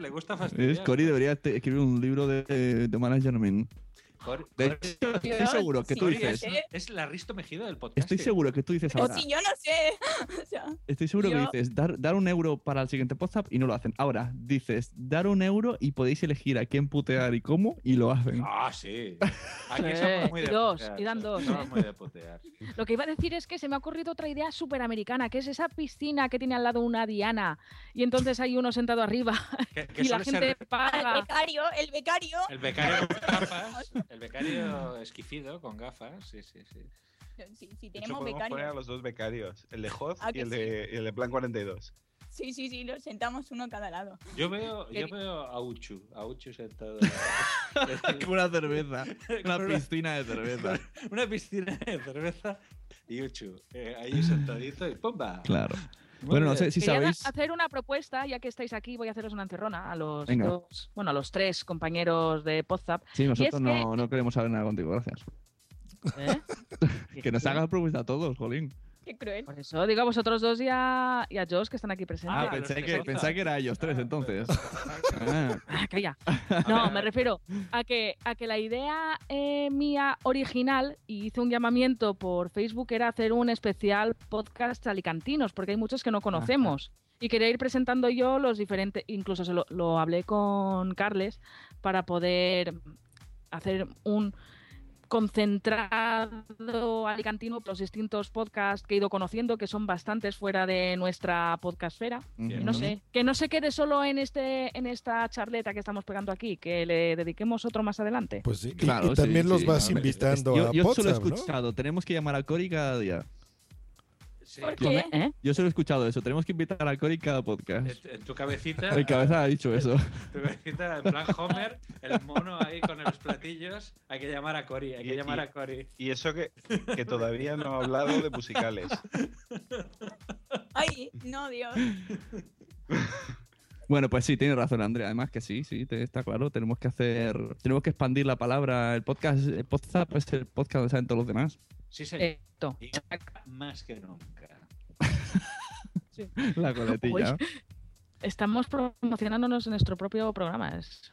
Le gusta Es, fastidiar. Cori debería te- escribir un libro de, de management. Cor- De Cor- hecho, estoy seguro que tú Cori dices. Es, es la Risto Mejida del podcast. Estoy seguro que tú dices Pero ahora. si yo no sé. <laughs> O sea, Estoy seguro yo- que dices dar, dar un euro para el siguiente WhatsApp y no lo hacen. Ahora dices dar un euro y podéis elegir a quién putear y cómo y lo hacen. Ah, sí. Aquí Sí, somos muy de dos, putear, y dan somos dos, ¿eh? muy de putear. Lo que iba a decir es que se me ha ocurrido otra idea súper americana, que es esa piscina que tiene al lado una Diana y entonces hay uno sentado arriba Que- que y la ser gente Al paga. becario, el becario. El becario con gafas. <laughs> El becario <clears throat> esquifido con gafas. Sí, sí, sí. Si, si De hecho, tenemos podemos poner a becarios. los dos becarios, el de Hoz ¿A y el de, y el de Plan 42. Sí, sí, sí, los sentamos uno a cada lado. Yo veo, yo veo a Uchu, a Uchu sentado. <laughs> Como una cerveza. Una piscina de cerveza. <laughs> Una piscina de cerveza y Uchu eh, ahí sentadito y ¡pumba! Claro. Muy Bueno, no sé si Quería sabéis. hacer una propuesta, ya que estáis aquí, voy a haceros una encerrona a los Venga. dos, bueno, a los tres compañeros de Podzap. Sí, nosotros no, no queremos saber nada contigo, gracias. ¿Eh? <laughs> que nos hagas propuesta a todos, Jolín. Qué cruel. Por eso digo a vosotros dos y a, y a Josh que están aquí presentes. Ah, pensé que, pensé que era ellos tres entonces. Ah. <laughs> Ah, calla. No, me refiero a que, a que la idea eh, mía original, y hice un llamamiento por Facebook, era hacer un especial podcast alicantinos, porque hay muchos que no conocemos. Y quería ir presentando yo los diferentes, incluso se lo, lo hablé con Carles, para poder hacer un concentrado alicantino por los distintos podcasts que he ido conociendo, que son bastantes fuera de nuestra podcastfera. No sé, que no se quede solo en este en esta charleta que estamos pegando aquí, que le dediquemos otro más adelante. Pues sí, Claro, y, también sí, los sí, vas no, invitando yo, a yo solo he WhatsApp, ¿no? escuchado, tenemos que llamar a Cori cada día. ¿Por Yo, qué? ¿Eh? yo solo he escuchado eso, tenemos que invitar a Cori cada podcast. En, tu cabecita. El cabeza ha dicho eso. Tu cabecita, en plan Homer, el mono ahí con los platillos. Hay que llamar a Cory, hay que Y- llamar y- a Cory. Y eso que, que todavía no ha hablado de musicales. Ay, no, Dios. <laughs> Bueno, pues sí, tiene razón, Andrea. Además que sí, sí, te- está claro. Tenemos que hacer, tenemos que expandir la palabra. El podcast, el podcast es el podcast donde saben todos los demás. Sí, señor. Esto. Y más que nunca. <laughs> La coletilla. Uy, Estamos promocionándonos en nuestro propio programa. Es,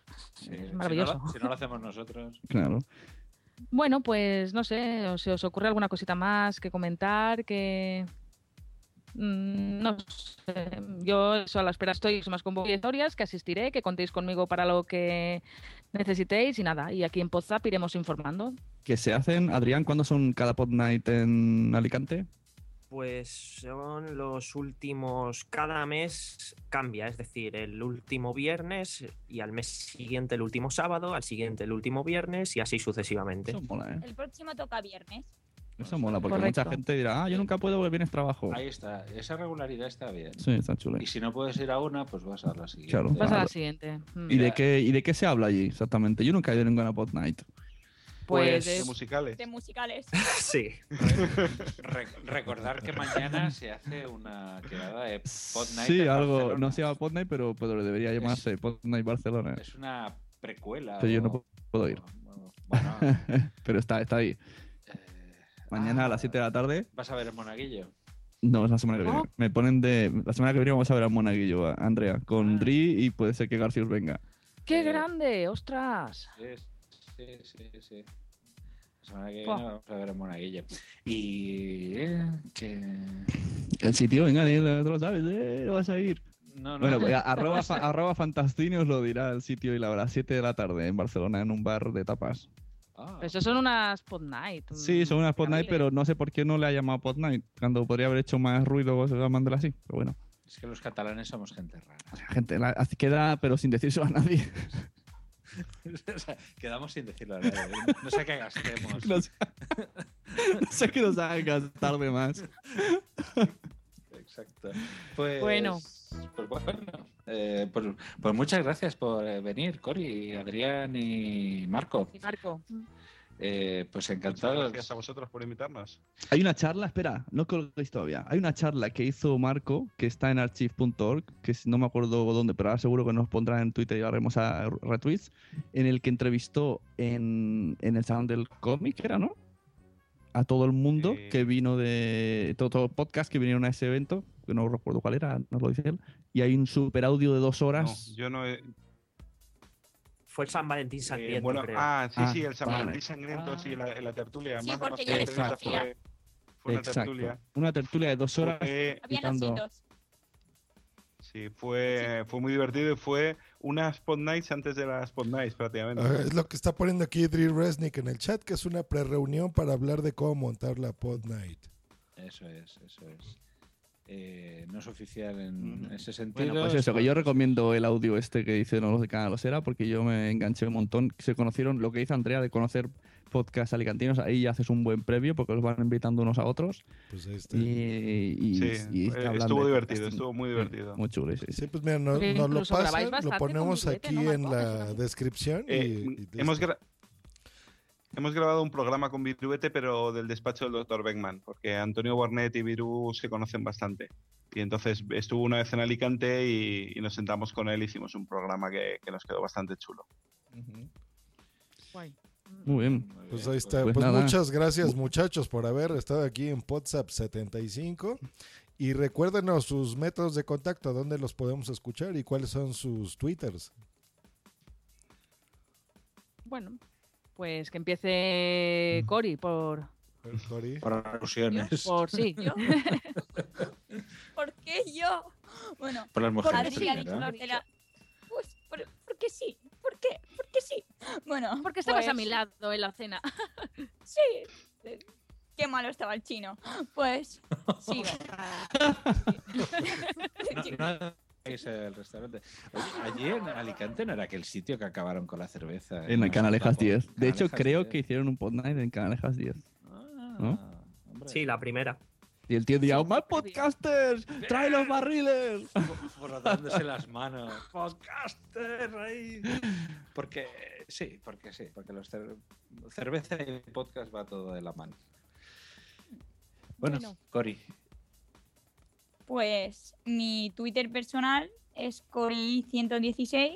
es maravilloso. Si no, lo, si no lo hacemos nosotros. Claro. Bueno, pues no sé, ¿o ¿se os ocurre alguna cosita más que comentar? Que. Mm, No sé, yo eso a la espera estoy más con historias, que asistiré, que contéis conmigo para lo que necesitéis y nada. Y aquí en Podzap iremos informando. ¿Qué se hacen, Adrián? ¿Cuándo son cada pod night en Alicante? Pues son los últimos, cada mes cambia, es decir, el último viernes y al mes siguiente el último sábado, al siguiente el último viernes y así sucesivamente. Eso mola, ¿eh? El próximo toca viernes. Eso mola, porque Correcto. mucha gente dirá, ah, yo nunca puedo porque vienes trabajo. Ahí está, esa regularidad está bien. Sí, está chulo. Y si no puedes ir a una, pues vas a la siguiente. Claro. Vas a la siguiente. Mm. ¿Y de, qué, ¿Y de qué se habla allí exactamente? Yo nunca he ido a ninguna pod night. Pues, de es- musicales. De musicales. <laughs> Sí. Re- recordar que mañana se hace una quedada de Pod Night Sí, algo, Barcelona. no se llama pod night, pero, pero debería llamarse pod night Barcelona. Es una precuela. Pero yo no puedo ir. <laughs> Bueno, pero está, está ahí. Mañana a las 7 de la tarde. ¿Vas a ver el monaguillo? No, es la semana que viene. Me ponen de. La semana que viene vamos a ver a Monaguillo, a Andrea, con Dri y puede ser que Garcius venga. ¡Qué grande! ¡Ostras! Sí, sí, sí, sí. La semana que viene vamos a ver el monaguillo. Y. eh, que... El sitio, venga, tú lo sabes, ¿eh? ¿No vas a ir? No, no. Bueno, pues, arroba, fa- arroba Fantastini os lo dirá el sitio y la hora, 7 de la tarde en Barcelona, en un bar de tapas. Ah. Eso son unas pod night. Sí, son unas pod night, pero no sé por qué no le ha llamado pod night, cuando podría haber hecho más ruido llamándole así. Pero bueno, Es que los catalanes somos gente rara. gente, la, queda, pero sin decírselo a nadie. <laughs> <laughs> O sea, Quedamos sin decirlo. No sé qué gastemos. <laughs> No sé, no sé qué nos hagan gastar de más. Exacto. Pues, Bueno. Pues bueno. eh, pues, pues muchas gracias por eh, venir, Cori, Adrián y Marco. Y Marco. Eh, pues Muchas encantado. gracias a vosotros por invitarnos. Hay una charla, espera, no colguéis todavía. Hay una charla que hizo Marco, que está en archive.org, que es- no me acuerdo dónde, pero ahora seguro que nos pondrá en Twitter y haremos a retweets, en el que entrevistó en, en el salón del cómic, era, ¿no? A todo el mundo Eh. que vino de. Todo, todo podcast que vinieron a ese evento, que no recuerdo cuál era, nos lo dice él. Y hay un super audio de dos No, horas. yo no he, Fue el San Valentín eh, sangriento, bueno, creo. ah, sí, Ah, sí, el San vale. Valentín sangriento, sí, la, la tertulia. Sí, más o menos porque que yo la entrevista conocía. fue, fue una Exacto. tertulia. Una tertulia de dos horas. Fue- quitando-. Sí, fue, fue muy divertido y fue unas Spot Nights antes de las Spot Nights prácticamente. Ah, es lo que está poniendo aquí Dri Resnick en el chat, que es una pre-reunión para hablar de cómo montar la Pod Night. Eso es, eso es. Eh, no es oficial en ese sentido. Bueno, pues eso, que yo recomiendo el audio este que hicieron los de Canalosera porque yo me enganché un montón. Se conocieron lo que dice Andrea de conocer podcasts alicantinos. Ahí ya haces un buen previo porque los van invitando unos a otros. Pues ahí está. Y, y- Sí, y eh, estuvo divertido, estuvo muy Sí, divertido. Muy chulo, sí, sí. Sí, pues mira, nos lo pasan, lo ponemos aquí ¿no, en la descripción. y- Eh, y hemos, gra- hemos grabado un programa con Viruete, pero del despacho del Dr. Beckman, porque Antonio Bornet y Viru se conocen bastante. Y entonces estuvo una vez en Alicante y, y nos sentamos con él y hicimos un programa que, que nos quedó bastante chulo. Guay. Muy bien. Pues ahí está. Pues Pues, muchas gracias muchachos por haber estado aquí en WhatsApp 75. Y recuérdenos sus métodos de contacto, dónde los podemos escuchar y cuáles son sus twitters. Bueno, pues que empiece Cori por, Cori. Por alusiones. por sí. <laughs> ¿Yo? <laughs> ¿Por qué yo? Bueno, Por las mujeres Pues, por, porque sí. ¿Por qué? Porque sí. Bueno, Porque estabas a pues, mi lado en la cena. <laughs> Sí. Eh, Qué malo estaba el chino. Pues sí. No, no es el restaurante. Oye, allí en Alicante no era aquel sitio que acabaron con la cerveza. En el Canalejas 10. De hecho, Canalejas creo 10. que hicieron un pod night en Canalejas 10. ¿No? Sí, la primera. Y el tío decía, ¡más podcasters! ¡Trae los barriles! <laughs> Frotándose las manos. Podcaster ahí. Porque sí, porque sí, porque los cer- cerveza y podcast va todo de la mano. Bueno, Bueno. Cori, Pues mi Twitter personal es Cori116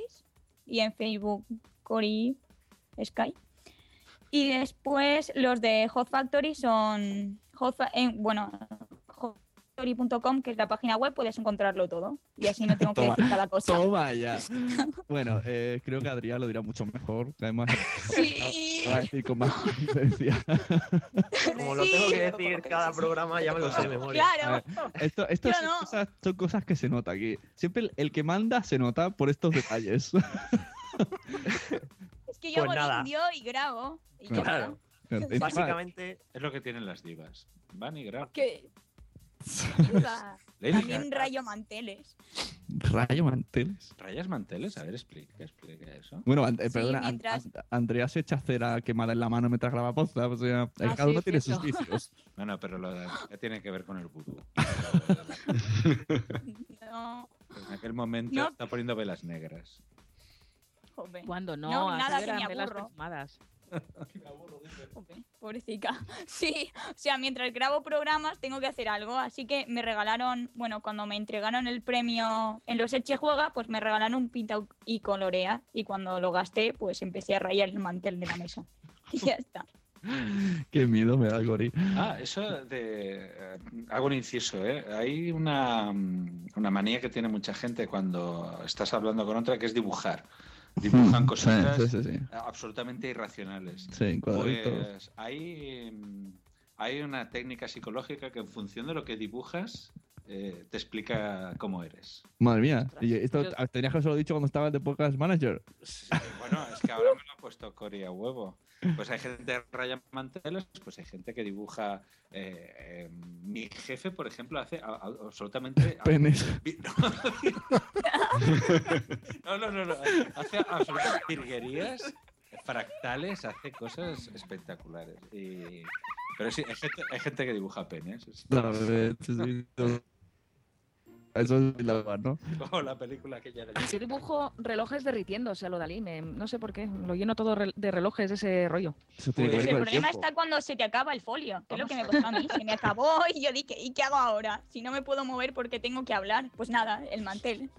y en Facebook Cori Sky. Y después los de Hot Factory son Hot eh, bueno, Hotfactory.com, que es la página web, puedes encontrarlo todo. Y así no <laughs> tengo que Toma, decir cada cosa. toma ya. <laughs> Bueno, eh, creo que Adrián lo dirá mucho mejor. Además, <laughs> Sí. lo va a decir con más confidencia. Como lo tengo que decir cada programa, ya me lo sé de memoria. A ver, esto esto son, no. cosas, son cosas que se nota aquí. Siempre el, el que manda se nota por estos detalles. Es que yo Pues hago nada. vídeo y grabo. Y Claro. Básicamente es lo que tienen las divas. Van y graban. Que... <laughs> También rayo manteles. Rayo manteles. ¿Rayas manteles? A ver, explica, explica eso. Bueno, eh, perdona, An- mientras- An- Andrea se echa cera quemada en la mano mientras graba posta. O sea, Ah, cada sí, uno tiene sus vicios. <laughs> No, no, pero lo de, ¿qué tiene que ver con el vudú? <laughs> No, En aquel momento No. está poniendo velas negras. Cuando no, nada, que me velas aburro. <laughs> Jope, Pobrecita. <laughs> Sí, o sea, mientras grabo programas tengo que hacer algo, así que me regalaron, bueno, cuando me entregaron el premio en los Eche Juega, pues me regalaron un pinta y colorea y cuando lo gasté, pues empecé a rayar el mantel de la mesa. <laughs> Y ya está. Qué miedo me da el gori. Ah, eso de. eh, hago un inciso, ¿eh? Hay una, mm, una manía que tiene mucha gente cuando estás hablando con otra que es dibujar. Dibujan Mm, cositas sí, sí, sí, sí. absolutamente irracionales. Sí, cuadritos. Pues hay, mm, hay una técnica psicológica que en función de lo que dibujas eh, te explica cómo eres. Madre mía. Y esto tenías que haberlo dicho cuando estabas de podcast manager. Bueno, es que ahora me lo ha puesto Cory a huevo. Pues hay gente que raya manteles, pues hay gente que dibuja. eh, eh, mi jefe, por ejemplo, hace a- a- absolutamente. <laughs> Penes. <laughs> No, no, no, no. Hace absolutamente virguerías, fractales, hace cosas espectaculares. Y... Pero sí, hay gente, hay gente que dibuja penes. Eso es la verdad, ¿no? <laughs> Como la película que ya era. Yo dibujo relojes derritiéndose a lo Dalí. me- no sé por qué. Lo lleno todo de relojes ese rollo. Eso tiene que ver el problema tiempo. está cuando se te acaba el folio, que es lo que me pasó a mí. Se me <laughs> acabó y yo dije, ¿y qué hago ahora? Si no me puedo mover porque tengo que hablar. Pues nada, el mantel.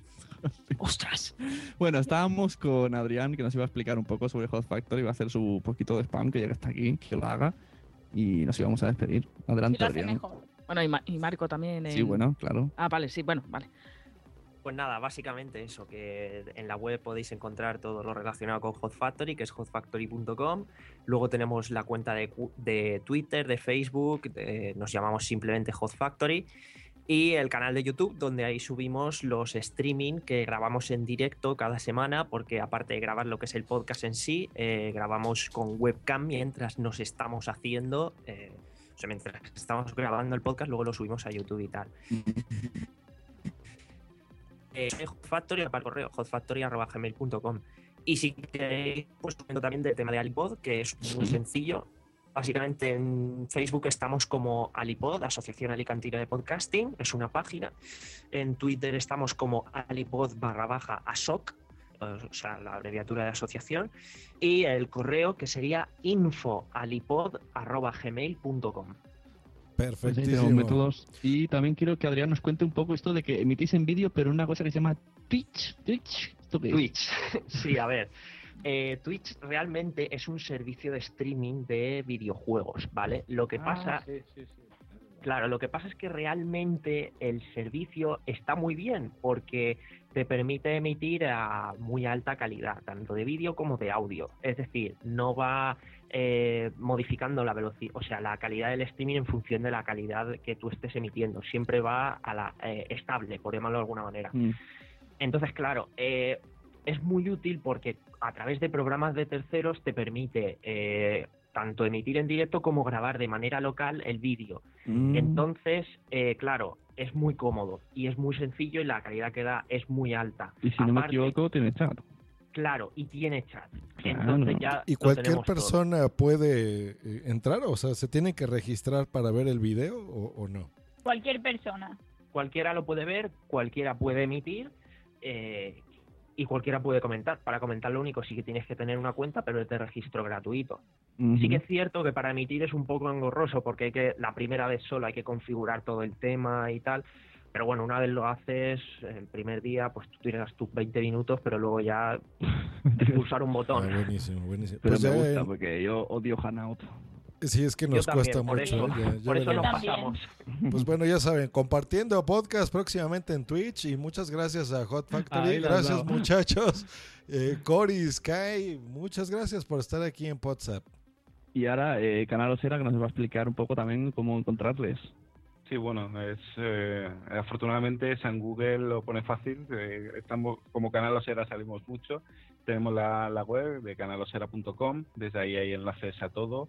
<laughs> ¡Ostras! Bueno, estábamos con Adrián, que nos iba a explicar un poco sobre Hot Factory. Va a hacer su poquito de spam, que ya que está aquí, que lo haga. Y nos íbamos a despedir. Adelante, Adrián. Bueno, y, Ma- y Marco también. Sí, en- bueno, claro. Ah, vale, sí, bueno, vale. Pues nada, básicamente eso, que en la web podéis encontrar todo lo relacionado con Hot Factory, que es hotfactory.com. Luego tenemos la cuenta de, de Twitter, de Facebook, de- nos llamamos simplemente Hot Factory. Y el canal de YouTube, donde ahí subimos los streaming que grabamos en directo cada semana, porque aparte de grabar lo que es el podcast en sí, eh, grabamos con webcam mientras nos estamos haciendo, eh, o sea, mientras estamos grabando el podcast, luego lo subimos a YouTube y tal. <laughs> Eh, Hot Factory para el correo, hotfactory.gmail.com. Y si queréis, pues comento también del tema de Alipod, que es muy sencillo. Básicamente en Facebook estamos como Alipod, Asociación Alicantina de Podcasting, es una página. En Twitter estamos como Alipod barra baja ASOC, o sea, la abreviatura de asociación. Y el correo que sería infoalipod.gmail.com. Pues Pues Perfectísimo. métodos. Y también quiero que Adrián nos cuente un poco esto de que emitís en vídeo, pero una cosa que se llama Twitch. Twitch. Twitch. <laughs> Sí, a ver. eh, Twitch realmente es un servicio de streaming de videojuegos, ¿vale? Lo que pasa. Claro, lo que pasa es que realmente el servicio está muy bien porque te permite emitir a muy alta calidad, tanto de vídeo como de audio. Es decir, no va eh, modificando la velocidad, o sea, la calidad del streaming en función de la calidad que tú estés emitiendo. Siempre va a la eh, estable, por llamarlo de alguna manera. Mm. Entonces, claro, eh, es muy útil porque a través de programas de terceros te permite eh, tanto emitir en directo como grabar de manera local el vídeo. Mm. Entonces, eh, claro, es muy cómodo y es muy sencillo y la calidad que da es muy alta. Y si no me equivoco, tiene chat. Claro, y tiene chat. Claro. Entonces ya ¿Y cualquier todo. persona puede eh, entrar? O sea, ¿se tiene que registrar para ver el video o, o no? Cualquier persona. Cualquiera lo puede ver, cualquiera puede emitir eh, y cualquiera puede comentar. Para comentar lo único sí que tienes que tener una cuenta, pero es de registro gratuito. Sí que es cierto que para emitir es un poco engorroso porque hay que la primera vez solo hay que configurar todo el tema y tal. Pero bueno, una vez lo haces, el primer día, pues tú tienes tus 20 minutos, pero luego ya <laughs> pulsar un botón. Ah, buenísimo, buenísimo. Pero Pues me gusta en- porque yo odio Hanout. Sí, es que nos también, cuesta por mucho. eso- ¿eh? Ya- ya por eso veremos. pasamos. Pues bueno, ya saben, compartiendo podcast próximamente en Twitch y muchas gracias a Hot Factory. Ahí lo gracias muchachos. Eh, Cory, Sky, muchas gracias por estar aquí en WhatsApp. Y ahora, eh, Canal Osera, que nos va a explicar un poco también cómo encontrarles. Sí, bueno, es eh, afortunadamente San Google lo pone fácil. eh, estamos como Canal Osera salimos mucho. Tenemos la, la web de canalosera.com. Desde ahí hay enlaces a todo.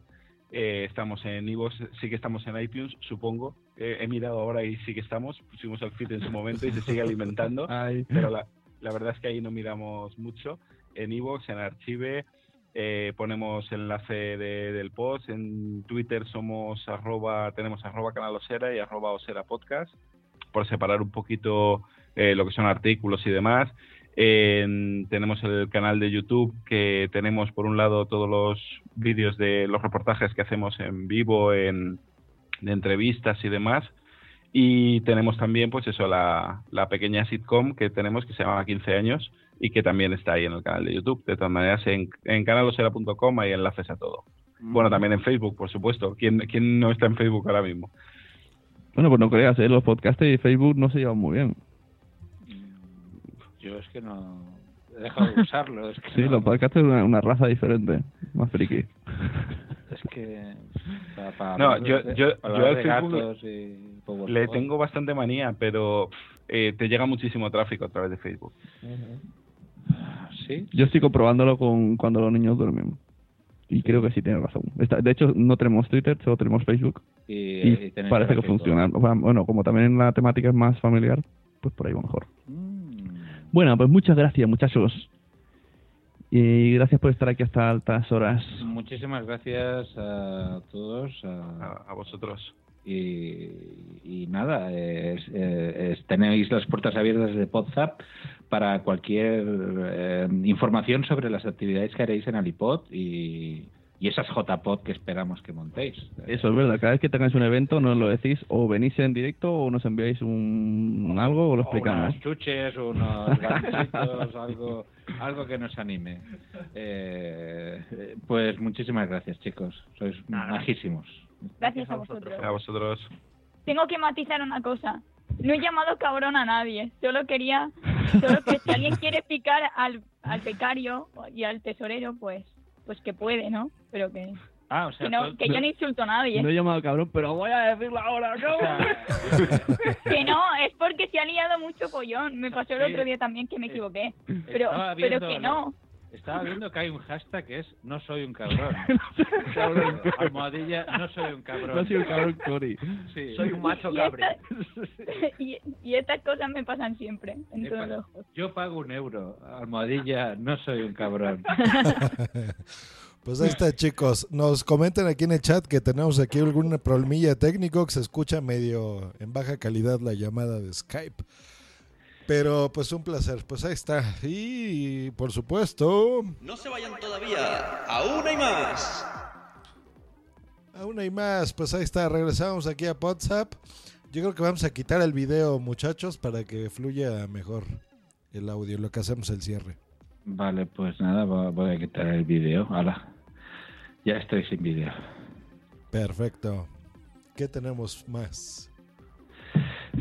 Eh, estamos en iVoox, sí que estamos en iTunes, supongo. Eh, he mirado ahora y sí que estamos. Pusimos el feed en su momento y se sigue alimentando. <laughs> Pero la, la verdad es que ahí no miramos mucho. En iVoox, en Archive, eh, ponemos enlace de- del post. En Twitter somos arroba, tenemos arroba canal Osera y arroba Osera Podcast, por separar un poquito eh, lo que son artículos y demás. En- tenemos el canal de YouTube que tenemos por un lado todos los vídeos de los reportajes que hacemos en vivo, en, de entrevistas y demás. Y tenemos también, pues eso, la, la pequeña sitcom que tenemos que se llama 15 años y que también está ahí en el canal de YouTube. De todas maneras, en, en canalosera.com hay enlaces a todo. Bueno, también en Facebook, por supuesto. ¿Quién, ¿Quién no está en Facebook ahora mismo? Bueno, pues no creas, ¿eh? los podcasts y Facebook no se llevan muy bien. Yo es que no he dejado de usarlo. Es que Sí, no, los podcasts es una, una raza diferente, más friki. es que para, para No, yo, de- yo, para yo al de Facebook gatos y le tengo bastante manía, pero eh, te llega muchísimo tráfico a través de Facebook. ¿Sí? Yo estoy comprobándolo con cuando los niños duermen. Y creo que sí tiene razón. Está- de hecho, no tenemos Twitter, solo tenemos Facebook. Y, Y, y tenéis parece que funciona. Bueno, como también la temática es más familiar, pues por ahí va mejor. Mm. Bueno, pues muchas gracias, muchachos. Y gracias por estar aquí hasta altas horas. Muchísimas gracias a todos. A, a vosotros. Y, y nada, es- eh, es- tenéis las puertas abiertas de WhatsApp para cualquier eh, información sobre las actividades que haréis en Alipod y, y esas JPod que esperamos que montéis. Eso es verdad, cada vez que tengáis un evento nos lo decís o venís en directo o nos enviáis un, un algo o lo explicamos. Unas chuches, unos ganchitos, algo, algo que nos anime. Eh, eh, pues muchísimas gracias, chicos. Sois majísimos. Gracias a vosotros. A vosotros. Tengo que matizar una cosa. No he llamado cabrón a nadie. Solo quería, solo que si alguien quiere picar al, al becario y al tesorero, pues, pues que puede, ¿no? Pero que, Ah, o sea, que, no, yo no insulto a nadie. No he llamado cabrón, pero voy a decirlo ahora, cabrón. <laughs> Que no, es porque se ha liado mucho follón. Me pasó el otro día también que me equivoqué. Pero, pero que no. Estaba viendo que hay un hashtag que es no soy un cabrón. <laughs> Almohadilla, no soy un cabrón. No soy un cabrón, Cory. Sí. Soy un macho Y estas- <laughs> y, y estas cosas me pasan siempre. En todos los- Yo pago un euro. Almohadilla, no soy un cabrón. <laughs> Pues ahí está, chicos. Nos comentan aquí en el chat que tenemos aquí algún problemilla técnico que se escucha medio en baja calidad la llamada de Skype. Pero pues un placer. Pues ahí está. Y por supuesto, No se vayan todavía, aún hay más. aún hay más. Pues ahí está. Regresamos aquí a WhatsApp. Yo creo que vamos a quitar el video, muchachos, para que fluya mejor el audio, lo que hacemos el cierre. Vale, pues nada, vo- voy a quitar el vídeo. Hala. Ya estoy sin vídeo. Perfecto. ¿Qué tenemos más?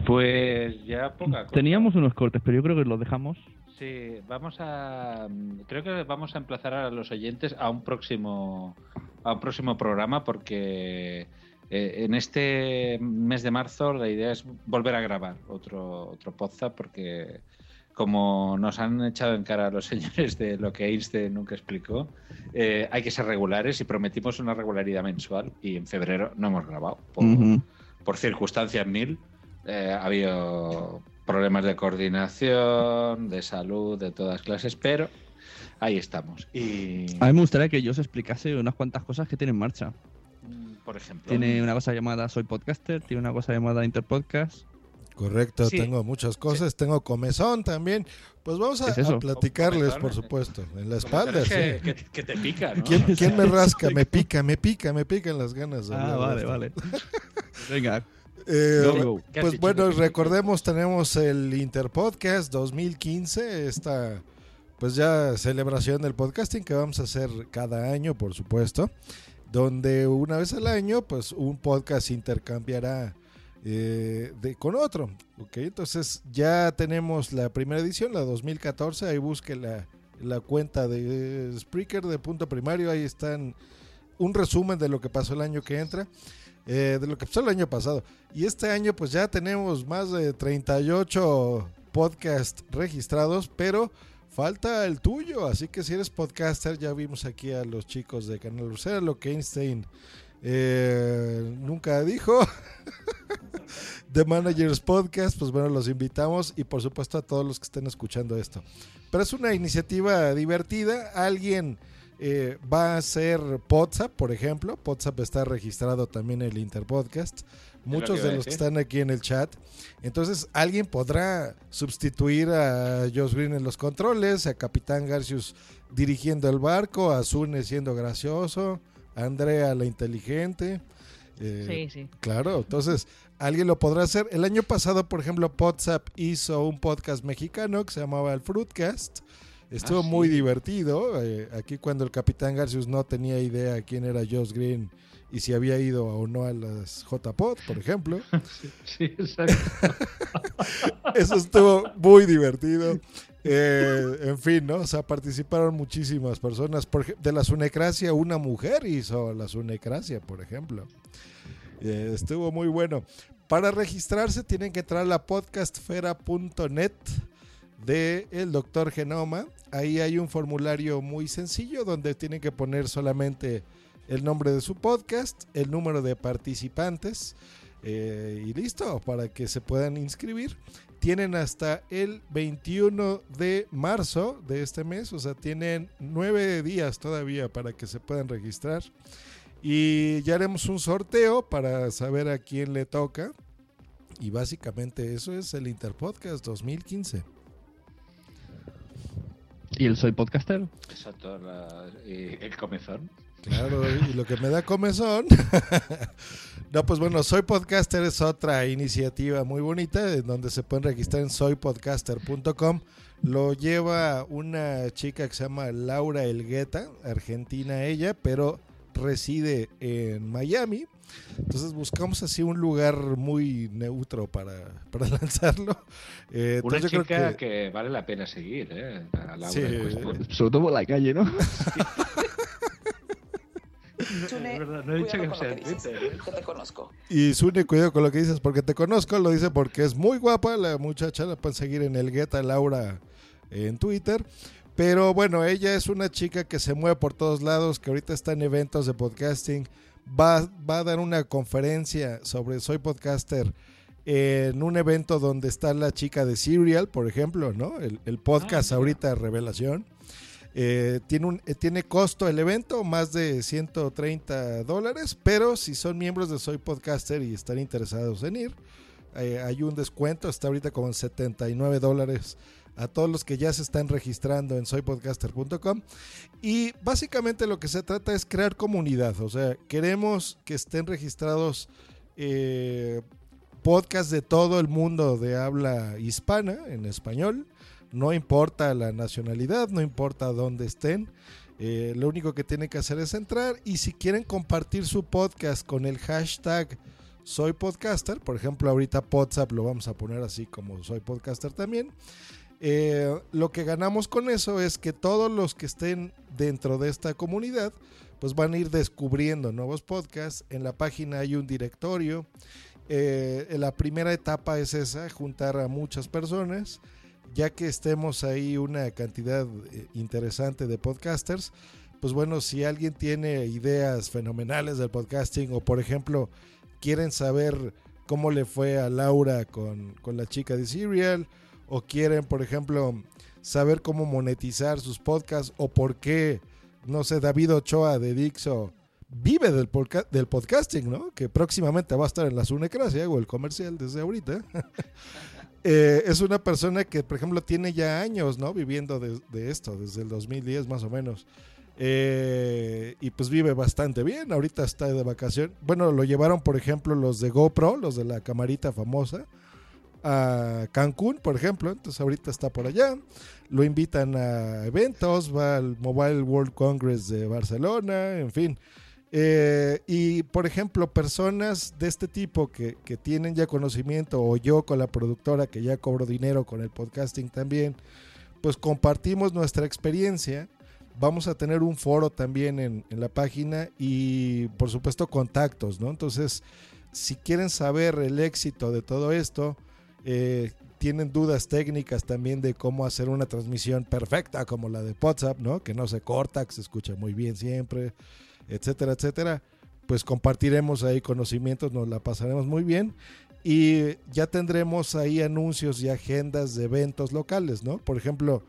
Pues ya poca cosa. Teníamos unos cortes, pero yo creo que los dejamos. Sí, vamos a. Creo que vamos a emplazar a los oyentes a un próximo, a un próximo programa porque eh, en este mes de marzo la idea es volver a grabar otro otro podcast porque como nos han echado en cara los <laughs> señores de lo que Einstein nunca explicó, eh, hay que ser regulares y prometimos una regularidad mensual y en febrero no hemos grabado por, Ujú. por circunstancias mil. Eh, ha habido problemas de coordinación, de salud, de todas clases, pero ahí estamos. Y, A mí me gustaría que yo os explicase unas cuantas cosas que tiene en marcha. por ejemplo, Tiene una cosa llamada Soy Podcaster, tiene una cosa llamada Interpodcast. Correcto, Sí. tengo muchas cosas, tengo comezón también. Pues vamos a, ¿Qué es a platicarles, por supuesto, en la espalda. que, sí. que- que te pica, ¿no? ¿Quién, quién me <laughs> rasca? Me pica, me pica, me pican las ganas. de Ah, vale, esto. vale. <laughs> Venga. Eh, Go, re- go. ¿Qué has pues bueno, ¿Qué te recordemos, tenemos el Interpodcast 2015, esta pues ya celebración del podcasting que vamos a hacer cada año, por supuesto. donde una vez al año, pues un podcast intercambiará eh, de, con otro. ¿ok? Entonces ya tenemos la primera edición, la 2014, ahí busque la, la cuenta de Spreaker de punto primario, ahí están un resumen de lo que pasó el año que entra. Eh, de lo que pasó el año pasado. Y este año pues ya tenemos más de 38 podcasts registrados, pero falta el tuyo. Así que si eres podcaster, ya vimos aquí a los chicos de Canal Lucera, lo que Einstein eh, nunca dijo. <laughs> The Managers Podcast, pues bueno, los invitamos y por supuesto a todos los que estén escuchando esto. Pero es una iniciativa divertida. Alguien eh, va a ser WhatsApp, por ejemplo. WhatsApp está registrado también en el Interpodcast. Muchos de los que están aquí en el chat. Entonces, alguien podrá sustituir a Josh Green en los controles, a Capitán Garcius dirigiendo el barco, a Zune siendo gracioso, a Andrea la inteligente. Eh, Sí, sí. Claro, entonces alguien lo podrá hacer. El año pasado, por ejemplo, WhatsApp hizo un podcast mexicano que se llamaba el Fruitcast. Estuvo Ah, sí. muy divertido. eh, aquí cuando el Capitán Garcius no tenía idea quién era Josh Green y si había ido o no a las JPod, por ejemplo. <laughs> Sí, exacto. <laughs> Eso estuvo muy divertido. Eh, en fin, ¿no? O sea, participaron muchísimas personas. Por de la Sunecracia, una mujer hizo la Sunecracia, por ejemplo. Eh, estuvo muy bueno. Para registrarse tienen que entrar a la podcastfera.net de el doctor Genoma. Ahí hay un formulario muy sencillo donde tienen que poner solamente el nombre de su podcast, el número de participantes eh, y listo para que se puedan inscribir. Tienen hasta el 21 de marzo de este mes, o sea, tienen nueve días todavía para que se puedan registrar. Y ya haremos un sorteo para saber a quién le toca. Y básicamente eso es el Interpodcast 2015. ¿Y el Soy Podcaster? Exacto, la- y el comezón. Claro, y lo que me da comezón. <laughs> no, pues bueno, Soy Podcaster es otra iniciativa muy bonita en donde se pueden registrar en soypodcaster.com. Lo lleva una chica que se llama Laura Elgueta, argentina ella, pero reside en Miami. Entonces buscamos así un lugar muy neutro para, <laughs> para lanzarlo. Eh, Una entonces yo chica creo que... que, vale la pena seguir, ¿eh? A Laura Sí. Sobre todo por la calle, ¿no? <laughs> No he dicho que sea. ¿eh? Que te conozco. Y Sune, cuidado con lo que dices, porque te conozco, lo dice porque es muy guapa la muchacha, la pueden seguir en el Guetta Laura en Twitter. Pero bueno, ella es una chica que se mueve por todos lados, que ahorita está en eventos de podcasting. Va, va a dar una conferencia sobre Soy Podcaster en un evento donde está la chica de Serial, por ejemplo, ¿no? El, el podcast ahorita Revelación. Eh, tiene, un, eh, tiene costo el evento, más de 130 dólares, pero si son miembros de Soy Podcaster y están interesados en ir, eh, hay un descuento, está ahorita como en 79 dólares a todos los que ya se están registrando en soypodcaster.com. Y básicamente lo que se trata es crear comunidad, o sea, queremos que estén registrados eh, podcasts de todo el mundo de habla hispana, en español. No importa la nacionalidad, no importa dónde estén. Eh, lo único que tienen que hacer es entrar y si quieren compartir su podcast con el hashtag soy podcaster, por ejemplo ahorita WhatsApp lo vamos a poner así como soy podcaster también. Eh, lo que ganamos con eso es que todos los que estén dentro de esta comunidad pues van a ir descubriendo nuevos podcasts. En la página hay un directorio. Eh, la primera etapa es esa, juntar a muchas personas ya que estemos ahí una cantidad eh, interesante de podcasters, pues bueno, si alguien tiene ideas fenomenales del podcasting o por ejemplo quieren saber cómo le fue a Laura con, con la chica de Serial o quieren por ejemplo saber cómo monetizar sus podcasts o por qué, no sé, David Ochoa de Dixo vive del, podca- del podcasting, ¿no? Que próximamente va a estar en la Sunecracia o el comercial desde ahorita. <laughs> Eh, es una persona que, por ejemplo, tiene ya años, ¿no? Viviendo de, esto, desde el 2010 más o menos. Eh, y pues vive bastante bien. Ahorita está de vacación. Bueno, lo llevaron, por ejemplo, los de GoPro, los de la camarita famosa, a Cancún, por ejemplo. Entonces ahorita está por allá. Lo invitan a eventos, va al Mobile World Congress de Barcelona, en fin. Eh, y, por ejemplo, personas de este tipo que, que tienen ya conocimiento, o yo con la productora que ya cobro dinero con el podcasting también, pues compartimos nuestra experiencia. Vamos a tener un foro también en, en la página y, por supuesto, contactos, ¿no? Entonces, si quieren saber el éxito de todo esto, eh, tienen dudas técnicas también de cómo hacer una transmisión perfecta como la de WhatsApp, ¿no? Que no se corta, que se escucha muy bien siempre, etcétera, etcétera. Pues compartiremos ahí conocimientos, nos la pasaremos muy bien y ya tendremos ahí anuncios y agendas de eventos locales, ¿no? Por ejemplo,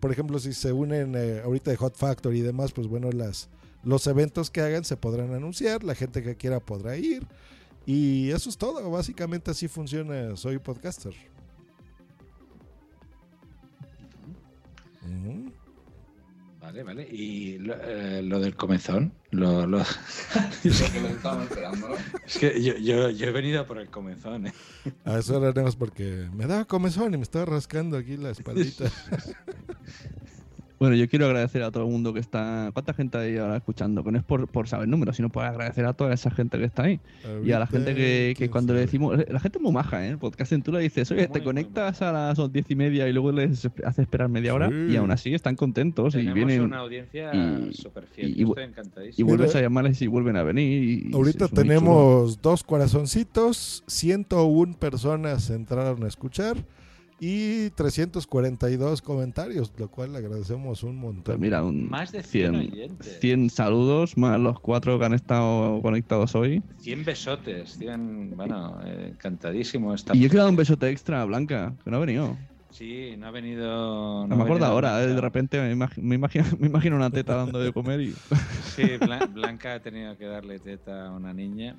por ejemplo, si se unen eh, ahorita de Hot Factory y demás, pues bueno, las los eventos que hagan se podrán anunciar, la gente que quiera podrá ir. Y eso es todo, básicamente así funciona Soy Podcaster. Ujú. Vale, vale. Y lo, eh, lo del comezón. Lo, lo- <laughs> es que yo, yo, yo he venido por el comezón. ¿eh? A eso haremos porque me daba comezón y me estaba rascando aquí la espaldita. <laughs> Bueno, yo quiero agradecer a todo el mundo que está. ¿Cuánta gente hay ahora escuchando? Que no es por, por saber números, sino por agradecer a toda esa gente que está ahí. y a la gente que, que cuando le sabe. decimos. La gente es muy maja, ¿eh? El podcast en tú le dices, oye, te conectas a las diez y media y luego les hace esperar media hora Sí. y aún así están contentos y Tenemos vienen. una audiencia y- súper fiel. y- y- estoy encantadísimo. Y vuelves a llamarles y vuelven a venir. y- y Ahorita tenemos dos corazoncitos, 101 personas entraron a escuchar y 342 comentarios, lo cual le agradecemos un montón. Pues mira, un Más de 100 100, oyentes. 100 saludos, más los cuatro que han estado conectados hoy. 100 besotes, 100, bueno, eh, encantadísimo. Esta Y yo quiero dar un besote extra a Blanca, que no ha venido. Sí, no ha venido. No, ha me acuerdo ahora, eh, de repente me, imag- me imagino, me imagino una teta dando de comer y... Sí, Blan- Blanca ha tenido que darle teta a una niña.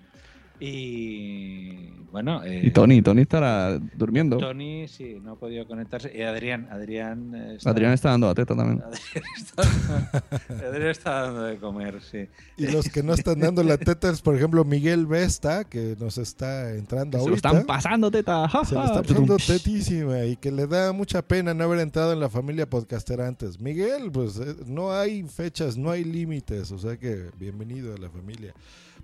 Y bueno. eh, Y Tony, Tony estará durmiendo. Tony, sí, no ha podido conectarse. Y Adrián, Adrián. eh, está- Adrián está dando la teta también. <laughs> Adrián está, Adrián está dando de comer, sí. Y los que no están dando la teta es, por ejemplo, Miguel Vesta, que nos está entrando Se lo ahorita. están pasando teta. Se ja. está pasando tetísima y que le da mucha pena no haber entrado en la familia podcastera antes. Miguel, pues eh, no hay fechas, no hay límites, o sea que bienvenido a la familia.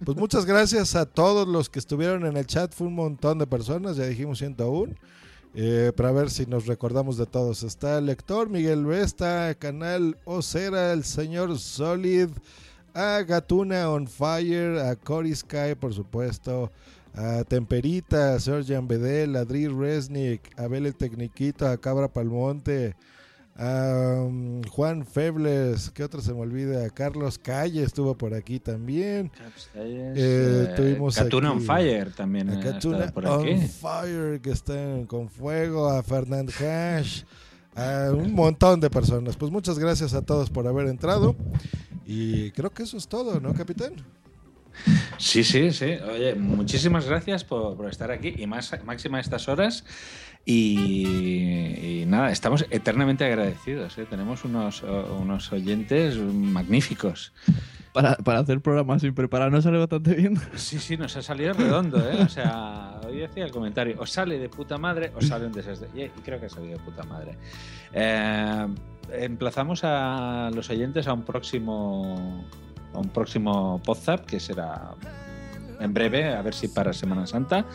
Pues muchas gracias a todos los que estuvieron en el chat, fue un montón de personas, ya dijimos 101. Eh, para ver si nos recordamos de todos. Está el lector Miguel Vesta, Canal Ocera, el señor Solid, a Gatuna on Fire, a Cory Sky, por supuesto, a Temperita, a Sergian Bedel, a Dri Resnick, a Abel el Tecniquito, a Cabra Palmonte, um, Juan Febles, ¿qué otro se me olvida? A Carlos Calle estuvo por aquí también. Eh, Eh, tuvimos Catuna on Fire también a por on aquí. Fire, que están con fuego, a Fernand Hash, a un montón de personas. Pues muchas gracias a todos por haber entrado. Y creo que eso es todo, ¿no, capitán? Sí, sí, sí. Oye, muchísimas gracias por, por estar aquí y más máxima a estas horas. Y, y nada, estamos eternamente agradecidos. ¿eh? Tenemos unos, o- unos oyentes magníficos. Para, para hacer programas sin preparar no sale bastante bien. Sí, sí, nos ha salido redondo, ¿eh? O sea, hoy decía el comentario, o sale de puta madre o sale un desastre. Y, y creo que ha salido de puta madre. Eh, emplazamos a los oyentes a un próximo a un próximo WhatsApp que será en breve, a ver si para Semana Santa.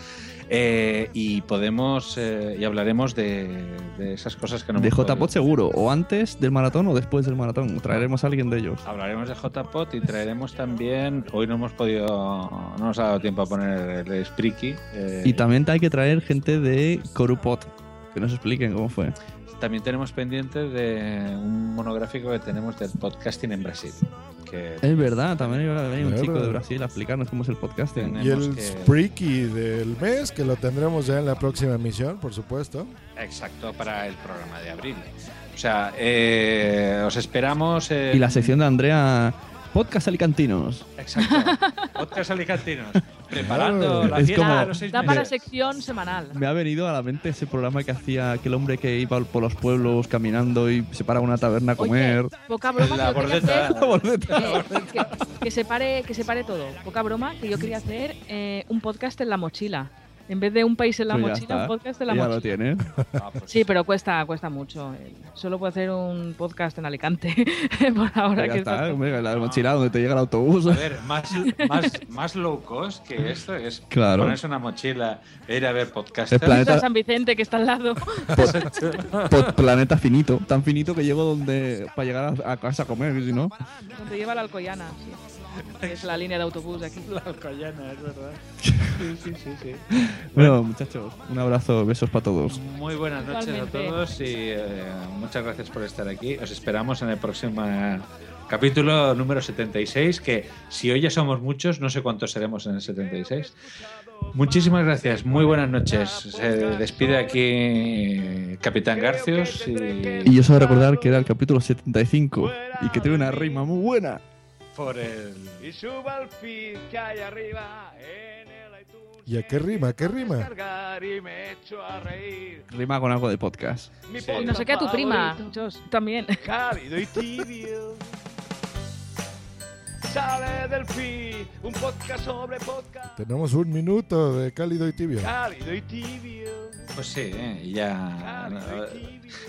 Eh, y podemos eh, y hablaremos de, de esas cosas que no De JPOT seguro, o antes del maratón o después del maratón. Traeremos a alguien de ellos. Hablaremos de JPOT y traeremos también. Hoy no hemos podido, no nos ha dado tiempo a poner el Spreaky. eh, Y también hay que traer gente de Corupot, que nos expliquen cómo fue. También tenemos pendiente de un monográfico que tenemos del podcasting en Brasil. Que Es verdad, también iba a venir un Claro. chico de Brasil a explicarnos cómo es el podcasting. Y el Spreaky del mes, que lo tendremos ya en la próxima emisión, por supuesto. Exacto, para el programa de abril. O sea, eh, os esperamos. Y la sección de Andrea, podcast alicantinos. Exacto. <laughs> Podcast alicantinos. Preparando la Es fiesta como- de los seis Da para meses. sección semanal. Me ha venido a la mente ese programa que hacía aquel hombre que iba por los pueblos caminando y se para a una taberna a comer. Poca broma La que yo quería bordeta. hacer, La bordeta. que, que- que se pare, que se pare todo. Poca broma que yo quería hacer eh, un podcast en la mochila. En vez de un país en la Pues ya mochila, está. un podcast en la Ya mochila. lo tiene. Sí, pero cuesta, cuesta mucho. Solo puedo hacer un podcast en Alicante <laughs> por ahora. Ya que está, está- hombre, la mochila donde te llega el autobús. A ver, más, más, más low cost que esto es Claro. ponerse una mochila e ir a ver podcast. El planeta- San Vicente, que está al lado. <laughs> Pod- planeta finito, tan finito que llego donde para llegar a, a casa a comer, si no. Donde lleva la Alcoyana, sí. <laughs> Es la línea de autobús de aquí. <laughs> La Alcoyana, es verdad. Sí, sí, sí, sí. Bueno, muchachos, un abrazo, besos para todos. Muy buenas noches Igualmente. a todos y eh, muchas gracias por estar aquí. Os esperamos en el próximo eh, capítulo número 76, que si hoy ya somos muchos, no sé cuántos seremos en el 76. Muchísimas gracias, muy buenas noches. Se despide aquí Capitán Garcios y, Y yo solo recordar que era el capítulo 75 y que tiene una rima muy buena. Por el... Y suba al feed que hay arriba en el iTunes. ¿Y a qué rima? ¿Qué rima? Y me echo a reír. Rima con algo de podcast. Mi Y no sé qué a tu prima, favorito, también. <laughs> Cálido y tibio. Sale del feed un podcast sobre podcast. Tenemos un minuto de cálido y tibio. Cálido y tibio. Pues sí, eh, y ya,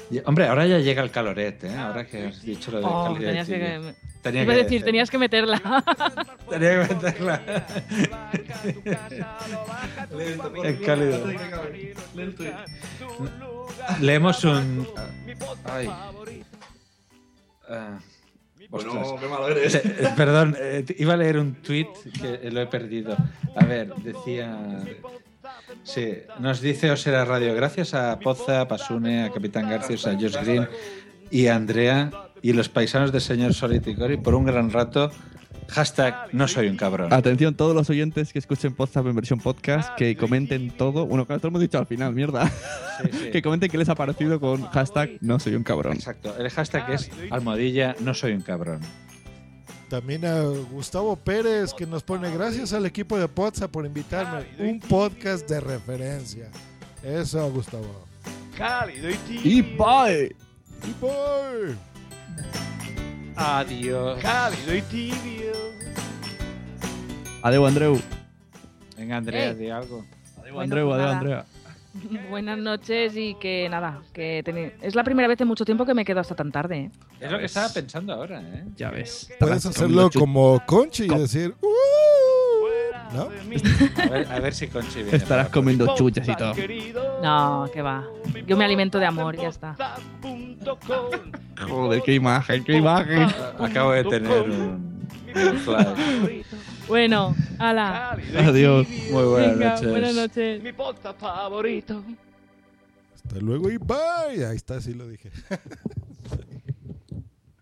y- Hombre, ahora ya llega el caloret, ¿eh? Ahora que has dicho lo de Oh, calidad tenías que, tibio. Tenía iba a que decir, decir. tenías que meterla. <laughs> Tenía que meterla. <laughs> Es cálido. Leemos un. Ay. Ah, Bueno, qué malo eres. Eh, eh, Perdón, eh, iba a leer un tweet que lo he perdido. A ver, decía. Sí, nos dice Osera Radio, gracias a Poza, Pasune, a Capitán Garcias, a Josh Green y a Andrea y los paisanos del señor Solid y Cori por un gran rato. Hashtag no soy un cabrón. Atención, todos los oyentes que escuchen podcast en versión podcast, que comenten todo. Bueno, claro, todo lo hemos dicho al final, mierda. <laughs> sí. que comenten qué les ha parecido con hashtag no soy un cabrón. Exacto, el hashtag es almohadilla no soy un cabrón. También a Gustavo Pérez que nos pone gracias al equipo de Potsa por invitarme. Un podcast de referencia. Eso, Gustavo. Cálido. Y bye. Y bye. Adiós. Cálido y tibio. Adeu, Andreu. Venga, Andrea, Ey. di algo. Adeu, Bueno, Andreu, pues adeu, nada. Andrea. <laughs> Buenas noches y que nada, que teni- es la primera vez en mucho tiempo que me quedo hasta tan tarde. ¿eh? Es lo que estaba pensando ahora, ¿eh? Ya ves. Puedes hacerlo como Conchi y decir. "Uh", ¿No? A ver, a ver si viene. Estarás comiendo chuches y todo. No, que va. Yo me alimento de amor y ya está. Joder, qué imagen, qué imagen. Acabo de tener un, un flash. Bueno, ala. Adiós. Muy buenas Venga, noches. buenas noches. Mi podcast favorito. Hasta luego y bye. Ahí está, sí lo dije. <laughs>